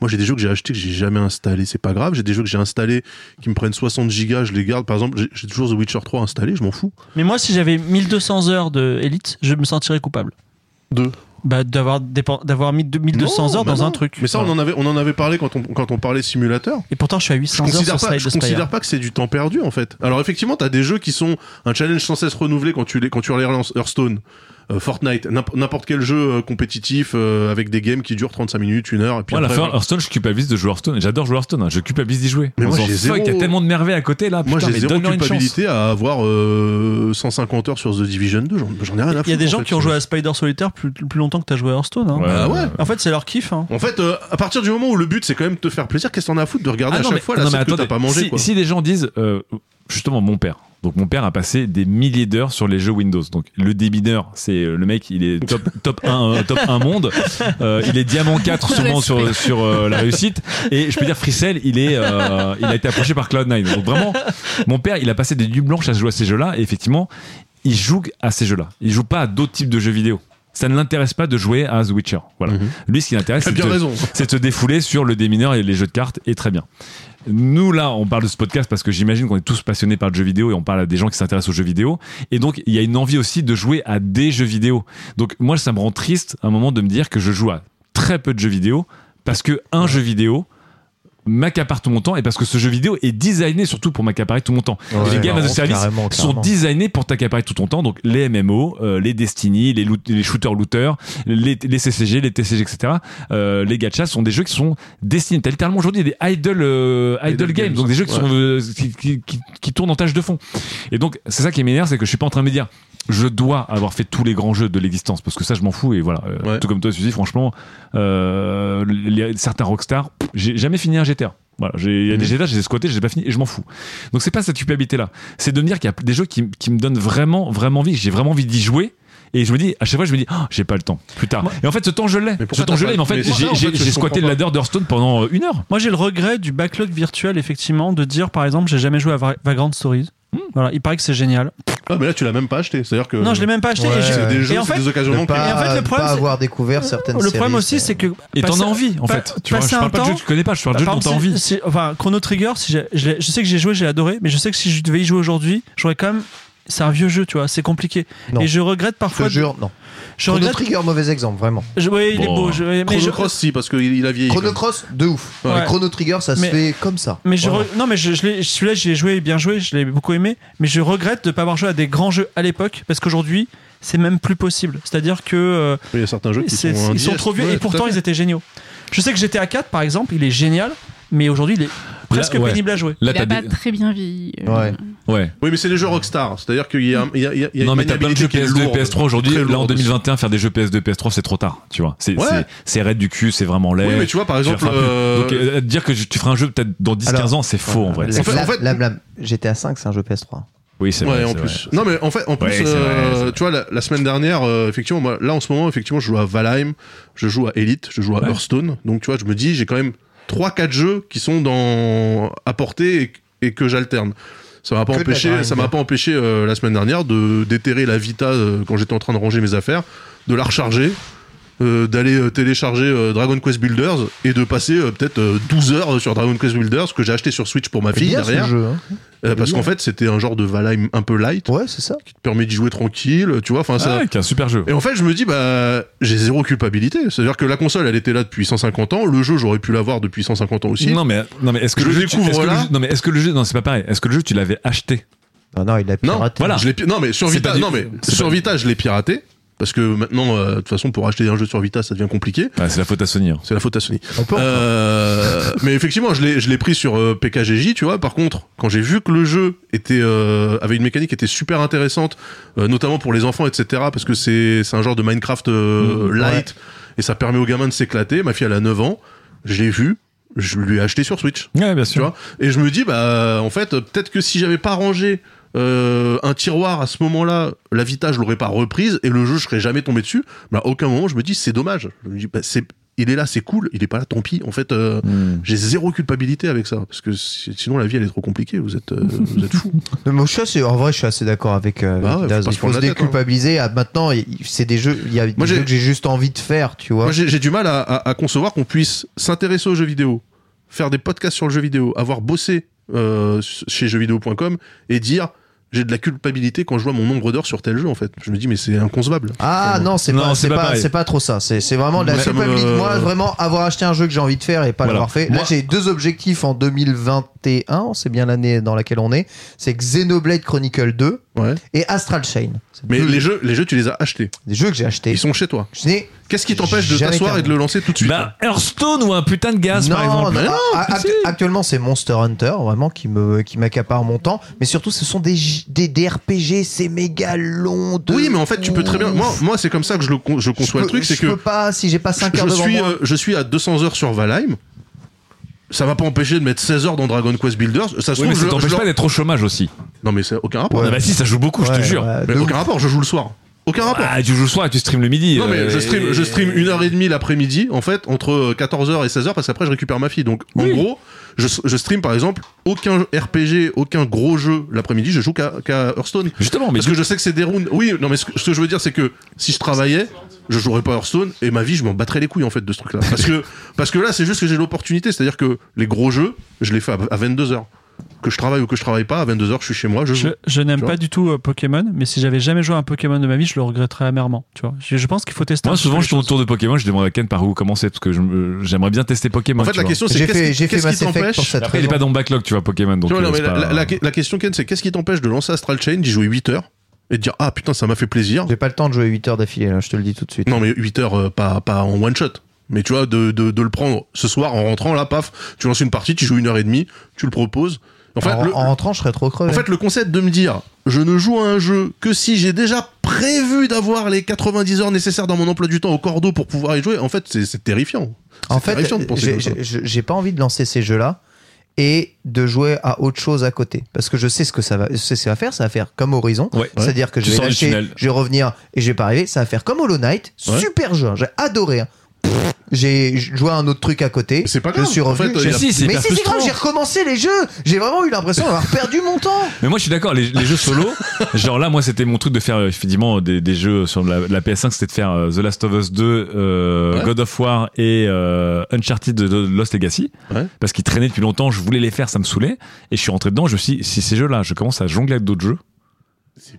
Moi, j'ai des jeux que j'ai achetés que j'ai jamais installés, c'est pas grave. J'ai des jeux que j'ai installés qui me prennent 60 gigas, je les garde. Par exemple, j'ai- toujours The Witcher 3 installé, je m'en fous. Mais moi, si j'avais 1200 heures de Elite, je me sentirais coupable. Deux. Bah, d'avoir mis 1200 Non, heures bah dans non. un truc. Mais ça, on en avait, on en avait parlé quand on, quand on parlait simulateur. Et pourtant, je suis à Je 800 heures sur pas, je considère pas que c'est du temps perdu en fait. Alors effectivement, t'as des jeux qui sont un challenge sans cesse renouvelé quand tu les quand tu relances. Hearthstone, Fortnite, n'imp- n'importe quel jeu euh, compétitif euh, avec des games qui durent 35 minutes, une heure. Et puis Moi, à la après, fin, voilà. Hearthstone, je culpabilise de jouer Hearthstone. J'adore jouer Hearthstone. hein. Je culpabilise d'y jouer. Mais En moi, j'ai zéro- il y a tellement de merveilles à côté là. moi Putain, j'ai mais zéro culpabilité à avoir euh, 150 heures sur The Division 2. J'en ai rien à foutre. Il y a des en gens fait. qui ont joué à Spider Solitaire plus, plus longtemps que t'as joué à Hearthstone. Hein. Ouais, Bah ouais. En fait, c'est leur kiff. Hein. En fait, euh, à partir du moment où le but c'est quand même de te faire plaisir, qu'est-ce que t'en as à foutre de regarder Ah à non, chaque mais, fois la que t'as pas mangé si, les gens disent, euh, justement, mon père. Donc mon père a passé des milliers d'heures sur les jeux Windows. Donc le démineur, c'est euh, le mec, il est top top 1 euh, top 1 monde. Euh, il est diamant 4 sûrement sur sur euh, la réussite et je peux dire Fricel, il est euh, il a été approché par Cloud9. Donc vraiment mon père, il a passé des nuits blanches à jouer à ces jeux-là et effectivement, il joue à ces jeux-là. Il joue pas à d'autres types de jeux vidéo. Ça ne l'intéresse pas de jouer à The Witcher. Voilà. Mhm. Lui, ce qui l'intéresse, T'as c'est bien de, raison. c'est de se défouler sur le démineur et les jeux de cartes, et très bien. Nous, là, on parle de ce podcast parce que j'imagine qu'on est tous passionnés par le jeu vidéo et on parle à des gens qui s'intéressent aux jeux vidéo. Et donc, il y a une envie aussi de jouer à des jeux vidéo. Donc, moi, ça me rend triste à un moment de me dire que je joue à très peu de jeux vidéo parce que un jeu vidéo m'accapare tout mon temps et parce que ce jeu vidéo est designé surtout pour m'accaparer tout mon temps. Et les games as a carrément, service carrément, sont designés pour t'accaparer tout ton temps. Donc les MMO, euh, les Destiny, les, loot- les shooters-looters, les, les CCG, les TCG, etc. Euh, les gachas sont des jeux qui sont destinés. T'as littéralement aujourd'hui des idle, euh, idle, Idle games, games. donc des jeux qui, Ouais. sont, euh, qui, qui, qui- qui tournent en tâche de fond. Et donc c'est ça qui m'énerve, c'est que je suis pas en train de me dire je dois avoir fait tous les grands jeux de l'existence parce que ça je m'en fous et voilà. Euh, Ouais. tout comme toi Suzy franchement euh, les- certains rockstars j'ai jamais fini un GTA voilà j'ai- il y a des Mhm. GTA je les ai squattés je les ai pas fini et je m'en fous. Donc c'est pas cette culpabilité là c'est de me dire qu'il y a des jeux qui, qui me donnent vraiment vraiment envie. J'ai vraiment envie d'y jouer et je me dis à chaque fois je me dis oh, j'ai pas le temps plus tard Moi- et en fait ce temps je l'ai ce temps je l'ai mais en fait j'ai en fait, squatté le ladder d'Hearthstone pendant euh, une heure Moi, j'ai le regret du backlog virtuel, effectivement, de dire, par exemple, j'ai jamais joué à Va- Vagrant Stories. Voilà, il paraît que c'est génial. Ah, mais là tu l'as même pas acheté. C'est-à-dire que Non, je l'ai même pas acheté. Ouais, c'est des jeux, et en c'est fait, des occasions manquées. pas, Et en fait, le ne problème, pas avoir découvert certaines le problème séries, aussi, c'est que. et t'en as envie en fait tu vois je parle un pas de jeux temps- que tu connais pas je parle de jeux dont t'as envie si- enfin, Chrono Trigger, si je sais que j'ai joué, j'ai adoré, mais je sais que si je devais y jouer aujourd'hui, j'aurais quand même. C'est un vieux jeu, tu vois, c'est compliqué. Non. Et je regrette Je parfois. te jure, non. Je Chrono regrette. Trigger, mauvais exemple, vraiment. Je, ouais, il est beau. Je, mais Chrono je, Cross si parce qu'il il a vieilli. Chrono. Cross, de ouf. Ouais. Mais Chrono Trigger, ça se fait comme ça. Mais je re- non mais je, je celui-là j'ai joué bien joué, je l'ai beaucoup aimé, mais je regrette de ne pas avoir joué à des grands jeux à l'époque parce qu'aujourd'hui c'est même plus possible. C'est-à-dire que euh, Il y a certains jeux qui sont ils sont trop vieux Ouais, et pourtant ils étaient géniaux. Je sais que GTA 4 par exemple, il est génial, mais aujourd'hui il est presque ouais. pénible à jouer. là Il a pas des... très bien vieilli. euh, Ouais. ouais Oui, mais c'est les jeux Rockstar. C'est-à-dire qu'il y a, il y a, il y non une mais t'as plein de jeux qui est PS2 lourde. PS3 aujourd'hui là en lourde 2021 faire des jeux PS2 PS3 c'est trop tard tu vois c'est Ouais. c'est- c'est raide du cul c'est vraiment laid Oui, mais tu vois, par exemple, euh, donc euh, dire que tu feras un jeu peut-être dans 10 15 Alors, ans c'est faux en vrai La- En fait- la- en fait- la- GTA 5, c'est un jeu PS3. oui c'est ouais, vrai en c'est plus. vrai. Non, mais en fait, en plus, Ouais, euh, vrai. tu vois, la, la semaine dernière, euh, effectivement, moi, là, en ce moment, effectivement, je joue à Valheim, je joue à Elite, je joue à Ouais. Hearthstone. Donc, tu vois, je me dis, j'ai quand même 3-4 jeux qui sont dans, à portée et, et que j'alterne. Ça m'a pas empêché, ça m'a pas empêché euh, la semaine dernière de déterrer la Vita euh, quand j'étais en train de ranger mes affaires, de la recharger, euh, d'aller euh, télécharger euh, Dragon Quest Builders et de passer euh, peut-être euh, 12 heures sur Dragon Quest Builders que j'ai acheté sur Switch pour ma fille bien derrière, ce jeu. hein. Euh, parce qu'en fait c'était un genre de Valheim un peu light Ouais, c'est ça. qui te permet d'y jouer tranquille, tu vois. Enfin, ça. Ah, un super jeu Et en fait, je me dis, bah, j'ai zéro culpabilité. C'est-à-dire que la console, elle était là depuis 150 ans. Le jeu, j'aurais pu l'avoir depuis 150 ans aussi. non mais non mais est-ce que Je le jeu, découvre tu- est-ce que le là. jeu- non mais est-ce que le jeu non c'est pas pareil est-ce que le jeu tu l'avais acheté? Non, non, il a Non, piraté. voilà. Je l'ai non, mais sur Vita, non, mais sur Vita, je l'ai piraté. Parce que maintenant, euh, de toute façon, pour acheter un jeu sur Vita, ça devient compliqué. Ah, c'est la faute à Sony hein. C'est la faute à Sony. On peut Euh, mais effectivement, je l'ai, je l'ai pris sur euh, PKGJ, tu vois. Par contre, quand j'ai vu que le jeu était euh, avait une mécanique qui était super intéressante, euh, notamment pour les enfants, etc. Parce que c'est c'est un genre de Minecraft euh, Mmh, light et ça permet aux gamins de s'éclater. Ma fille, elle a 9 ans. Je l'ai vu. Je lui ai acheté sur Switch. ouais bien Tu sûr vois. Et je me dis, bah, en fait, peut-être que si j'avais pas rangé euh, un tiroir à ce moment-là, la Vita, je l'aurais pas reprise et le jeu, je serais jamais tombé dessus. Mais à aucun moment, je me dis, c'est dommage. Je me dis, bah, c'est il est là, c'est cool. Il est pas là, tant pis. En fait, euh, Hmm. j'ai zéro culpabilité avec ça parce que si- sinon la vie elle est trop compliquée. Vous êtes, euh, vous êtes fous. Mais moi, je suis assez- en vrai, je suis assez d'accord avec, euh, Bah ouais, Daz. faut Il faut se hein. déculpabiliser. Ah, maintenant, c'est des jeux, il y a des Moi, jeux j'ai- que j'ai juste envie de faire, tu vois. Moi, j'ai du mal à, à- à concevoir qu'on puisse s'intéresser aux jeux vidéo, faire des podcasts sur le jeu vidéo, avoir bossé euh, chez jeuxvideo.com et dire j'ai de la culpabilité quand je vois mon nombre d'heures sur tel jeu en fait. Je me dis mais c'est inconcevable. Ah non, c'est pas, c'est pas pas, pareil. c'est pas trop ça. C'est c'est vraiment de la me- culpabilité. Moi, vraiment, avoir acheté un jeu que j'ai envie de faire et pas Voilà. l'avoir fait. Là, Moi- j'ai deux objectifs en 2021. C'est bien l'année dans laquelle on est. C'est Xenoblade Chronicle 2 Ouais. et Astral Chain. Mais les jeux, les jeux tu les as achetés. des jeux que j'ai achetés. Ils sont chez toi. Je n'ai Qu'est-ce qui t'empêche de Jamais t'asseoir et de le lancer tout de suite Bah, Hearthstone ou un putain de gaz, par exemple. non, a- act- actuellement c'est Monster Hunter vraiment qui me qui m'accapare mon temps mais surtout ce sont des j- des, des RPG c'est méga long de Oui, mais en fait, tu peux très bien. Moi, c'est comme ça que je, le, con- je Je conçois peux- le truc, c'est je que peux pas si j'ai pas 5 heures je devant suis, moi euh, je suis à 200 heures sur Valheim. Ça va pas empêcher de mettre 16 heures dans Dragon Quest Builders. Ça se Oui, mais trouve, ça t'empêche pas d'être au chômage aussi. Non, mais c'est aucun rapport. Ouais. Ah bah si, ça joue beaucoup, je te jure. ouais, Mais aucun rapport, je joue le soir. Aucun rapport. Ah, tu joues le soir et tu streames le midi. Non mais euh, je stream, et- je stream une heure et demie l'après-midi en fait entre 14h et 16h parce qu'après je récupère ma fille donc en gros je, je stream par exemple aucun RPG aucun gros jeu l'après-midi je joue qu'à Hearthstone. Justement, mais parce que je sais que c'est des rounds oui non mais ce que, ce que je veux dire c'est que si je travaillais je jouerais pas Hearthstone et ma vie je m'en battrais les couilles en fait de ce truc là parce que parce que là c'est juste que j'ai l'opportunité. C'est à dire que les gros jeux je les fais à, 22h que je travaille ou que je travaille pas à 22h je suis chez moi je joue Je, je n'aime pas du tout euh, Pokémon, mais si j'avais jamais joué à un Pokémon de ma vie, je le regretterais amèrement. Tu vois, je, je pense qu'il faut tester. un Moi, souvent, je tourne autour de Pokémon, je demande à Ken par où commencer parce que j'aimerais bien tester Pokémon. en fait la vois. question c'est j'ai qu'est-ce fait qui, t'empêche il est pas dans le backlog, tu vois, Pokémon. Donc, Tu vois, non, euh, mais la, pas- la- la- la question, Ken, c'est qu'est-ce qui t'empêche de lancer Astral Chain, d'y jouer 8 heures et de dire Ah putain, ça m'a fait plaisir j'ai pas le temps de jouer 8 heures d'affilée là, je te le dis tout de suite Non, mais 8 heures, euh, pas, pas en one shot. Mais tu vois, de, de, de le prendre ce soir en rentrant, là, paf, tu lances une partie, tu joues une heure et demie, tu le proposes. En fait, en, le, en rentrant je serais trop crevé en fait, le concept de me dire je ne joue à un jeu que si j'ai déjà prévu d'avoir les 90 heures nécessaires dans mon emploi du temps au cordeau pour pouvoir y jouer, en fait, c'est c'est terrifiant. En C'est fait, terrifiant de penser j'ai- pas envie de lancer ces jeux-là et de jouer à autre chose à côté parce que je sais ce que ça va, ce que ça va faire. Ça va faire comme Horizon, Ouais. c'est-à-dire que Tu je vais lâcher, je vais revenir et je vais pas arriver. Ça va faire comme Hollow Knight, Ouais. super jeu, j'ai adoré. hein. J'ai joué à un autre truc à côté. Mais c'est pas Je grave. suis En revenu. fait, a- Si, mais si c'est grave, j'ai recommencé les jeux. J'ai vraiment eu l'impression d'avoir perdu mon temps. Mais moi, je suis d'accord, les, les jeux solo, genre là, moi, c'était mon truc de faire euh, effectivement des, des jeux sur la, la PS5, c'était de faire euh, The Last of Us 2, euh, Ouais. God of War et euh, Uncharted de, de Lost Legacy. Ouais. Parce qu'ils traînaient depuis longtemps, je voulais les faire, ça me saoulait. Et je suis rentré dedans, je me suis dit, si ces jeux-là, je commence à jongler avec d'autres jeux.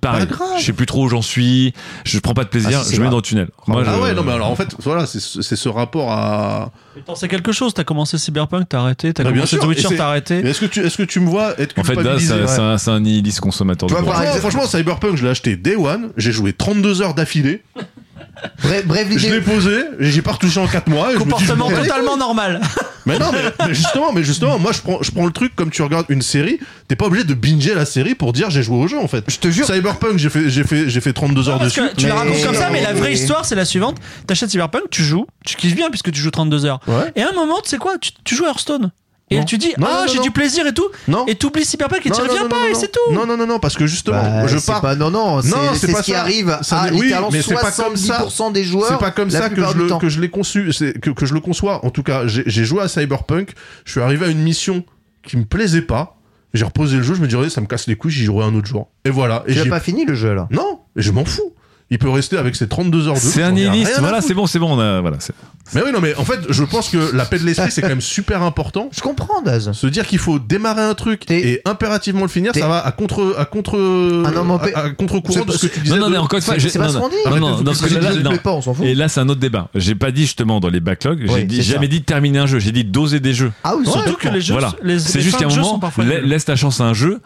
Pareil, pas grave. je sais plus trop où j'en suis, je prends pas de plaisir, Ah, si, c'est je mets dans le tunnel. Moi, Ah je- ouais, non, mais alors en fait, voilà, c'est c'est ce rapport à. Mais T'en sais quelque chose, t'as commencé Cyberpunk, t'as arrêté, t'as Bah, bien commencé The Witcher, c'est- t'as arrêté. Est-ce que, tu, est-ce que tu me vois être En fait, là, c'est c'est un, c'est un nihiliste consommateur Tu vois, franchement, Cyberpunk, je l'ai acheté day one, j'ai joué 32 heures d'affilée, Bref, bref je l'ai posé, et j'ai pas retouché en 4 mois. Et je me dis, je Comportement totalement normal. Mais non, mais, mais justement, mais justement, moi je prends, je prends le truc comme tu regardes une série, t'es pas obligé de binger la série pour dire j'ai joué au jeu en fait. Je te jure. Cyberpunk, j'ai fait, j'ai fait, j'ai fait 32 heures dessus. tu la Mais- racontes comme ça, mais la vraie histoire, c'est la suivante. T'achètes Cyberpunk, tu joues, tu kiffes bien puisque tu joues 32 heures. Ouais. Et à un moment, tu sais quoi, tu, tu joues à Hearthstone. Et Non. tu dis, Non, ah, non, j'ai non, du plaisir et tout. Non. Et t'oublies Cyberpunk et tu reviens pas non, et c'est tout. Non, non, non, non, parce que justement, Bah, je pars. pas non non, c'est Non, c'est c'est pas ce qui ça. arrive Ça à littéralement mais c'est pas comme ça. 70% des joueurs. C'est pas comme ça que je, du le, temps. que je l'ai conçu, c'est que, que je le conçois. En tout cas, j'ai j'ai joué à Cyberpunk, je suis arrivé à une mission qui me plaisait pas, j'ai reposé le jeu, je me disais, ça me casse les couilles, j'y jouerai un autre jour. Et voilà. Et Tu j'ai pas fini le jeu là. Non, et je m'en fous. Il peut rester avec ses 32 heures de jeu. C'est un nihiliste, voilà, c'est bon, c'est bon, on a, voilà, c'est- Mais oui, non, mais en fait, je pense que la paix de l'esprit, c'est quand même super important. Je comprends Daz. Se dire qu'il faut démarrer un truc et impérativement le finir, ça va à contre, à contre, Ah non, à, à contre-courant de ce que tu disais. Non, non, mais encore une fois, j'ai- C'est pas non, ce non. qu'on dit. Non, non, non. pas, on s'en fout. Et là, c'est un autre débat. J'ai pas dit justement dans les backlogs, j'ai jamais dit de terminer un jeu, j'ai dit doser des jeux. Ah oui, Surtout que les jeux, C'est juste fins qu'à un de jeu sont moment, laisse ta chance à un jeu.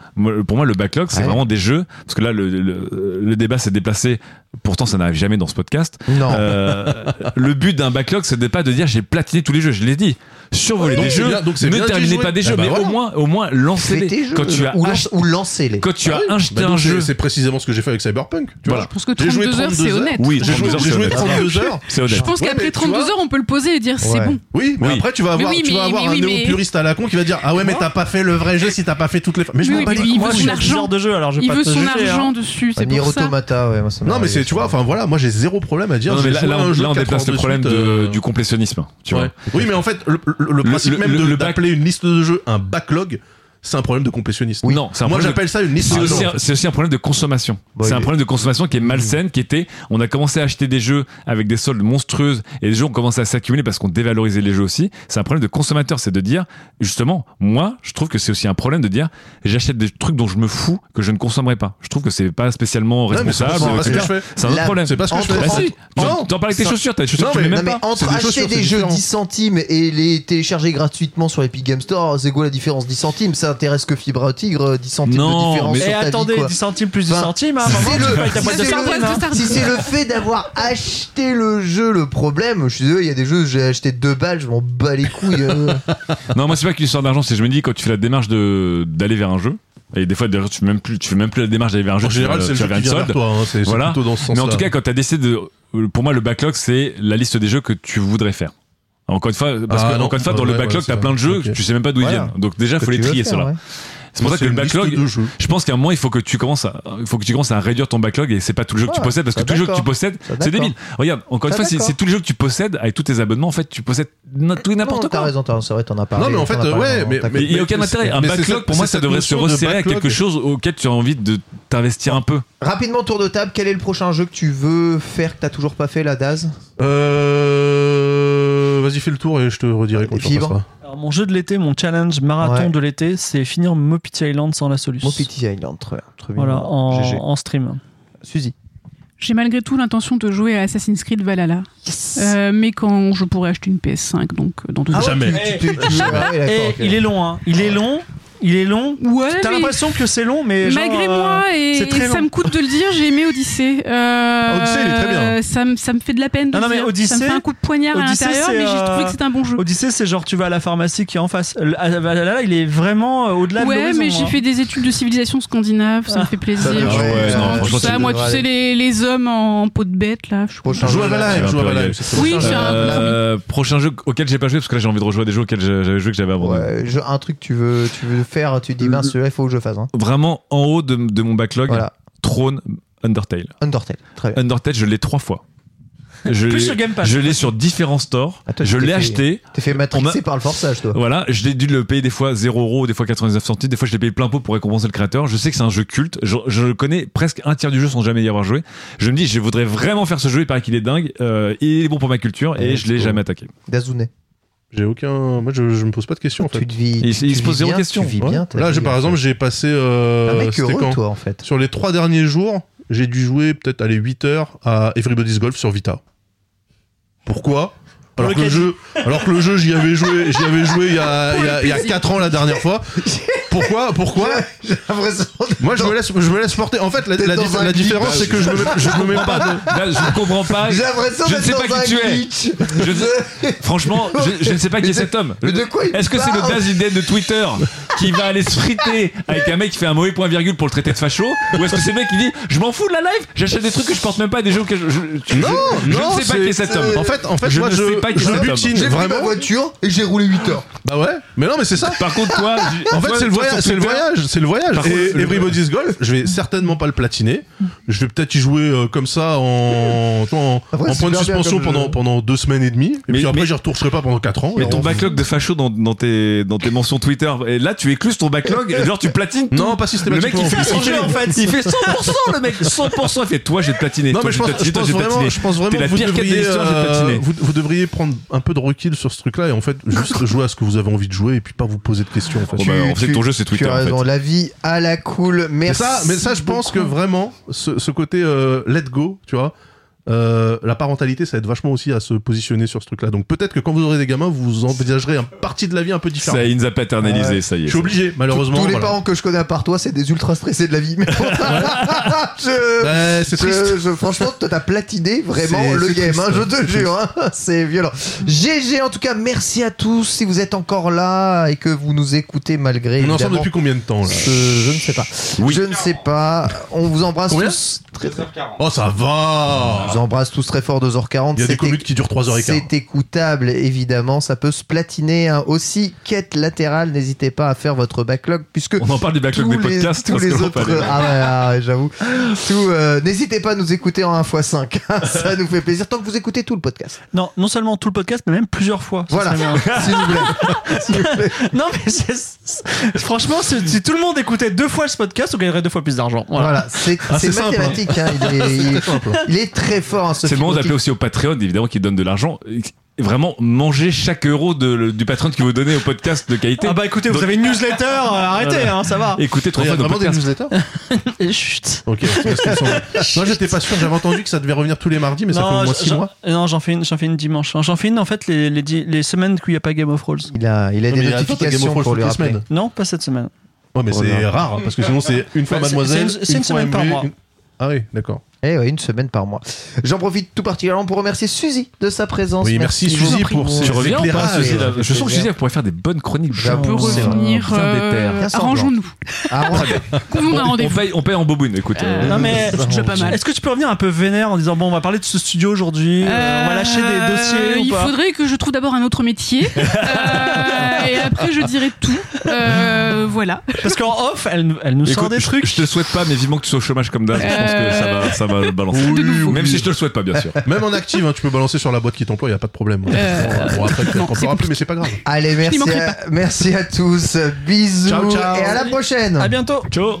Pour moi, le backlog, c'est vraiment des jeux. Parce que là, le débat s'est déplacé. Pourtant, ça n'arrive jamais dans ce podcast. Non. Euh, le but d'un backlog, c'est de pas de dire j'ai platiné tous les jeux. Je l'ai dit. Survolez Donc des jeux, bien- donc c'est ne terminez pas des jeux, Ah bah mais voilà. au moins, au moins lancez-les. jeux, Quand tu as ou, lancez-les. quand tu as acheté Bah un jeu, c'est- précisément ce que j'ai fait avec Cyberpunk. Tu vois. Je pense que J'ai joué 32 heures, 32 c'est honnête. oui, J'ai joué, 32 heures, j'ai c'est joué honnête. 32 heures. C'est honnête. Je pense qu'après mais tu 32 vois- heures, on peut le poser et dire c'est bon. Oui, mais après tu vas avoir, tu vas un néo-puriste à la con qui va dire ah ouais mais t'as pas fait le vrai jeu si t'as pas fait toutes les. Mais je m'en bats les il couilles. Moi, veut je son suis à 10 argent. heures de jeu, alors je Il veut son juger, hein. argent dessus, c'est Nier pour ça. Non mais c'est tu vois enfin voilà moi j'ai zéro problème à dire. Non, mais j'ai là, on, déplace le problème du complétionnisme. Tu vois. Oui mais en fait le, principe le- même bac- d'appeler une liste de jeux un backlog c'est un problème de complétionniste. Non, c'est un Moi de- j'appelle ça une liste C'est aussi, en un- fait. c'est aussi un problème de consommation. Bah, c'est il un problème de consommation qui est malsaine, qui était, on a commencé à acheter des jeux avec des soldes monstrueuses et les jeux ont commencé à s'accumuler parce qu'on dévalorisait les jeux aussi. C'est un problème de consommateur, c'est de dire, justement, moi, je trouve que c'est aussi un problème de dire, j'achète des trucs dont je me fous que je ne consommerai pas. Je trouve que c'est pas spécialement responsable. pas ce que etc. je fais. C'est un autre La- problème. C'est pas ce que je fais. Bah si, Non. t'en parles avec tes chaussures, t'as des chaussures Non, que tu mais- mets Non, même pas. entre acheter des jeux différent. 10 centimes et les télécharger gratuitement sur Epic Game Store, c'est quoi la différence 10 centimes? Ça intéresse que Fibra Tigre, 10 centimes Non, de différence mais- Et sur ta vie, attendez, quoi. 10 centimes plus 10 Enfin, centimes, hein, maman, c'est tu le- payes ta si boîte de c'est sardines, le- hein. Si c'est le fait d'avoir acheté le jeu le problème, je suis désolé, il y a des jeux, j'ai acheté 2 balles, je m'en bats les couilles. euh. Non, moi, c'est pas qu'une histoire d'argent, c'est je me dis, quand tu fais la démarche de, d'aller vers un jeu, et des fois, d'ailleurs, tu fais même plus, tu fais même plus la démarche d'aller vers un jeu, En tu général vas- c'est le tu jeu vas qui vers vient une vers solde. toi. hein, C'est c'est Voilà. plutôt dans ce Mais en tout cas, quand tu as décidé de. Pour moi, le backlog, c'est la liste des jeux que tu voudrais faire. Encore une fois, parce Ah que, non. encore une fois, dans Ouais, le backlog, ouais, t'as plein de jeux, tu sais même pas d'où ils Voilà. viennent. Donc déjà, il faut les trier, ceux-là. C'est pour ça que le backlog, je pense qu'à un moment, il faut que tu commences à, il faut que tu commences à réduire ton backlog et c'est pas tout le jeu que tu possèdes parce que ça, tous les jeux que tu possèdes, Ça, c'est débile. Regarde, encore une fois, c'est tous les jeux que tu possèdes avec tous tes abonnements, en fait, tu possèdes tout et n'importe Non, quoi. T'as raison, t'as raison, c'est vrai, t'en as parlé. Non, mais en fait, ouais, mais- il n'y a aucun intérêt. Un backlog, pour moi, ça devrait se resserrer à quelque chose auquel tu as envie de t'investir un peu. Rapidement, tour de table, quel est le prochain jeu que tu veux faire que t'as toujours pas fait, la Daz? Euh, Vas-y, fais le tour et je te redirai quand tu. Alors, mon jeu de l'été, mon challenge marathon Ouais. de l'été, c'est finir Mopiti Island sans la solution. Mopiti Island, très bien. Très bien. Voilà, en, GG. en stream. Suzy. J'ai malgré tout l'intention de jouer à Assassin's Creed Valhalla. Euh, mais quand je pourrais acheter une PS5, donc euh, dans deux Ah ans. Jamais. tu- tu- tu- tu- ouais, d'accord, Et ok. il est long, hein. Il est long. Il est long. Ouais, T'as mais l'impression que c'est long, mais genre, malgré euh, moi, et, c'est très et ça long. me coûte de le dire, j'ai aimé Odyssey. Euh, Odyssey, il est très bien. Ça, me- ça me fait de la peine de Non, non, mais dire. ça me fait un coup de poignard à l'intérieur, c'est, mais j'ai euh, trouvé que c'était un bon jeu. Odyssey, c'est genre tu vas à la pharmacie qui est en face. Ah, bah, Là, là, il est vraiment euh, au-delà de Ouais, mais j'ai hein. fait des études de civilisation scandinave, ça me fait plaisir. Ça ouais, non, ça, tu- moi, tu sais, les, les hommes en peau de bête, là. Joue à. Valheim, c'est joue à Valheim. c'est Oui, c'est prochain jeu auquel j'ai pas joué parce que là j'ai envie de rejouer à des jeux auxquels j'avais joué que j'avais abandonné. Un truc que tu veux, tu veux faire, tu te dis mince, celui-là, il faut que je fasse. Hein. Vraiment en haut de, de mon backlog, Voilà, Throne Undertale. Undertale, très bien. Undertale, je l'ai trois fois. Je Plus l'ai- sur Game Pass. Je l'ai sur différents stores. Ah, toi, je t'es l'ai fait- acheté. T'es fait matrixer m'a- par le forçage, toi. Voilà, je l'ai dû le payer des fois 0 euros, des fois 99 centimes, des fois je l'ai payé plein pot pour récompenser le créateur. Je sais que c'est un jeu culte, je, je connais presque un tiers du jeu sans jamais y avoir joué. Je me dis, je voudrais vraiment faire ce jeu, il paraît qu'il est dingue, euh, il est bon pour ma culture et Ouais, je l'ai cool. jamais attaqué. Dazune. J'ai aucun. Moi, je, je me pose pas de questions en fait. Tu te vis. Il- tu il se pose zéro bien, question. Tu vis Ouais. bien. Là, j'ai par en exemple, j'ai passé. euh, Un mec heureux, quand toi, en fait. Sur les trois derniers jours, j'ai dû jouer peut-être aller 8 heures à Everybody's Golf sur Vita. Pourquoi? Alors que, le jeu, alors que le jeu, j'y avais joué, j'y avais joué il y a, il y a, il y a 4 ans la dernière fois. Pourquoi Pourquoi Moi, je me laisse, je me laisse porter. En fait, la, différence, c'est que je me, je me mets pas de. Là, je ne comprends pas. J'ai l'impression Je ne d'être sais pas dans un qui tu es. Je- Franchement, je, je ne sais pas qui est cet homme. mais de quoi il Est-ce que c'est le parle Daz Idem de Twitter qui va aller se friter avec un mec qui fait un mauvais point virgule pour le traiter de facho Ou est-ce que c'est le mec qui dit Je m'en fous de la live, j'achète des trucs que je porte même pas des jeux auxquels je. je- je- Non, je non, ne sais pas qui est cet homme. En fait, en fait, Je moi, ne je, sais pas qui je est cet homme. butine J'ai pris ma vraiment. voiture et j'ai roulé 8 heures. Bah ouais. Mais non, mais c'est ça. Par contre, toi. En fait, c'est le voyage, c'est le voyage, c'est le voyage. Et le- Everybody's Golf, je vais certainement pas le platiner. Je vais peut-être y jouer euh, comme ça en, en, Après, en c'est point de suspension pendant pendant deux semaines et demie. Et Mais- puis après, j'y retournerai pas pendant quatre ans. Mais Et ton on- backlog de facho dans, dans, tes, dans tes mentions Twitter, et là tu écluses ton backlog, et genre tu platines tout. Non, pas Le mec systématiquement. il fait son jeu en fait, il fait 100% le mec, 100% il fait toi j'ai platiné. Non toi, mais je pense, vraiment, je pense vraiment vous devriez, euh, vous, vous devriez prendre un peu de recul sur ce truc-là et en fait juste jouer à ce que vous avez envie de jouer et puis pas vous poser de questions. En fait. Bah, on sait que ton jeu, c'est Twitter, Tu as en fait. raison, la vie à la cool. mais Merci. ça, mais ça, je pense que vraiment ce, ce côté euh, let go, tu vois. Euh, la parentalité, ça aide vachement aussi à se positionner sur ce truc-là. Donc peut-être que quand vous aurez des gamins, vous envisagerez un partie de la vie un peu différente. Ça, il nous a paternalisé, Ouais. ça y est. Je suis obligé, malheureusement. Tous les voilà. parents que je connais à part toi, c'est des ultra stressés de la vie. Mais bon, je, Ouais, c'est triste. je- je- franchement, toi, t'as platiné vraiment C'est- le c'est game, triste. hein, je te jure. hein. c'est violent. GG, en tout cas, merci à tous. Si vous êtes encore là et que vous nous écoutez malgré. On est ensemble depuis combien de temps là ce- je ne sais pas. Oui. Je ne sais pas. On vous embrasse Combien tous. Très, très- Oh, ça va vous embrasse tous très fort, 2h40. Il y a des commutes qui durent 3h15. C'est écoutable, évidemment. Ça peut se platiner. hein. Aussi, quête latérale, n'hésitez pas à faire votre backlog, puisque On en parle du backlog des les, podcasts. tous les autres. Ah ouais, ah ouais, j'avoue. Euh, n'hésitez pas à nous écouter en 1x5. ça nous fait plaisir tant que vous écoutez tout le podcast. Non, non seulement tout le podcast, mais même plusieurs fois. Ça Voilà. S'il vous plaît. S'il vous plaît. non, mais franchement, si, tout le monde écoutait deux fois ce podcast, on gagnerait deux fois plus d'argent. Voilà. Voilà, c'est Ah, simple, mathématique. hein. Il, est, il, il est très fort. hein, ce C'est le moment d'appeler aussi au Patreon, évidemment, qui donne de l'argent. Vraiment, manger chaque euro de- du Patreon que vous donnez au podcast de qualité. Ah bah écoutez, vous avez une newsletter, euh, arrêtez, hein, ça va. Écoutez trois fois vraiment des newsletters Et chut. Ok, sont- Moi j'étais pas sûr, j'avais entendu que ça devait revenir tous les mardis, mais ça fait au moins 6 j'en- mois. non, j'en fais une, j'en fais une dimanche. J'en fais une en fait les, les, semaines où il n'y a pas Game of Thrones. Il a, il a Non, des notifications Thrones pour les rappeler. semaines. Non, pas cette semaine. Ouais, mais Oh c'est rare, parce que sinon c'est une fois Bah, mademoiselle. c'est une- c'est une fois semaine par mois. une- Ah oui, d'accord. Eh ouais, une semaine par mois. J'en profite tout particulièrement pour remercier Suzy de sa présence. Oui, merci, beaucoup. Suzy pour pas, éclairages. Ouais, Je sens que Suzy pourrait faire des bonnes chroniques. Peut c'est revenir. Euh. Arrangeons-nous. Ah, On, on paye, on paye en boboune, écoute. euh, Non mais C'est déjà pas mal. Est-ce que tu peux revenir un peu vénère en disant bon on va parler de ce studio aujourd'hui, euh, on va lâcher des Euh, dossiers ou Il pas faudrait que je trouve d'abord un autre métier. Euh, et après, je dirai tout. Euh, voilà. Parce qu'en off elle, nous- elle nous sort Écoute, des je- trucs. Je te souhaite pas, mais vivement que tu sois au chômage comme d'hab. Je pense que ça va, balancer. Oui. Même si je te le souhaite pas, bien sûr. Même en active, hein, tu peux balancer sur la boîte qui t'emploie, y a pas de problème. Euh, Bon, après, c'est fera plus, mais c'est pas grave. Allez, merci à, merci à tous. Bisous Ciao, ciao. et à la prochaine. À bientôt. Ciao